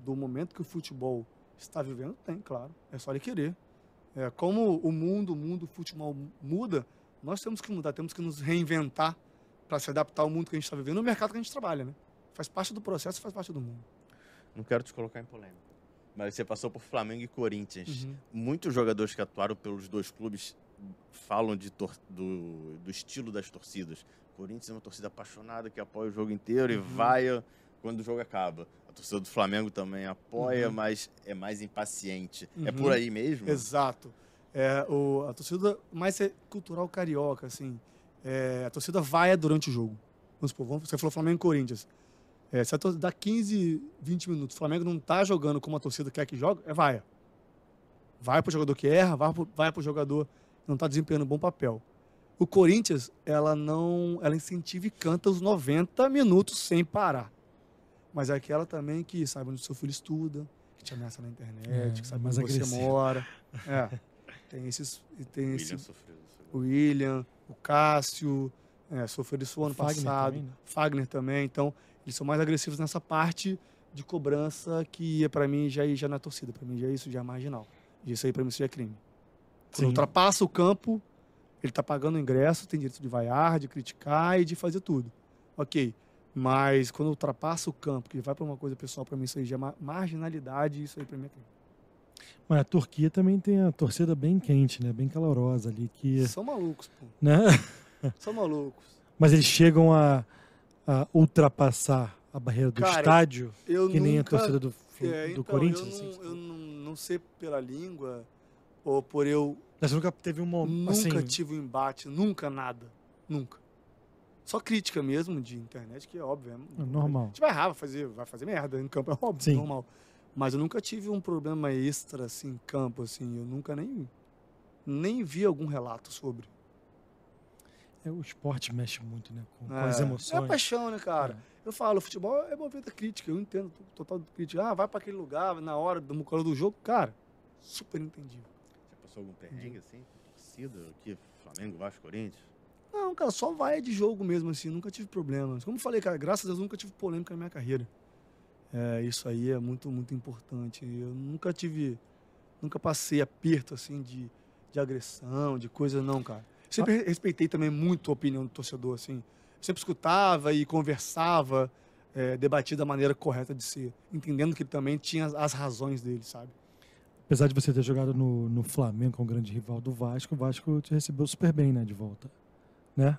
do momento que o futebol está vivendo, tem, claro. É só ele querer. É, como o mundo, o mundo, o futebol muda, nós temos que mudar, temos que nos reinventar para se adaptar ao mundo que a gente está vivendo, no mercado que a gente trabalha, né? Faz parte do processo, faz parte do mundo. Não quero te colocar em polêmica. Mas você passou por Flamengo e Corinthians. Uhum. Muitos jogadores que atuaram pelos dois clubes falam de do, do estilo das torcidas. Corinthians é uma torcida apaixonada que apoia o jogo inteiro e Uhum. vai quando o jogo acaba. A torcida do Flamengo também apoia, Uhum. mas é mais impaciente. É Uhum. por aí mesmo? Exato. É, o, a torcida mais é cultural carioca, assim. É, a torcida vai durante o jogo. Vamos supor, vamos- você falou Flamengo e Corinthians. É, se a torcida dá 15, 20 minutos, o Flamengo não tá jogando como a torcida quer que jogue, é vaia. Vai pro jogador que erra, vai pro, vai pro jogador que não tá desempenhando um bom papel. O Corinthians, ela não. Ela incentiva e canta os 90 minutos sem parar. Mas é aquela também que sabe onde o seu filho estuda, que te ameaça na internet, É, que sabe mais onde você agressivo. mora. É. Tem esses. Tem O esse, William sofreu o William, o Cássio, é, sofreu isso ano Fagner passado. também, né? Fagner também. Então, eles são mais agressivos nessa parte de cobrança que é para mim já já na torcida. Para mim já é isso já é marginal. Isso aí para mim isso já é crime. Quando Sim. ultrapassa o campo, ele tá pagando o ingresso, tem direito de vaiar, de criticar e de fazer tudo. Ok. Mas quando ultrapassa o campo, que vai para uma coisa pessoal, para mim isso aí já é ma- marginalidade, isso aí para mim é crime. Mas a Turquia também tem a torcida bem quente, né? Bem calorosa ali, que, São malucos, pô. né? São malucos. Mas eles chegam a, a ultrapassar a barreira do Cara, estádio, Eu que nem a nunca- torcida do, É, do então, Corinthians. Eu, assim, não, que eu não, não sei pela língua ou por eu Mas nunca teve um momento, nunca assim, tive um embate, nunca nada. Nunca. Só crítica mesmo de internet, que é óbvio. É, É normal. A gente vai errar, vai fazer, vai fazer merda em campo, é óbvio, Sim. normal. Mas eu nunca tive um problema extra assim em campo, assim. Eu nunca nem, nem vi algum relato sobre. É, o esporte mexe muito, né? Com, com É, as É emoções. paixão, né, cara? Eu falo, futebol é movimento crítica, eu entendo total crítica. Ah, vai para aquele lugar na hora do mucolo do jogo, cara, super entendível. Você passou algum perrengue assim? Torcida? Aqui, Flamengo, Vasco, Corinthians? Não, cara, só vai de jogo mesmo, assim, nunca tive problemas. Como eu falei, cara, graças a Deus nunca tive polêmica na minha carreira. É, isso aí é muito, muito importante. Eu nunca tive, nunca passei aperto, assim, de, de agressão, de coisa, não, cara. Sempre respeitei também muito a opinião do torcedor, assim. Sempre escutava e conversava, é, debatia da maneira correta de ser, entendendo que ele também tinha as razões dele, sabe? Apesar de você ter jogado no, no Flamengo, que é um grande rival do Vasco, o Vasco te recebeu super bem, né? De volta. Né?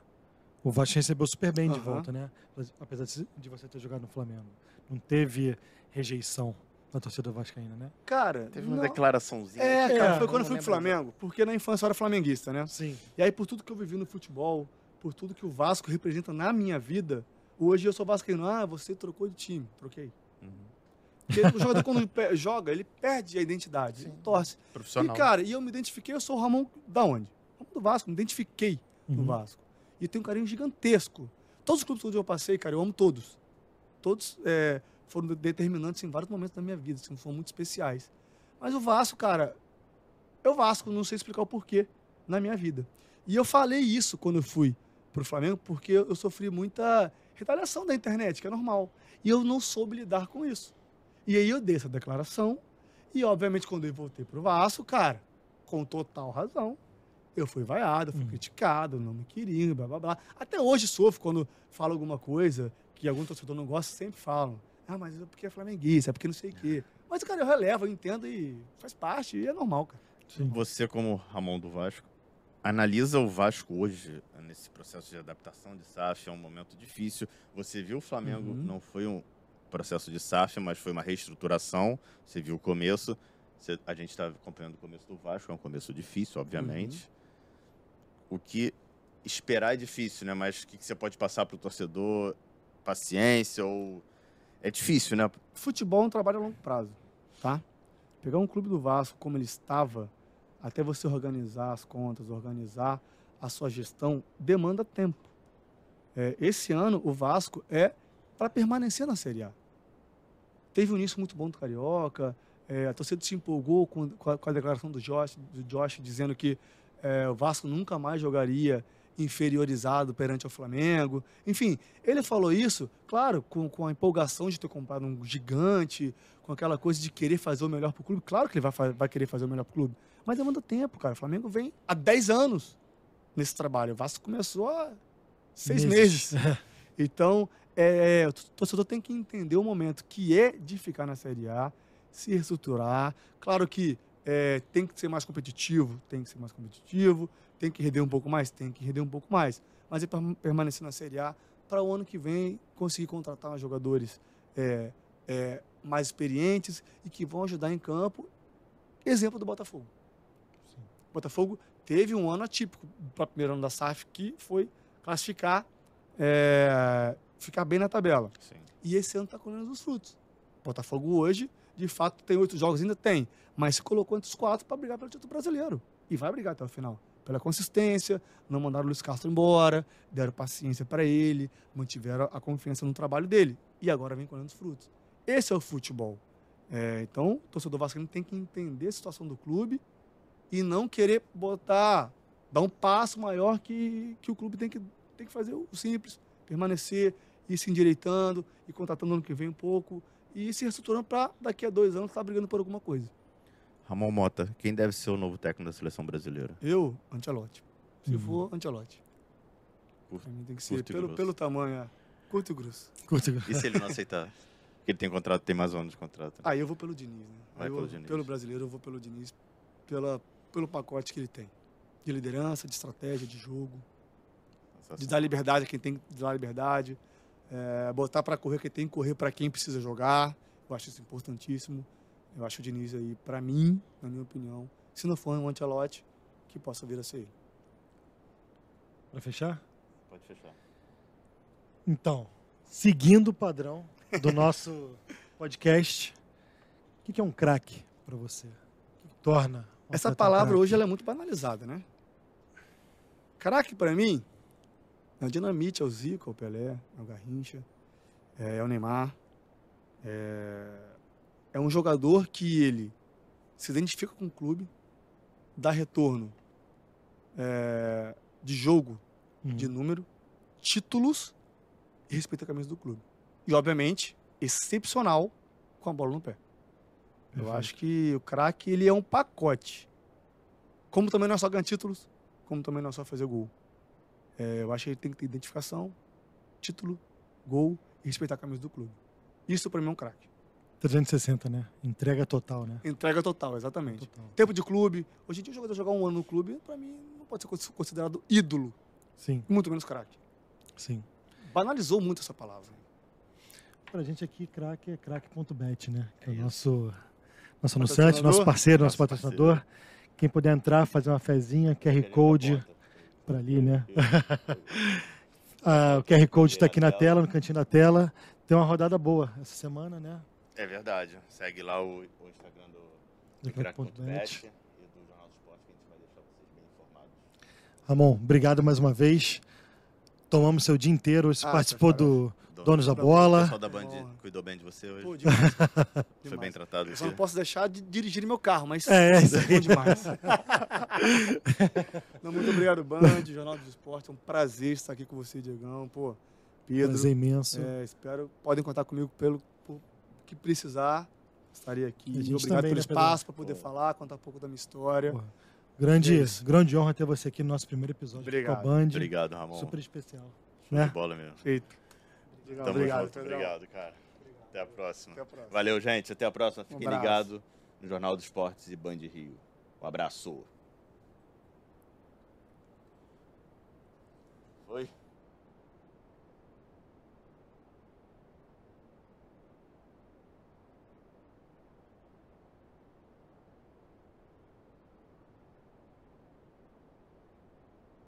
O Vasco te recebeu super bem de Aham. volta, né? Apesar de de você ter jogado no Flamengo. Não teve rejeição da torcida vascaína, né? Cara, Teve uma não- declarações. É, cara, É, foi quando eu fui pro Flamengo, porque na infância eu era flamenguista, né? Sim. E aí, por tudo que eu vivi no futebol, por tudo que o Vasco representa na minha vida, hoje eu sou vascaíno. Ah, você trocou de time. Troquei. Uhum. Porque o jogador, quando joga, ele perde a identidade. Ele torce. Profissional. E, cara, e eu me identifiquei, eu sou o Ramon da onde? Ramon do Vasco, me identifiquei no Uhum. Vasco. E tenho um carinho gigantesco. Todos os clubes onde eu passei, cara, eu amo todos. Todos é, foram de- determinantes em vários momentos da minha vida, assim, foram muito especiais. Mas o Vasco, cara, é o Vasco, não sei explicar o porquê na minha vida. E eu falei isso quando eu fui pro Flamengo, porque eu sofri muita retaliação da internet, que é normal. E eu não soube lidar com isso. E aí eu dei essa declaração, e obviamente quando eu voltei pro Vasco, cara, com total razão, eu fui vaiado, fui Uhum. criticado, não me queriam, blá blá blá. Até hoje sofro quando falo alguma coisa que algum torcedor não gosta, sempre falam. Ah, mas é porque é flamenguista, é porque não sei o quê. Mas, cara, eu relevo, eu entendo e faz parte, e é normal, cara. Sim. Você, como Ramon do Vasco, analisa o Vasco hoje, nesse processo de adaptação de SAF, é um momento difícil. Você viu o Flamengo, Uhum. não foi um processo de SAF, mas foi uma reestruturação. Você viu o começo. Você- a gente está acompanhando o começo do Vasco, é um começo difícil, obviamente. O que esperar é difícil, né? Mas o que, que você pode passar para o torcedor? Paciência ou... É difícil, né? Futebol é um trabalho a longo prazo, tá? Pegar um clube do Vasco como ele estava, até você organizar as contas, organizar a sua gestão, demanda tempo. É, esse ano, o Vasco é para permanecer na Série A. Teve um início muito bom do Carioca, é, a torcida se empolgou com, com, a, com a declaração do Josh, do Josh dizendo que é, o Vasco nunca mais jogaria inferiorizado perante o Flamengo. Enfim, ele falou isso, claro, com, com a empolgação de ter comprado um gigante, com aquela coisa de querer fazer o melhor pro clube. Claro que ele vai, vai querer fazer o melhor pro clube, mas demanda tempo, cara. O Flamengo vem há 10 anos nesse trabalho. O Vasco começou há seis meses. Então, é, o torcedor tem que entender o momento que é de ficar na Série A, se reestruturar. Claro que é, tem que ser mais competitivo, tem que ser mais competitivo, tem que render um pouco mais, tem que render um pouco mais. Mas é para permanecer na Série A para o ano que vem conseguir contratar jogadores é, é, mais experientes e que vão ajudar em campo. Exemplo do Botafogo. Sim. O Botafogo teve um ano atípico para o primeiro ano da SAF, que foi classificar, é, ficar bem na tabela. Sim. E esse ano está colhendo os frutos. O Botafogo hoje, de fato, tem oito jogos, ainda tem, mas se colocou entre os quatro para brigar pelo título brasileiro. E vai brigar até o final. Pela consistência, não mandaram o Luiz Castro embora, deram paciência para ele, mantiveram a confiança no trabalho dele. E agora vem colhendo os frutos. Esse é o futebol. É, então, o torcedor vascaíno tem que entender a situação do clube e não querer botar, dar um passo maior que, que o clube tem que, tem que fazer o simples, permanecer, ir se endireitando e contratando ano que vem um pouco e se reestruturando para daqui a dois anos estar brigando por alguma coisa. Ramon Mota, quem deve ser o novo técnico da seleção brasileira? Eu, Ancelotti. Se Uhum. for, Pra mim tem que ser e pelo, grosso. pelo tamanho, é. curto e grosso. Curto. E se ele não aceitar? Porque ele tem contrato, tem mais um ano de contrato. né? Aí eu vou pelo Diniz, né? Vai eu pelo Diniz. pelo brasileiro, eu vou pelo Diniz, pela, pelo pacote que ele tem. De liderança, de estratégia, de jogo, de dar liberdade a quem tem que dar liberdade, é, botar para correr quem tem que correr para quem precisa jogar. Eu acho isso importantíssimo. Eu acho o Diniz aí, para mim, na minha opinião, se não for um Ancelotti, que possa vir a ser ele. Para fechar? Pode fechar. Então, seguindo o padrão do nosso podcast, o que é um craque para você? O que torna? um Essa um palavra hoje ela é muito banalizada, né? Craque para mim é o Dinamite, é o Zico, é o Pelé, é o Garrincha, é, é o Neymar. É, é um jogador que ele se identifica com o clube, dá retorno é, de jogo, Uhum. de número, títulos e respeita a camisa do clube. E, obviamente, excepcional com a bola no pé. Eu Perfeito. acho que o craque ele é um pacote. Como também não é só ganhar títulos, como também não é só fazer gol. É, eu acho que ele tem que ter identificação, título, gol e respeitar a camisa do clube. Isso para mim é um craque. 360, né? Entrega total, né? Entrega total, exatamente. Total. Tempo de clube. Hoje em dia, o jogador jogar um ano no clube, para mim, não pode ser cons- considerado ídolo, Sim, muito menos craque. sim. Banalizou muito essa palavra. Pra gente aqui, craque é craque.bet, né? Que é o É nosso, nosso anunciante, nosso parceiro, nosso, Nosso patrocinador. Quem puder entrar, fazer uma fezinha, QR Code para ali, né? Ah, o QR Code está aqui na tela, no cantinho da tela. Tem uma rodada boa essa semana, né? É verdade. Segue lá o, o Instagram do, do. Crack.bet e do Jornal do Esporte que a gente vai deixar vocês bem informados. Ramon, obrigado mais uma vez. tomamos seu dia inteiro. Você Ah, participou do Dono- Donos da da O Bola. pessoal da Band Honra. cuidou bem de você hoje. Pô, demais. Foi Demais. bem tratado Eu só não posso deixar de dirigir meu carro, mas É, é isso é bom demais. não, muito obrigado, Band, Jornal do Esporte. É um prazer estar aqui com você, Diegão. Pô, Pedro. Prazer imenso. É, espero. Podem contar comigo pelo que precisar. Estarei aqui. A gente Obrigado também, pelo né, espaço para poder Pô. falar, contar um pouco da minha história. Porra. Grande, É isso. grande honra ter você aqui no nosso primeiro episódio Obrigado. com a Band. Obrigado, Ramon. Super especial. Show né? de bola mesmo. Feito. Tamo obrigado, junto. Obrigado, cara. Até a próxima. Até a próxima. Valeu, gente. Até a próxima. Fiquem abraço. ligados no Jornal dos Esportes e Band Rio. Um abraço.